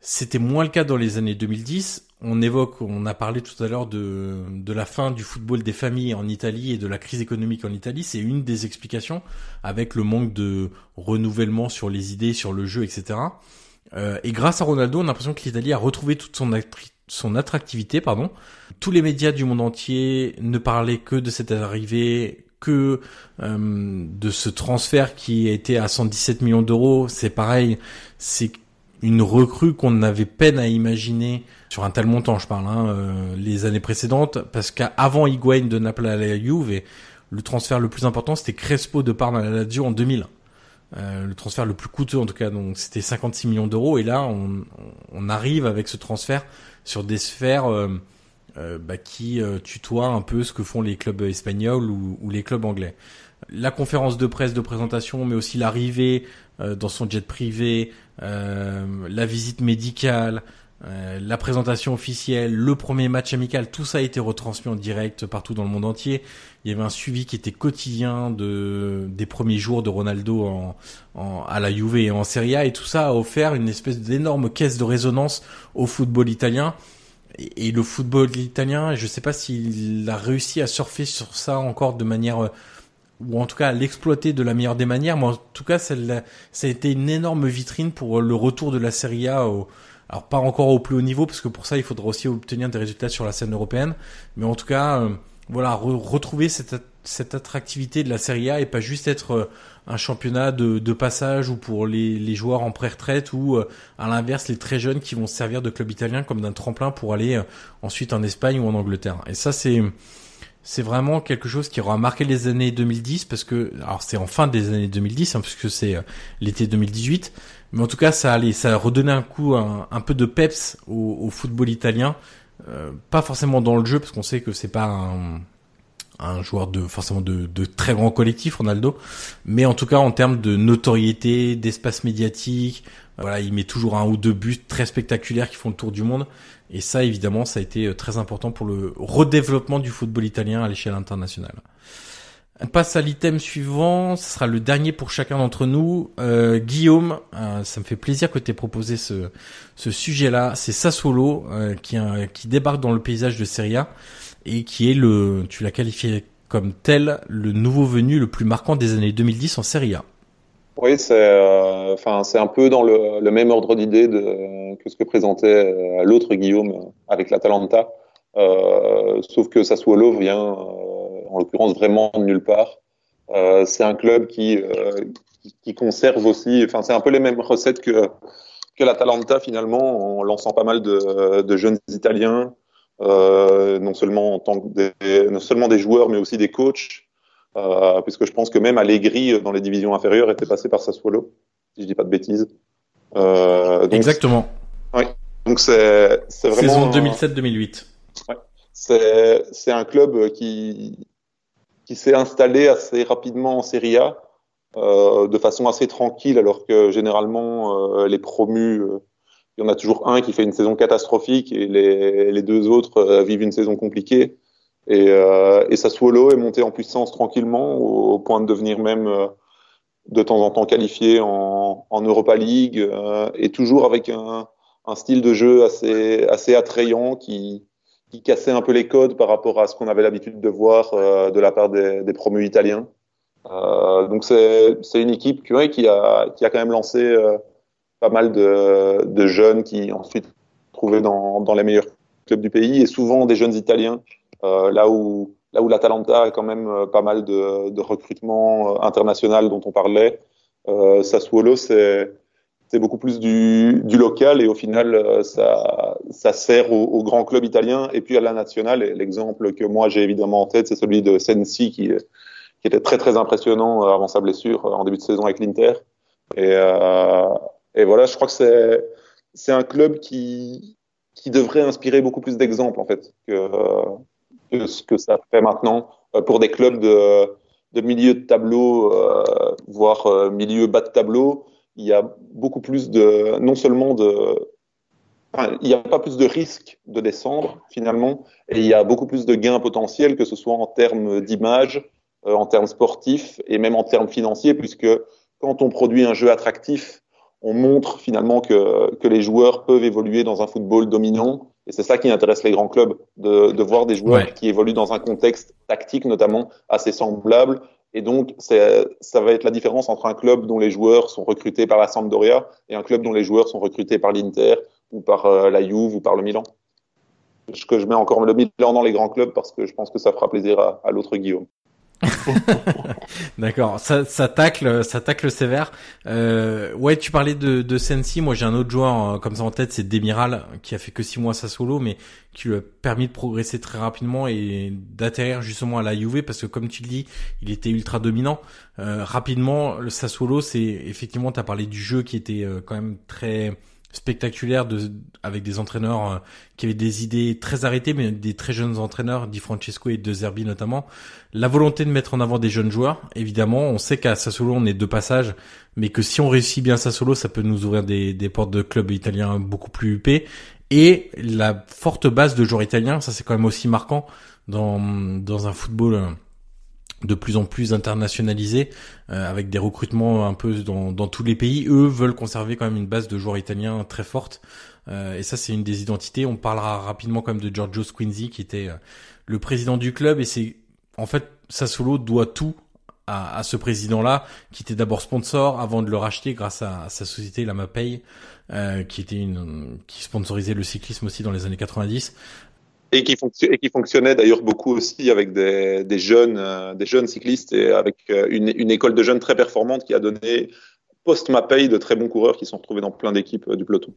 C'était moins le cas dans les années 2010 on évoque, on a parlé tout à l'heure de, de la fin du football des familles en Italie et de la crise économique en Italie. C'est une des explications avec le manque de renouvellement sur les idées, sur le jeu, etc. Euh, et grâce à Ronaldo, on a l'impression que l'Italie a retrouvé toute son, son attractivité. Pardon. Tous les médias du monde entier ne parlaient que de cette arrivée, que euh, de ce transfert qui été à 117 millions d'euros. C'est pareil, c'est une recrue qu'on avait peine à imaginer sur un tel montant, je parle, hein, euh, les années précédentes, parce qu'avant Higuain de Naples à la Juve, le transfert le plus important, c'était Crespo de Parme à la Lazio en 2000. Euh, le transfert le plus coûteux en tout cas, donc c'était 56 millions d'euros, et là on, on, arrive avec ce transfert sur des sphères euh, euh bah, qui euh, tutoient un peu ce que font les clubs espagnols ou, ou, les clubs anglais. La conférence de presse de présentation, mais aussi l'arrivée dans son jet privé, la visite médicale, euh, la présentation officielle, le premier match amical, tout ça a été retransmis en direct partout dans le monde entier. Il y avait un suivi qui était quotidien de des premiers jours de Ronaldo en, en à la Juve et en Serie A, et tout ça a offert une espèce d'énorme caisse de résonance au football italien. Et, le football italien, je ne sais pas s'il a réussi à surfer sur ça encore de manière ou en tout cas à l'exploiter de la meilleure des manières. Mais en tout cas, ça, ça a été une énorme vitrine pour le retour de la Serie A au, alors pas encore au plus haut niveau parce que pour ça il faudra aussi obtenir des résultats sur la scène européenne, mais en tout cas euh, voilà retrouver cette cette attractivité de la Serie A et pas juste être euh, un championnat de, de passage ou pour les, les joueurs en pré-retraite ou euh, à l'inverse les très jeunes qui vont se servir de club italien comme d'un tremplin pour aller ensuite en Espagne ou en Angleterre. Et ça c'est c'est vraiment quelque chose qui aura marqué les années 2010 parce que alors c'est en fin des années 2010 hein, puisque c'est l'été 2018 mais en tout cas, ça allait, ça a redonné un coup, un, peu de peps au, au football italien. Euh, pas forcément dans le jeu, parce qu'on sait que c'est pas un, un, joueur de forcément de, de, très grand collectif, Ronaldo. Mais en tout cas, en termes de notoriété, d'espace médiatique, voilà, il met toujours un ou deux buts très spectaculaires qui font le tour du monde. Et ça, évidemment, ça a été euh, très important pour le redéveloppement du football italien à l'échelle internationale. On passe à l'item suivant, ce sera le dernier pour chacun d'entre nous. Euh, Guillaume, euh, ça me fait plaisir que tu aies proposé ce, ce sujet-là. C'est Sassuolo euh, qui, qui débarque dans le paysage de Serie A et qui est le, tu l'as qualifié comme tel, le nouveau venu le plus marquant des années 2010 en Serie A. Oui, c'est enfin c'est un peu dans le, le même ordre d'idée que ce que présentait l'autre Guillaume avec l'Atalanta. sauf que Sassuolo vient, en l'occurrence, vraiment de nulle part. c'est un club qui, qui conserve aussi, enfin, c'est un peu les mêmes recettes que, que l'Atalanta finalement, en lançant pas mal de, de jeunes Italiens, euh, non seulement en tant que des, non seulement des joueurs, mais aussi des coachs, euh, puisque je pense que même Allegri dans les divisions inférieures était passé par Sassuolo, si je dis pas de bêtises. Euh, Exactement. Oui. Donc c'est c'est vraiment saison 2007-2008. Ouais. C'est c'est un club qui qui s'est installé assez rapidement en Serie A euh, de façon assez tranquille, alors que généralement euh, les promus, euh, il y en a toujours un qui fait une saison catastrophique et les, les deux autres vivent une saison compliquée. Et, et Sassuolo est monté en puissance tranquillement au, point de devenir même de temps en temps qualifié en, en Europa League et toujours avec un, un, style de jeu assez, assez attrayant qui, qui cassait un peu les codes par rapport à ce qu'on avait l'habitude de voir de la part des, des promus italiens. Euh, donc c'est une équipe qui, ouais, qui, a, qui a quand même lancé euh, pas mal de, de, jeunes qui ensuite trouvaient dans, dans les meilleurs clubs du pays et souvent des jeunes Italiens euh, là où là où l'Atalanta a quand même euh, pas mal de, de recrutement euh, international dont on parlait. Euh, Sassuolo c'est c'est beaucoup plus du, du, local et au final ça, ça sert aux, aux grands clubs italiens et puis à la nationale. L'exemple que moi j'ai évidemment en tête c'est celui de Sensi qui qui était très très impressionnant euh, avant sa blessure euh, en début de saison avec l'Inter. Et, euh, et voilà, je crois que c'est c'est un club qui qui devrait inspirer beaucoup plus d'exemples en fait que, que ce que ça fait maintenant pour des clubs de de milieu de tableau, euh, voire milieu bas de tableau, il y a beaucoup plus de, non seulement de, enfin, il n'y a pas plus de risques de descendre finalement, et il y a beaucoup plus de gains potentiels, que ce soit en termes d'image, euh, en termes sportifs et même en termes financiers, puisque quand on produit un jeu attractif, on montre finalement que, que les joueurs peuvent évoluer dans un football dominant. Et c'est ça qui intéresse les grands clubs, de, de voir des joueurs qui évoluent dans un contexte tactique notamment assez semblable. Et donc, ça va être la différence entre un club dont les joueurs sont recrutés par la Sampdoria et un club dont les joueurs sont recrutés par l'Inter ou par euh, la Juve ou par le Milan. Que je mets encore le Milan dans les grands clubs parce que je pense que ça fera plaisir à, à l'autre Guillaume. [laughs] D'accord, ça, tacle, ça tacle sévère. Euh, ouais, tu parlais de, de Sensi. Moi, j'ai un autre joueur euh, comme ça en tête, c'est Demiral, qui a fait que six mois sa solo, mais qui lui a permis de progresser très rapidement et d'atterrir justement à la Juve, parce que comme tu le dis, il était ultra dominant. Euh, rapidement, le Sassuolo, c'est effectivement, tu as parlé du jeu qui était euh, quand même très spectaculaire de, avec des entraîneurs euh, qui avaient des idées très arrêtées, mais des très jeunes entraîneurs, Di Francesco et De Zerbi notamment. La volonté de mettre en avant des jeunes joueurs, évidemment. On sait qu'à Sassuolo, on est de passage, mais que si on réussit bien Sassuolo, ça peut nous ouvrir des, des portes de clubs italiens beaucoup plus huppés. Et la forte base de joueurs italiens, ça c'est quand même aussi marquant dans, dans un football euh, de plus en plus internationalisé, euh, avec des recrutements un peu dans, dans, tous les pays. Eux veulent conserver quand même une base de joueurs italiens très forte. Euh, et ça, c'est une des identités. On parlera rapidement quand même de Giorgio Squinzi, qui était euh, le président du club. Et c'est en fait, Sassuolo doit tout à, à ce président-là, qui était d'abord sponsor avant de le racheter grâce à, sa société La Mapei, euh, qui était une qui sponsorisait le cyclisme aussi dans les années 90. Et qui, et qui fonctionnait d'ailleurs beaucoup aussi avec des, des jeunes, euh, des jeunes cyclistes et avec euh, une, une, école de jeunes très performante qui a donné post-Mapei de très bons coureurs qui sont retrouvés dans plein d'équipes euh, du peloton.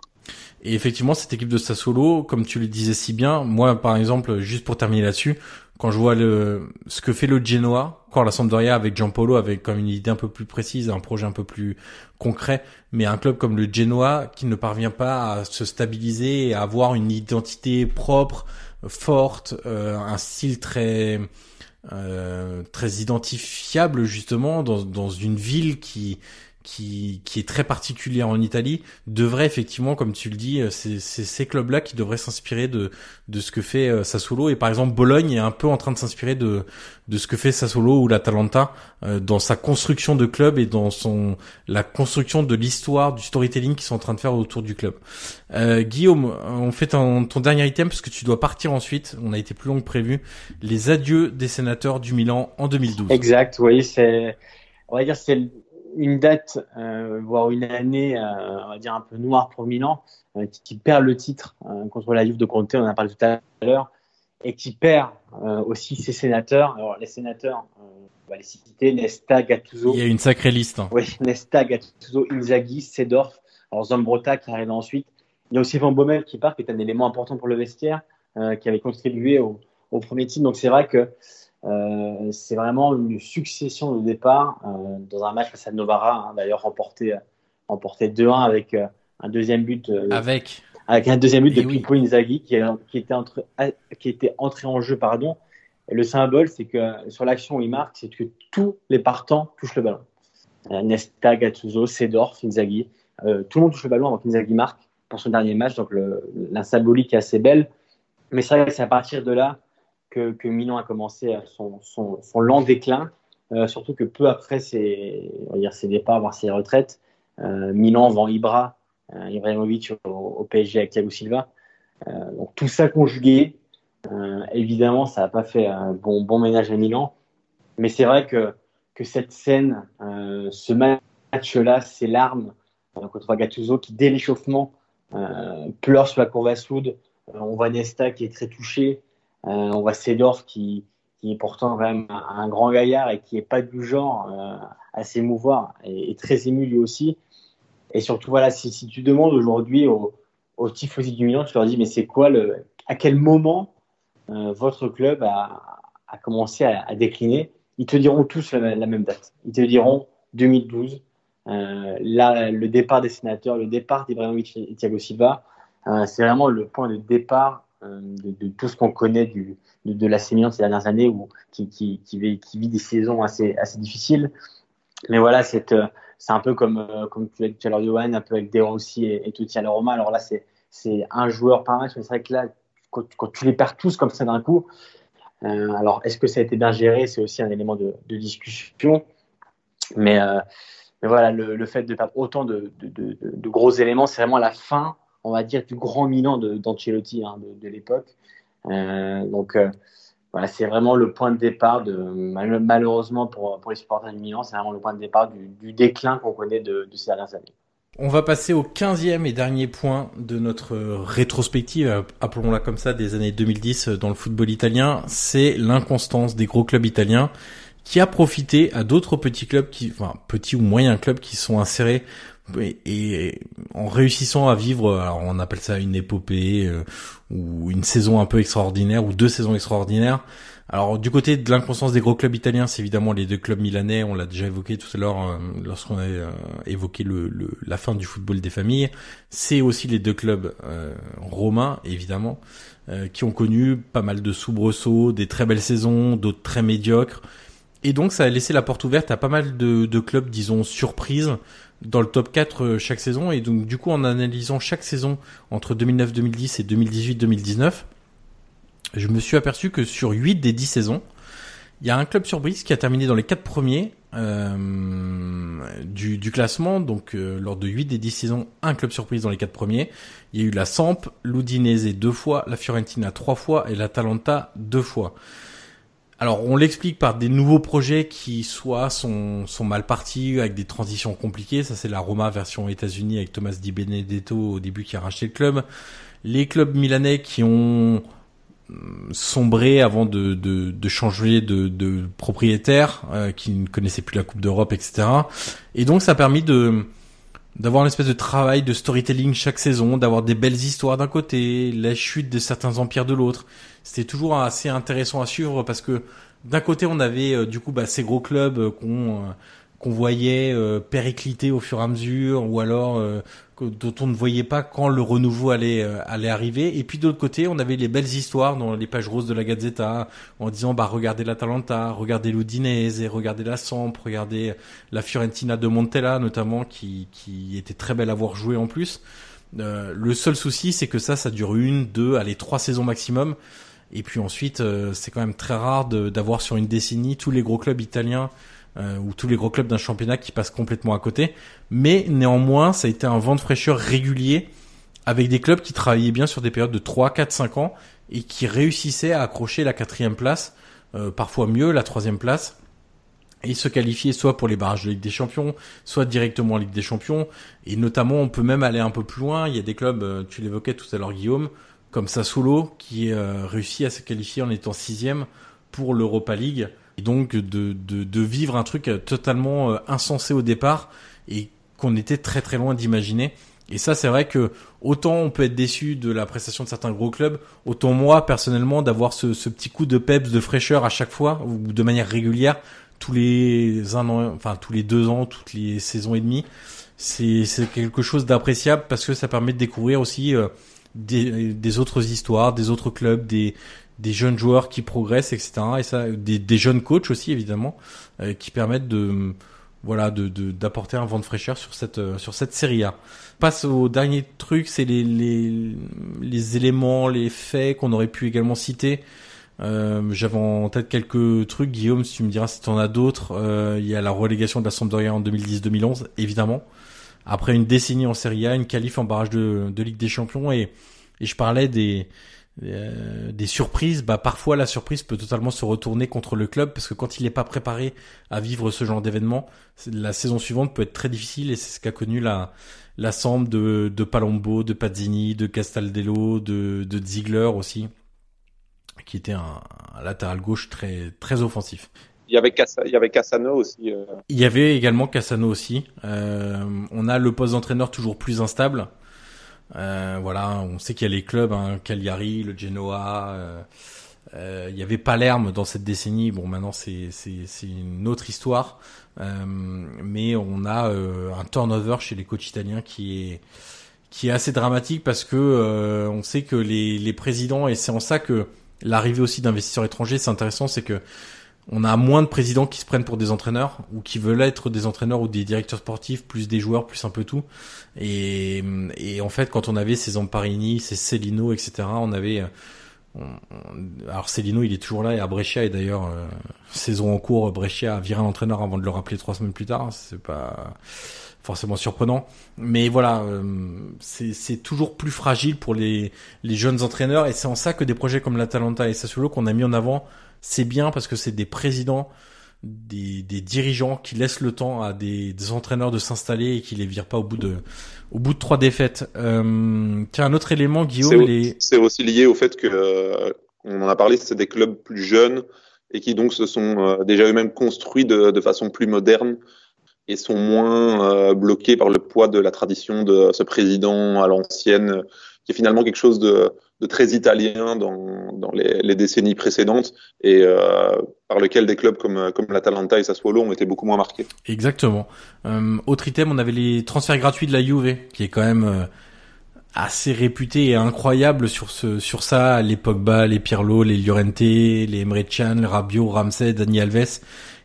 Et effectivement, cette équipe de Sassolo, comme tu le disais si bien, moi par exemple, juste pour terminer là-dessus, quand je vois le ce que fait le Genoa, quand la Sampdoria avec Giampolo avec comme une idée un peu plus précise, un projet un peu plus concret, mais un club comme le Genoa qui ne parvient pas à se stabiliser et à avoir une identité propre, forte, euh, un style très euh, très identifiable justement dans, dans une ville qui qui, qui est très particulière en Italie, devrait effectivement, comme tu le dis, euh, c'est ces clubs-là qui devraient s'inspirer de, de ce que fait euh, Sassuolo. Et par exemple, Bologne est un peu en train de s'inspirer de, de ce que fait Sassuolo ou l'Atalanta euh, dans sa construction de club et dans son la construction de l'histoire, du storytelling qu'ils sont en train de faire autour du club. Euh, Guillaume, on fait ton, ton dernier item parce que tu dois partir ensuite. On a été plus long que prévu. Les adieux des sénateurs du Milan en 2012. Exact, oui, c'est on va dire c'est une date, euh, voire une année, euh, on va dire un peu noire pour Milan, euh, qui, qui perd le titre euh, contre la Juve de Conte, on en a parlé tout à l'heure, et qui perd euh, aussi ses sénateurs. Alors les sénateurs, euh, on va les citer, Nesta, Gattuso. Il y a une sacrée liste. hein. Oui, Nesta, Gattuso, Inzaghi, Sedorf, alors Zambrotta qui arrive ensuite. Il y a aussi Van Bommel qui part, qui est un élément important pour le vestiaire, euh, qui avait contribué au, au premier titre. Donc c'est vrai que euh, c'est vraiment une succession de départs euh, dans un match face à Novara, hein, d'ailleurs remporté, remporté 2-1 avec euh, un deuxième but, euh, Avec. avec un deuxième but Eh de oui. Pippo Inzaghi qui, qui était entre, qui était entré en jeu, pardon. Et le symbole, c'est que sur l'action où il marque, c'est que tous les partants touchent le ballon. Nesta, Gattuso, Sedorf, Inzaghi, euh, tout le monde touche le ballon avant qu'Inzaghi marque pour son dernier match. Donc le, la symbolique est assez belle. Mais c'est vrai que c'est à partir de là que, que Milan a commencé son, son, son lent déclin. Euh, surtout que peu après ses, dire ses départs, voire ses retraites, euh, Milan vend Ibra, euh, Ibrahimovic au, PSG avec Thiago Silva. Donc tout ça conjugué, évidemment, ça n'a pas fait un bon, bon ménage à Milan. Mais c'est vrai que, que cette scène, ce match-là, ces larmes contre Gattuso qui, dès l'échauffement, pleure sur la courbe à soude. On voit Nesta qui est très touché. Euh, on voit Sedorf qui, est pourtant quand même un, grand gaillard et qui n'est pas du genre euh, à s'émouvoir et, très ému lui aussi. Et surtout, voilà, si, tu demandes aujourd'hui aux, tifosi du Milan, tu leur dis, mais c'est quoi le, à quel moment euh, votre club a, commencé à, décliner? Ils te diront tous la, même date. Ils te diront 2012, euh, là, le départ des sénateurs, le départ d'Ibrahimovic et Thiago Silva. C'est vraiment le point de départ de, de tout ce qu'on connaît de, de Milan ces dernières années, où, qui, vit, des saisons assez, difficiles. Mais voilà, c'est euh, un peu comme, euh, comme tu l'as dit tout à Johan, un peu avec De Rossi et, et Tutti la. Alors là, c'est un joueur par match, mais c'est vrai que là, quand, tu les perds tous comme ça d'un coup, euh, alors est-ce que ça a été bien géré? C'est aussi un élément de, discussion. Mais, euh, mais voilà, le, fait de perdre autant de gros éléments, c'est vraiment la fin, on va dire, du grand Milan d'Ancelotti hein, de, l'époque. Euh, donc euh, voilà, c'est vraiment le point de départ, de, malheureusement pour, pour les supporters du Milan, c'est vraiment le point de départ du, du déclin qu'on connaît de, de ces dernières années. On va passer au quinzième et dernier point de notre rétrospective, appelons-la comme ça, des années 2010 dans le football italien. C'est l'inconstance des gros clubs italiens qui a profité à d'autres petits clubs qui, enfin, petits ou moyens clubs qui sont insérés et, et en réussissant à vivre, alors on appelle ça une épopée euh, ou une saison un peu extraordinaire ou deux saisons extraordinaires. Alors du côté de l'inconstance des gros clubs italiens, c'est évidemment les deux clubs milanais, on l'a déjà évoqué tout à l'heure euh, lorsqu'on a euh, évoqué le, le, la fin du football des familles. C'est aussi les deux clubs euh, romains, évidemment, qui ont connu pas mal de soubresauts, des très belles saisons, d'autres très médiocres. Et donc ça a laissé la porte ouverte à pas mal de, de clubs, disons, surprises dans le top 4 euh, chaque saison. Et donc du coup, en analysant chaque saison entre 2009-2010 et 2018-2019, je me suis aperçu que sur 8 des 10 saisons, il y a un club surprise qui a terminé dans les 4 premiers euh, du, du, classement. Donc euh, lors de 8 des 10 saisons, un club surprise dans les 4 premiers. Il y a eu la Samp, l'Udinese deux fois, la Fiorentina trois fois et l'Atalanta deux fois. Alors on l'explique par des nouveaux projets qui soit sont, sont mal partis avec des transitions compliquées. Ça c'est la Roma version États-Unis avec Thomas Di Benedetto au début qui a racheté le club. Les clubs milanais qui ont sombré avant de, de, de changer de, de propriétaire, euh, qui ne connaissaient plus la Coupe d'Europe, etc. Et donc ça a permis de d'avoir une espèce de travail de storytelling chaque saison, d'avoir des belles histoires d'un côté, la chute de certains empires de l'autre. C'était toujours assez intéressant à suivre parce que d'un côté on avait euh, du coup bah, ces gros clubs euh, qu'on qu'on voyait euh, péricliter au fur et à mesure ou alors euh, dont on ne voyait pas quand le renouveau allait euh, allait arriver. Et puis de l'autre côté on avait les belles histoires dans les pages roses de la Gazzetta en disant bah regardez l'Atalanta regardez l'Udinese regardez la Samp regardez la Fiorentina de Montella notamment qui qui était très belle à voir jouer en plus. Euh, le seul souci c'est que ça ça dure une deux allez trois saisons maximum et puis ensuite euh, c'est quand même très rare d'avoir sur une décennie tous les gros clubs italiens euh, ou tous les gros clubs d'un championnat qui passent complètement à côté. Mais néanmoins, ça a été un vent de fraîcheur régulier avec des clubs qui travaillaient bien sur des périodes de 3, 4, 5 ans et qui réussissaient à accrocher la quatrième place, euh, parfois mieux la troisième place. et se qualifier soit pour les barrages de Ligue des Champions, soit directement en Ligue des Champions. Et notamment, on peut même aller un peu plus loin. Il y a des clubs, euh, tu l'évoquais tout à l'heure, Guillaume, comme Sassuolo, qui euh, réussit à se qualifier en étant sixième pour l'Europa League. Et donc de, de, de, vivre un truc totalement euh, insensé au départ et qu'on était très très loin d'imaginer. Et ça, c'est vrai que autant on peut être déçu de la prestation de certains gros clubs, autant moi personnellement d'avoir ce, ce petit coup de peps, de fraîcheur à chaque fois ou de manière régulière, tous les un an, enfin tous les deux ans, toutes les saisons et demie, c'est c'est quelque chose d'appréciable parce que ça permet de découvrir aussi euh, des, des autres histoires, des autres clubs, des des jeunes joueurs qui progressent, etc. Et ça, des, des jeunes coachs aussi évidemment, euh, qui permettent de voilà de d'apporter un vent de fraîcheur sur cette euh, sur cette série A. Passe au dernier truc, c'est les, les les éléments, les faits qu'on aurait pu également citer. Euh, J'avais en tête quelques trucs, Guillaume, si tu me diras si tu en as d'autres. Euh, il y a la relégation de la Sampdoria en 2010-2011, évidemment. Après une décennie en Serie A, une qualif en barrage de, de Ligue des Champions, et, et je parlais des euh, des surprises. Bah parfois la surprise peut totalement se retourner contre le club parce que quand il n'est pas préparé à vivre ce genre d'événement, la saison suivante peut être très difficile et c'est ce qu'a connu la la de, de Palombo, de Pazzini, de Castaldello, de, de Ziegler aussi qui était un, latéral gauche très très offensif. Il y avait, Cassano aussi. Euh. Il y avait également Cassano aussi. Euh, on a le poste d'entraîneur toujours plus instable. Euh, voilà, on sait qu'il y a les clubs, hein, Cagliari, le Genoa. Euh, euh, il y avait Palerme dans cette décennie. Bon, maintenant c'est une autre histoire. mais on a un turnover chez les coachs italiens qui est qui est assez dramatique parce que on sait que les les présidents et c'est en ça que l'arrivée aussi d'investisseurs étrangers, c'est intéressant, c'est que on a moins de présidents qui se prennent pour des entraîneurs ou qui veulent être des entraîneurs ou des directeurs sportifs, plus des joueurs, plus un peu tout. Et, en fait, quand on avait ces Amparini, ces Celino, etc., on avait alors Celino, il est toujours là et à Brescia et d'ailleurs euh, saison en cours, Brescia a viré un entraîneur avant de le rappeler trois semaines plus tard. C'est pas forcément surprenant. Mais voilà, euh, c'est toujours plus fragile pour les, les jeunes entraîneurs et c'est en ça que des projets comme l'Atalanta et Sassuolo qu'on a mis en avant, c'est bien parce que c'est des présidents, des, des, dirigeants qui laissent le temps à des, des entraîneurs de s'installer et qui les virent pas au bout de au bout de trois défaites. Euh, tiens, un autre élément, Guillaume, c'est aussi lié au fait que euh, on en a parlé, c'est des clubs plus jeunes et qui donc se sont euh, déjà eux-mêmes construits de, de façon plus moderne et sont moins euh, bloqués par le poids de la tradition de ce président à l'ancienne, qui est finalement quelque chose de, de très italien dans, dans les, les, décennies précédentes et euh, par lequel des clubs comme, comme l'Atalanta et Sassuolo ont été beaucoup moins marqués. Exactement. Euh, autre item, on avait les transferts gratuits de la Juve, qui est quand même euh, assez réputé et incroyable sur ce sur ça. Les Pogba, les Pirlo, les Llorente, les Emre Can, Rabiot, Ramsey, Dani Alves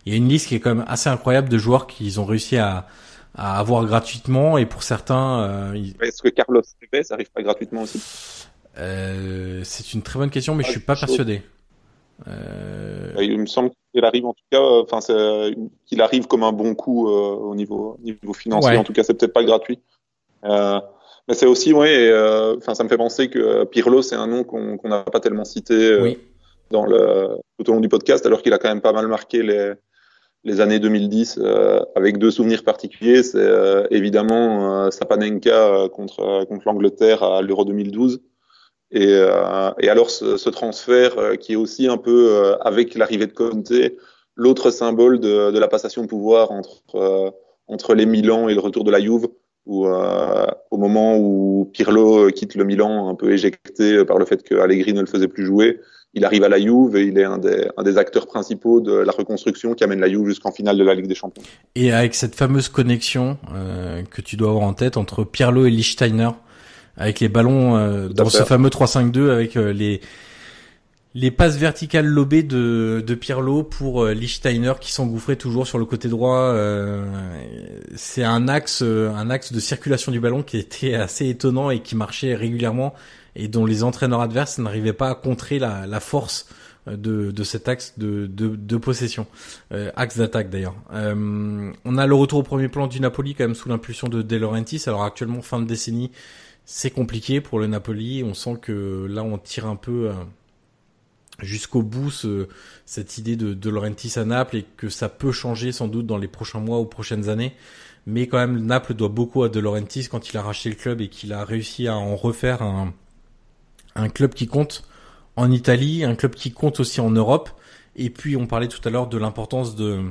il y a une liste qui est quand même assez incroyable de joueurs qu'ils ont réussi à, à avoir gratuitement et pour certains. Euh, Est-ce que Carlos Tevez arrive pas gratuitement aussi? Euh, C'est une très bonne question, mais je suis pas persuadé. Euh... Il me semble qu'il arrive en tout cas, euh, enfin qu'il arrive comme un bon coup au niveau niveau financier. En tout cas, c'est peut-être pas gratuit. Mais c'est aussi, ouais, enfin ça me fait penser que Pirlo, c'est un nom qu'on n'a pas tellement cité oui. dans le tout au long du podcast, alors qu'il a quand même pas mal marqué les les années 2010 euh, avec deux souvenirs particuliers. C'est euh, évidemment euh, Sapanenka contre contre l'Angleterre à l'Euro 2012. Et, et alors ce, transfert qui est aussi un peu avec l'arrivée de Conte, l'autre symbole de, la passation de pouvoir entre entre les Milan et le retour de la Juve, où au moment où Pirlo quitte le Milan, un peu éjecté par le fait que Allegri ne le faisait plus jouer, il arrive à la Juve et il est un des, acteurs principaux de la reconstruction qui amène la Juve jusqu'en finale de la Ligue des Champions. Et avec cette fameuse connexion euh, que tu dois avoir en tête entre Pirlo et Lichtsteiner, avec les ballons euh, dans ce fameux 3-5-2 avec euh, les les passes verticales lobées de, de Pirlo pour euh, Lichtsteiner qui s'engouffrait toujours sur le côté droit. Euh, c'est un axe, un axe de circulation du ballon qui était [laughs] assez étonnant et qui marchait régulièrement et dont les entraîneurs adverses n'arrivaient pas à contrer la, la force euh, de, de, cet axe de, de, de possession, euh, axe d'attaque d'ailleurs. Euh, on a le retour au premier plan du Napoli quand même sous l'impulsion de De Laurentiis. Alors actuellement fin de décennie, c'est compliqué pour le Napoli. On sent que là on tire un peu, jusqu'au bout ce, cette idée de, de Laurentiis à Naples et que ça peut changer sans doute dans les prochains mois ou prochaines années. Mais quand même, Naples doit beaucoup à De quand il a racheté le club et qu'il a réussi à en refaire un, un club qui compte en Italie, un club qui compte aussi en Europe. Et puis on parlait tout à l'heure de l'importance de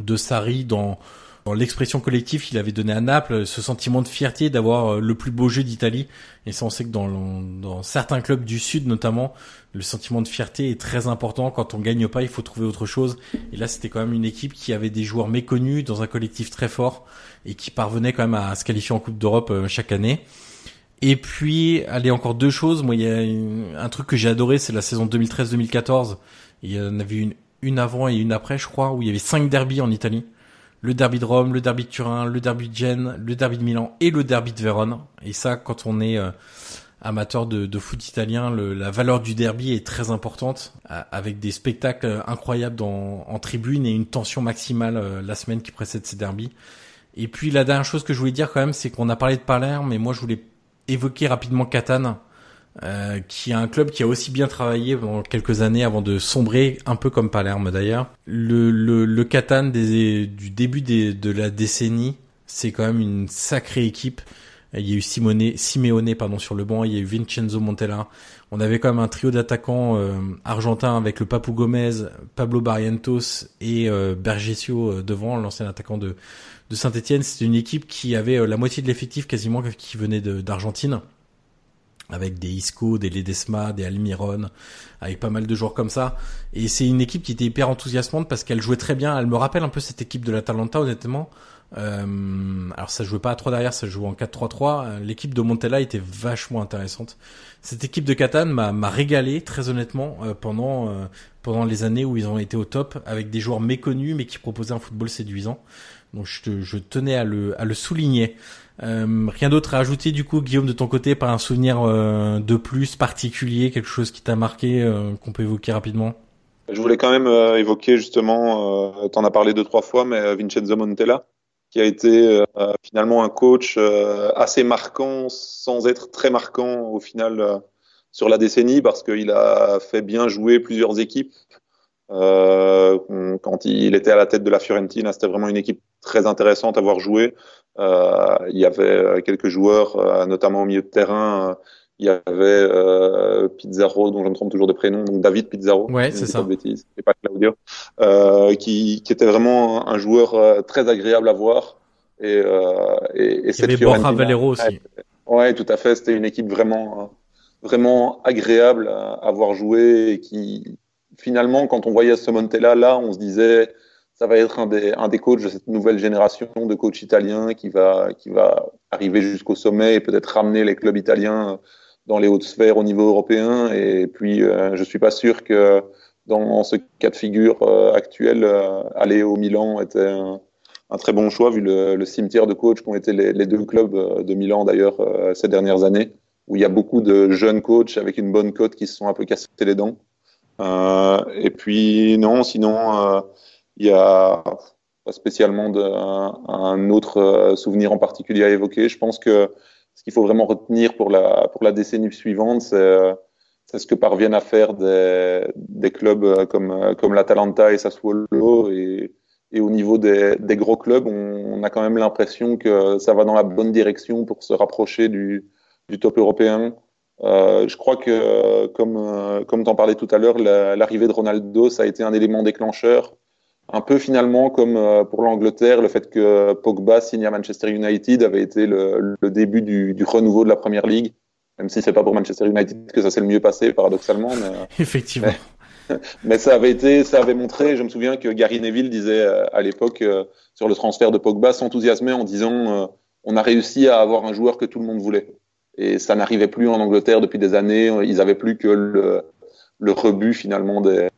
de Sarri dans dans l'expression collective qu'il avait donnée à Naples, ce sentiment de fierté d'avoir euh, le plus beau jeu d'Italie. Et ça, on sait que dans, dans certains clubs du Sud, notamment, le sentiment de fierté est très important. Quand on gagne pas, il faut trouver autre chose. Et là, c'était quand même une équipe qui avait des joueurs méconnus dans un collectif très fort et qui parvenait quand même à se qualifier en Coupe d'Europe euh, chaque année. Et puis, allez, encore deux choses. Moi, il y a un truc que j'ai adoré, c'est la saison 2013-2014. Il y en avait une, une avant et une après, je crois, où il y avait cinq derbies en Italie le derby de Rome, le derby de Turin, le derby de Gênes, le derby de Milan et le derby de Vérone. Et ça, quand on est euh, amateur de, foot italien, la valeur du derby est très importante, avec des spectacles incroyables en tribune et une tension maximale euh, la semaine qui précède ces derbies. Et puis la dernière chose que je voulais dire quand même, c'est qu'on a parlé de Palerme, mais moi je voulais évoquer rapidement Catane euh, qui est un club qui a aussi bien travaillé pendant quelques années avant de sombrer, un peu comme Palerme d'ailleurs. Le, le, le Catane des, du début des, de la décennie, c'est quand même une sacrée équipe. Il y a eu Simone, Simeone pardon, sur le banc, il y a eu Vincenzo Montella. On avait quand même un trio d'attaquants euh, argentins avec le Papou Gomez, Pablo Barrientos et euh, Bergesio euh, devant, l'ancien attaquant de, de Saint-Etienne. C'était une équipe qui avait la moitié de l'effectif quasiment qui venait d'Argentine avec des Isco, des Ledesma, des Almiron, avec pas mal de joueurs comme ça. Et c'est une équipe qui était hyper enthousiasmante parce qu'elle jouait très bien. Elle me rappelle un peu cette équipe de l'Atalanta, honnêtement. Euh, alors ça jouait pas à 3 derrière, ça jouait en 4-3-3. L'équipe de Montella était vachement intéressante. Cette équipe de Catane m'a régalé très honnêtement euh, pendant euh, pendant les années où ils ont été au top avec des joueurs méconnus mais qui proposaient un football séduisant. Donc je, je tenais à le à le souligner. Euh, rien d'autre à ajouter du coup, Guillaume, de ton côté, par un souvenir euh, de plus particulier, quelque chose qui t'a marqué, euh, qu'on peut évoquer rapidement? Je voulais quand même évoquer justement, t'en as parlé deux trois fois, mais Vincenzo Montella, qui a été finalement un coach assez marquant, sans être très marquant au final sur la décennie, parce qu'il a fait bien jouer plusieurs équipes. Quand il était à la tête de la Fiorentina, c'était vraiment une équipe très intéressante à voir jouer. Euh, il y avait euh, quelques joueurs, euh, notamment au milieu de terrain. il y avait Pizarro, dont je me trompe toujours de prénom, donc David Pizarro. Ouais, c'est ça. Bêtise, et pas Claudio, qui, qui était vraiment un joueur très agréable à voir. Et, et, et il y avait Borja Valero aussi. Ouais, tout à fait. C'était une équipe vraiment, vraiment agréable à, à voir jouer et qui, finalement, quand on voyait ce Montella là, on se disait, ça va être un des, un des coachs de cette nouvelle génération de coachs italiens qui va, qui va arriver jusqu'au sommet et peut-être ramener les clubs italiens dans les hautes sphères au niveau européen. Et puis, euh, je suis pas sûr que dans ce cas de figure euh, actuel, euh, aller au Milan était un, très bon choix vu le, le cimetière de coachs qu'ont été les, les, deux clubs de Milan d'ailleurs ces dernières années, où il y a beaucoup de jeunes coachs avec une bonne cote qui se sont un peu cassés les dents. Et puis non, sinon il y a pas spécialement un, autre euh, souvenir en particulier à évoquer. Je pense que ce qu'il faut vraiment retenir pour la, pour la décennie suivante, c'est ce que parviennent à faire des, des clubs comme, comme l'Atalanta et Sassuolo. Et, et au niveau des, des gros clubs, on, on a quand même l'impression que ça va dans la bonne direction pour se rapprocher du, du top européen. Euh, je crois que, comme, comme t'en parlais tout à l'heure, l'arrivée de Ronaldo, ça a été un élément déclencheur un peu finalement comme euh, pour l'Angleterre, le fait que Pogba signe à Manchester United avait été le, le début du, du, renouveau de la Première Ligue, même si c'est pas pour Manchester United que ça s'est le mieux passé paradoxalement. Mais, euh, [laughs] Effectivement. Mais, [laughs] mais, ça avait été, ça avait montré. Je me souviens que Gary Neville disait euh, à l'époque sur le transfert de Pogba, s'enthousiasmait en disant on a réussi à avoir un joueur que tout le monde voulait. Et ça n'arrivait plus en Angleterre depuis des années. Ils avaient plus que le, rebut finalement des,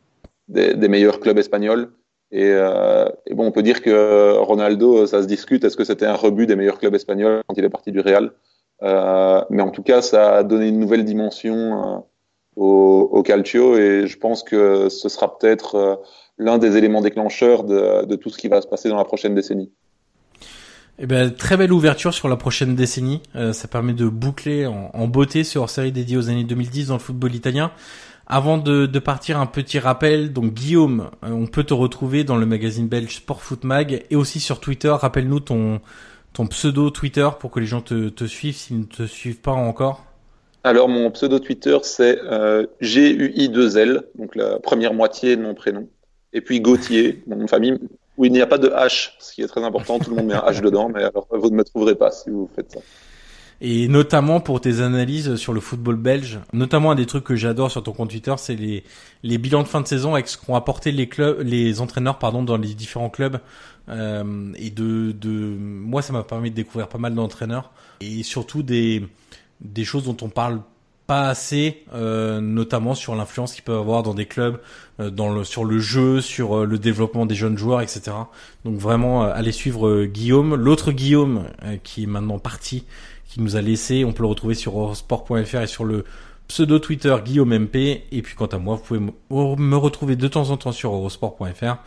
meilleurs clubs espagnols. Et, euh, et, bon, on peut dire que Ronaldo, ça se discute. Est-ce que c'était un rebut des meilleurs clubs espagnols quand il est parti du Real? Euh, Mais en tout cas, ça a donné une nouvelle dimension euh, au, calcio et je pense que ce sera peut-être euh, l'un des éléments déclencheurs de, tout ce qui va se passer dans la prochaine décennie. Eh ben, très belle ouverture sur la prochaine décennie. Euh, ça permet de boucler en, en beauté ce hors-série dédié aux années 2010 dans le football italien Avant de, de, partir, un petit rappel. Donc Guillaume, euh, on peut te retrouver dans le magazine belge Sport Foot Mag et aussi sur Twitter. Rappelle-nous ton ton pseudo Twitter pour que les gens te, te suivent s'ils ne te suivent pas encore. Alors mon pseudo Twitter c'est euh, GUI2L, donc la première moitié de mon prénom. Et puis Gauthier, mon famille, où il n'y a pas de H, ce qui est très important. Tout le monde met un H dedans, mais alors vous ne me trouverez pas si vous faites ça et notamment pour tes analyses sur le football belge. Notamment un des trucs que j'adore sur ton compte Twitter, c'est les les bilans de fin de saison avec ce qu'ont apporté les clubs, les entraîneurs pardon dans les différents clubs. Euh, et de de moi ça m'a permis de découvrir pas mal d'entraîneurs et surtout des des choses dont on parle pas assez, euh, notamment sur l'influence qu'ils peuvent avoir dans des clubs, euh, dans le, sur le jeu, sur euh, le développement des jeunes joueurs, etc. Donc vraiment, euh, allez suivre Guillaume. L'autre Guillaume, qui est maintenant parti, qui nous a laissé. On peut le retrouver sur eurosport.fr et sur le pseudo Twitter Guillaume MP. Et puis quant à moi, vous pouvez me retrouver de temps en temps sur eurosport.fr,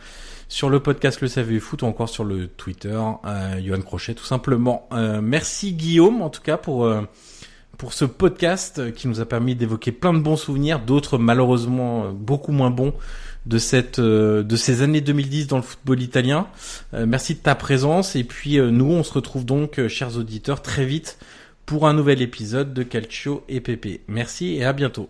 sur le podcast Le Savu Foot ou encore sur le Twitter euh, Johan Crochet tout simplement. Euh, merci Guillaume en tout cas pour euh, pour ce podcast qui nous a permis d'évoquer plein de bons souvenirs, d'autres malheureusement beaucoup moins bons de cette euh, de ces années 2010 dans le football italien. Euh, merci de ta présence et puis euh, nous on se retrouve donc chers auditeurs très vite pour un nouvel épisode de Calcio et Pepe. Merci et à bientôt.